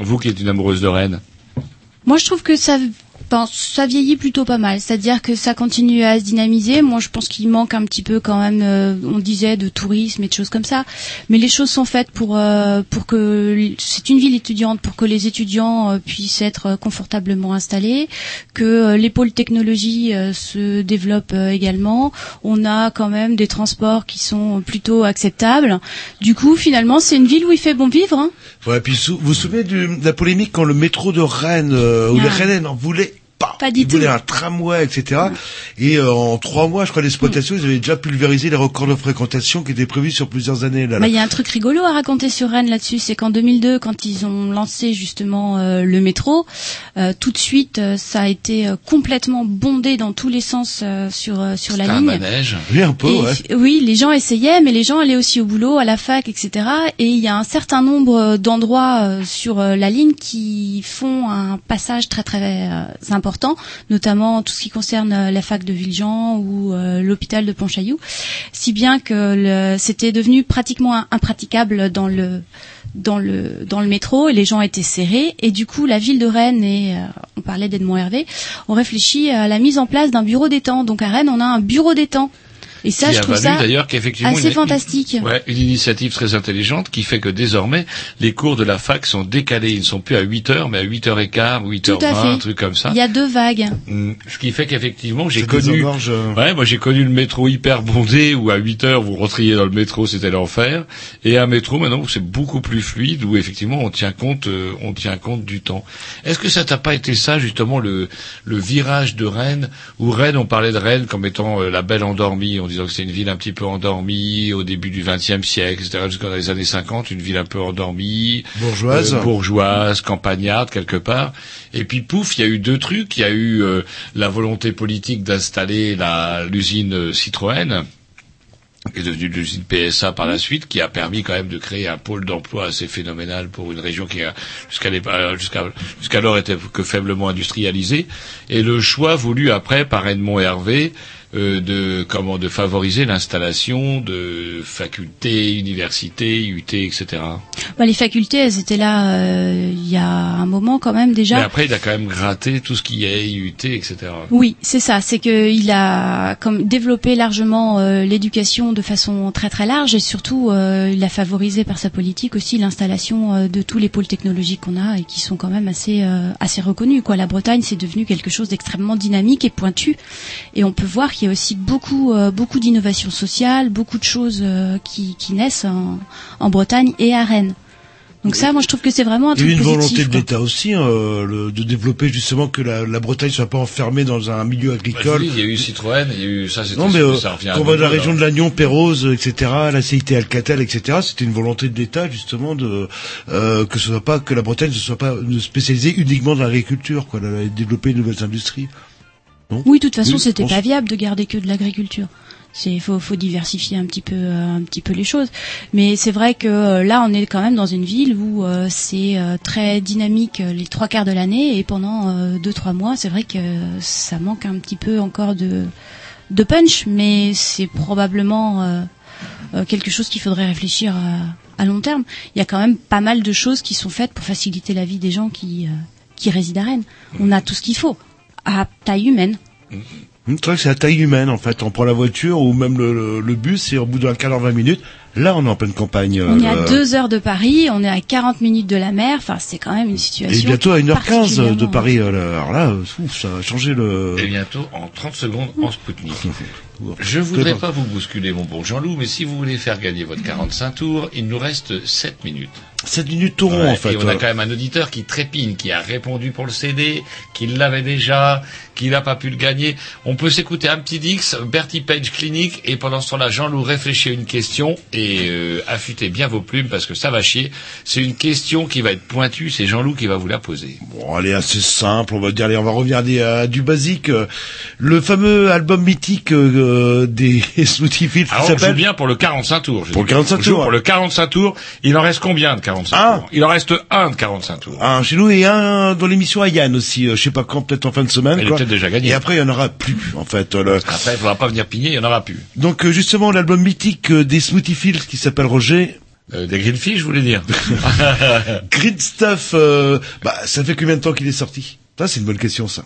Vous qui êtes une amoureuse de Rennes. Moi, je trouve que ça, ben, ça vieillit plutôt pas mal. C'est-à-dire que ça continue à se dynamiser. Moi, je pense qu'il manque un petit peu quand même, euh, on disait, de tourisme et de choses comme ça. Mais les choses sont faites pour euh, pour que c'est une ville étudiante, pour que les étudiants euh, puissent être confortablement installés, que les pôles technologie se développent également. On a quand même des transports qui sont plutôt acceptables. Du coup, finalement, c'est une ville où il fait bon vivre. Hein. Ouais, puis sou- vous vous souvenez du- de la polémique quand le métro de Rennes, euh, où les Rennais n'en voulaient pas. Du ils voulaient un tramway, etc. Et euh, en trois mois, je crois, d'exploitation, ils avaient déjà pulvérisé les records de fréquentation qui étaient prévus sur plusieurs années. Là, là. Il y a un truc rigolo à raconter sur Rennes là-dessus, c'est qu'en 2002, quand ils ont lancé justement euh, le métro, euh, tout de suite, euh, ça a été complètement bondé dans tous les sens euh, sur euh, sur la un ligne. manège. Oui, un peu, Et, ouais. Oui, les gens essayaient, mais les gens allaient aussi au boulot, à la fac, etc. Et il y a un certain nombre d'endroits euh, sur euh, la ligne qui font un passage très très euh, notamment tout ce qui concerne euh, la fac de Villejean ou euh, l'hôpital de Pontchaillou, si bien que c'était devenu pratiquement im- impraticable dans le dans le dans le métro et les gens étaient serrés et du coup la ville de Rennes et euh, on parlait d'Edmond Hervé ont réfléchi à la mise en place d'un bureau d'étang. Donc à Rennes, on a un bureau d'étang. Et ça, qui je a trouve valu ça d'ailleurs qu'effectivement assez une- fantastique. Ouais, une initiative très intelligente qui fait que désormais les cours de la fac sont décalés, ils ne sont plus à 8 heures mais à 8 heures et quart, 8 Tout heures à 20, fait. un truc comme ça. Il y a deux vagues. Mm, Ce qui fait qu'effectivement, j'ai connu, euh. ouais, moi j'ai connu le métro hyper bondé où à 8 heures vous rentriez dans le métro, c'était l'enfer, et un métro maintenant où c'est beaucoup plus fluide où effectivement on tient compte, euh, on tient compte du temps. Est-ce que ça t'a pas été ça justement le le virage de Rennes où Rennes, on parlait de Rennes comme étant euh, la belle endormie, en disant que c'est une ville un petit peu endormie au début du XXe siècle, etc. Jusqu'aux les années 50, une ville un peu endormie, Bourgeoise. euh, bourgeoise, campagnarde quelque part. Et puis pouf, il y a eu deux trucs. Il y a eu euh, la volonté politique d'installer la l'usine euh, Citroën. qui est devenue l'usine PSA par la suite, qui a permis quand même de créer un pôle d'emploi assez phénoménal pour une région qui jusqu'à euh, jusqu'à jusqu'alors était que faiblement industrialisée. Et le choix voulu après par Edmond Hervé de comment de favoriser l'installation de facultés, universités, UT, etc. Bah, les facultés, elles étaient là euh, il y a un moment quand même déjà. Mais après, il a quand même gratté tout ce qui est IUT, etc. Oui, c'est ça. C'est qu'il a comme développé largement euh, l'éducation de façon très très large et surtout euh, il a favorisé par sa politique aussi l'installation euh, de tous les pôles technologiques qu'on a et qui sont quand même assez euh, assez reconnus. Quoi, la Bretagne c'est devenu quelque chose d'extrêmement dynamique et pointu et on peut voir qu'il y a aussi beaucoup euh, beaucoup d'innovations sociales, beaucoup de choses euh, qui, qui naissent en, en Bretagne et à Rennes. Donc ça, moi je trouve que c'est vraiment un Il y a truc eu une positif. volonté de l'État aussi hein, euh, le- de développer justement que la, la Bretagne soit pas enfermée dans un milieu Bah, agricole. dis, il y a eu Citroën, il y a eu ça, Non mais euh, ça revient à qu'on va de la région de l'Agnon, Pérouse, etc., la CIT Alcatel, etc. C'était une volonté de l'État justement de euh, que ce soit pas que la Bretagne ne soit pas spécialisée uniquement dans l'agriculture, quoi, de développer de nouvelles industries. Non Oui, de toute façon, c'était pas viable de garder que de l'agriculture. C'est faut faut diversifier un petit peu euh, un petit peu les choses. Mais c'est vrai que euh, là, on est quand même dans une ville où euh, c'est euh, très dynamique les trois quarts de l'année et pendant euh, deux trois mois, c'est vrai que ça manque un petit peu encore de de punch, mais c'est probablement euh, euh, quelque chose qu'il faudrait réfléchir à, à long terme. Il y a quand même pas mal de choses qui sont faites pour faciliter la vie des gens qui euh, qui résident à Rennes. On a tout ce qu'il faut à taille humaine. Hum, C'est vrai que c'est à taille humaine en fait. On prend la voiture ou même le, le- le bus et au bout d'un quart d'heure, 20 minutes, là on est en pleine campagne. On est à euh, deux heures de Paris, on est à 40 minutes de la mer. Enfin, c'est quand même une Et situation. bientôt à 1h15 de Paris. euh. Alors là, euh, ouf, ça a changé le... Et bientôt, en 30 secondes, en Spoutnik. Je voudrais pas vous bousculer, mon bon Jean-Loup, mais si vous voulez faire gagner votre 45 tours, il nous reste 7 minutes. 7 minutes tout rond Ouais, en fait. Et on a quand même un auditeur qui trépigne, qui a répondu pour le CD, qui l'avait déjà, qui n'a pas pu le gagner. On peut s'écouter un petit Dix, Bertie Page Clinique, et pendant ce temps-là, Jean-Loup réfléchit à une question et euh, affûtez bien vos plumes parce que ça va chier. C'est une question qui va être pointue, c'est Jean-Loup qui va vous la poser. Bon, elle est assez simple, on va dire, allez, on va revenir à, des- à du basique. Le fameux album mythique euh, des Smoothie Fields qui s'appelle... bien pour le 45 tours. Pour le 45 On joue tours, Pour le 45 tours, il en reste combien de 45 Un. tours Il en reste un de 45 tours. Un chez nous et un dans l'émission à Yann aussi, euh, je sais pas quand, peut-être en fin de semaine. Il peut-être déjà gagné. Et après, il y en aura plus, en fait. le- Après, il faudra pas venir pigner, il y en aura plus. Donc, euh, justement, l'album mythique euh, des Smoothie Fields qui s'appelle Roger... Euh, des grillfish, je voulais dire. Grid Stuff, euh, bah, ça fait combien de temps qu'il est sorti? Ça, c'est une bonne question, ça.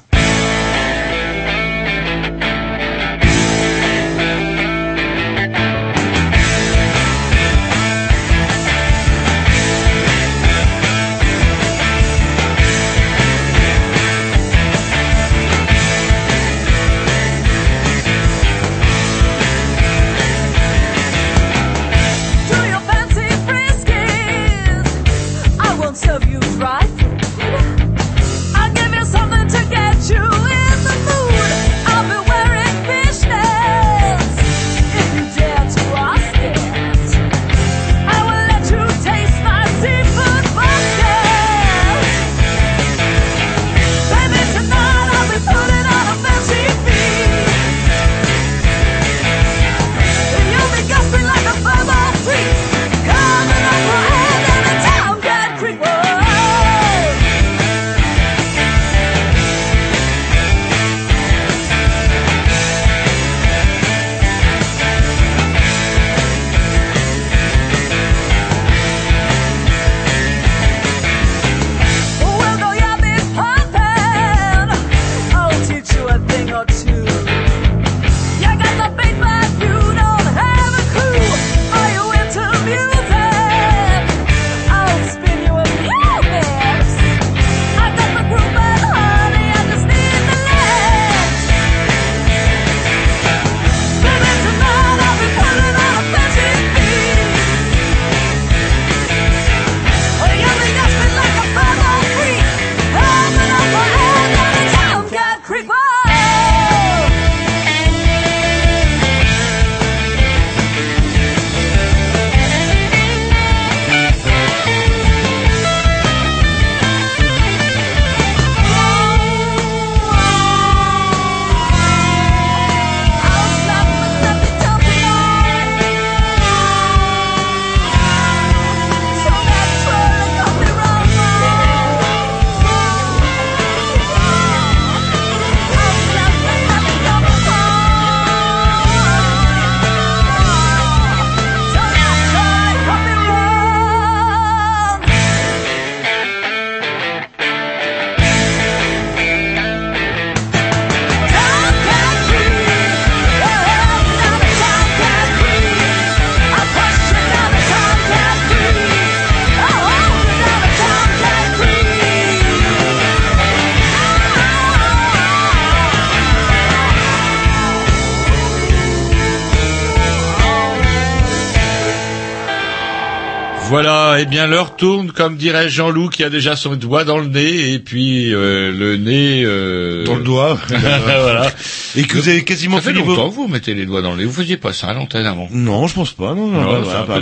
Eh bien l'heure tourne, comme dirait Jean-Loup qui a déjà son doigt dans le nez et puis euh, le nez euh... Dans le doigt. voilà. Et que vous avez quasiment ça fait fini vos- longtemps que vous mettez les doigts dans le nez. Vous faisiez pas ça à l'antenne avant. Non, je pense pas. Non, non, Non, non, voilà, pas.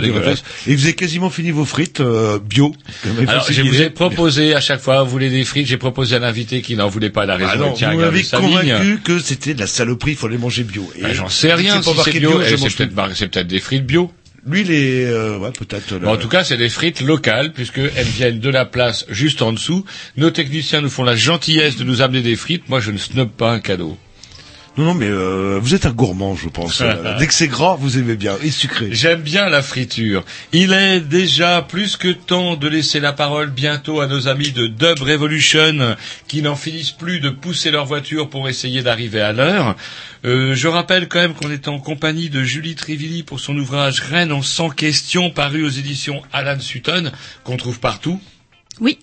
Et vous avez quasiment fini vos frites euh, bio. Alors, je vous ai proposé à chaque fois, vous voulez des frites, j'ai proposé à l'invité qui n'en voulait pas la raison. Ah tient à vous m'avez convaincu que c'était de la saloperie, il fallait manger bio. Et Ah, J'en sais rien si c'est bio. Eh, peut-être c'est peut-être des frites bio. Lui, les, euh, ouais, peut-être. Bon, en tout cas, c'est des frites locales, puisqu'elles viennent de la place juste en dessous. Nos techniciens nous font la gentillesse de nous amener des frites. Moi, je ne snob pas un cadeau. Non, non, mais euh, vous êtes un gourmand, je pense. Euh, Dès que c'est gras, vous aimez bien et sucré. J'aime bien la friture. Il est déjà plus que temps de laisser la parole bientôt à nos amis de Dub Revolution qui n'en finissent plus de pousser leur voiture pour essayer d'arriver à l'heure. Euh, je rappelle quand même qu'on est en compagnie de Julie Trivilli pour son ouvrage Rennes en 100 questions paru aux éditions Alan Sutton qu'on trouve partout. Oui.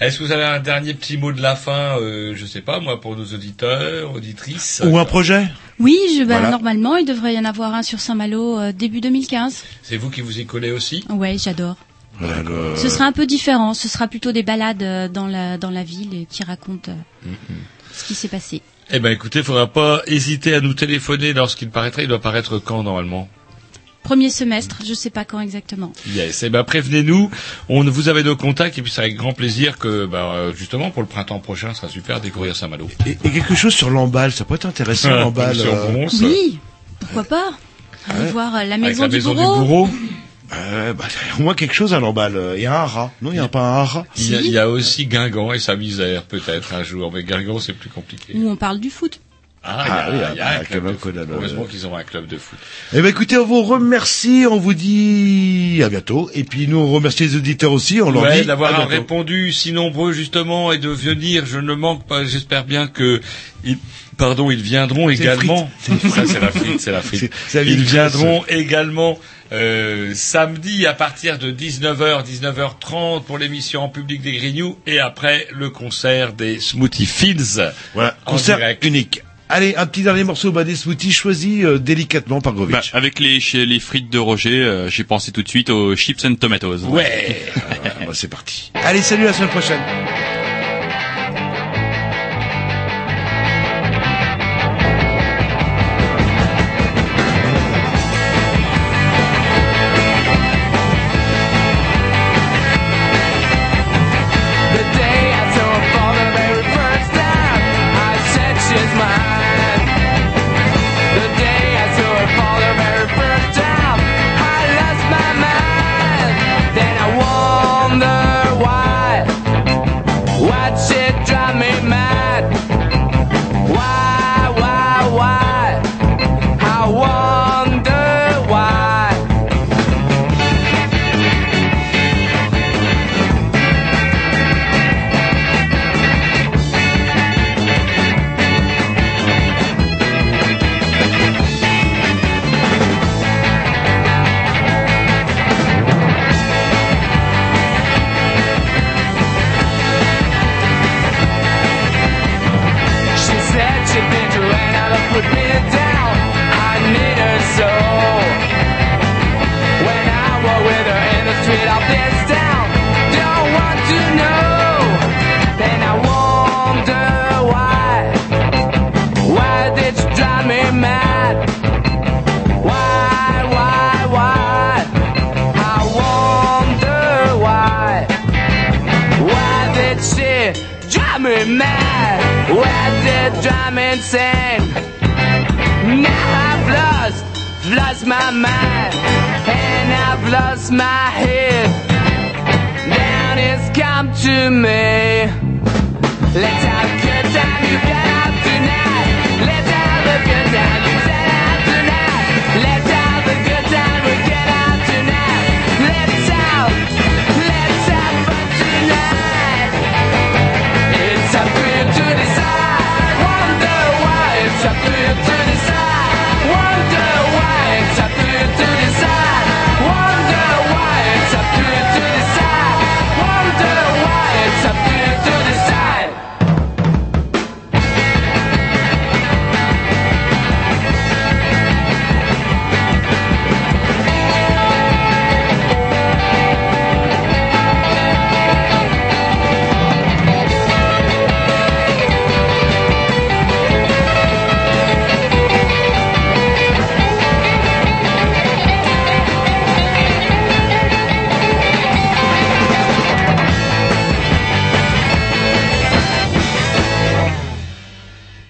Est-ce que vous avez un dernier petit mot de la fin, euh, je sais pas moi, pour nos auditeurs, auditrices Ou un projet Oui, je, bah, Voilà. normalement, il devrait y en avoir un sur Saint-Malo euh, début 2015. C'est vous qui vous y collez aussi Ouais, j'adore. Ce sera un peu différent. Ce sera plutôt des balades euh, dans la dans la ville qui racontent euh, Mhm. ce qui s'est passé. Eh ben écoutez, faudra pas hésiter à nous téléphoner lorsqu'il paraîtra. Il doit paraître quand normalement? Premier semestre, je sais pas quand exactement. Yes. Eh ben prévenez-nous. On vous avez nos contacts et puis c'est avec grand plaisir que bah, euh, justement pour le printemps prochain, ce sera super de découvrir Saint-Malo. Et, et quelque chose sur l'emballe, ça pourrait être intéressant, Ah, l'emballe. sur euh, Bronze. Oui, pourquoi pas Allez Ouais. voir euh, la Avec maison, la du, maison bourreau. du bourreau. Euh, bah, au moins quelque chose à l'emballe. Il y a un rat. Non, il n'y a pas un rat. Il y, a, il y a aussi Guingamp et sa misère peut-être un jour, mais Guingamp c'est plus compliqué. Où on parle du foot. Ah, Ah, y a, oui, y a ah, un club de foot. Heureusement qu'ils ont un club de foot. Eh ben écoutez, on vous remercie, on vous dit à bientôt. Et puis nous on remercie les auditeurs aussi, on leur Ouais, dit d'avoir répondu si nombreux justement et de venir. Je ne manque pas. J'espère bien que ils, pardon, ils viendront également. c'est la frite, c'est la frite. Ils viendront également euh, samedi à partir de 19h, 19h30 pour l'émission en public des Grignoux et après le concert des Smoothie Fields. Voilà, concert direct. unique. Allez, un petit dernier morceau bah, des smoothies choisi euh, délicatement par Grovitch. Bah, avec les, les frites de Roger, euh, j'ai pensé tout de suite aux chips and tomatoes. Ouais. Bah, c'est parti. Allez, salut, à la semaine prochaine.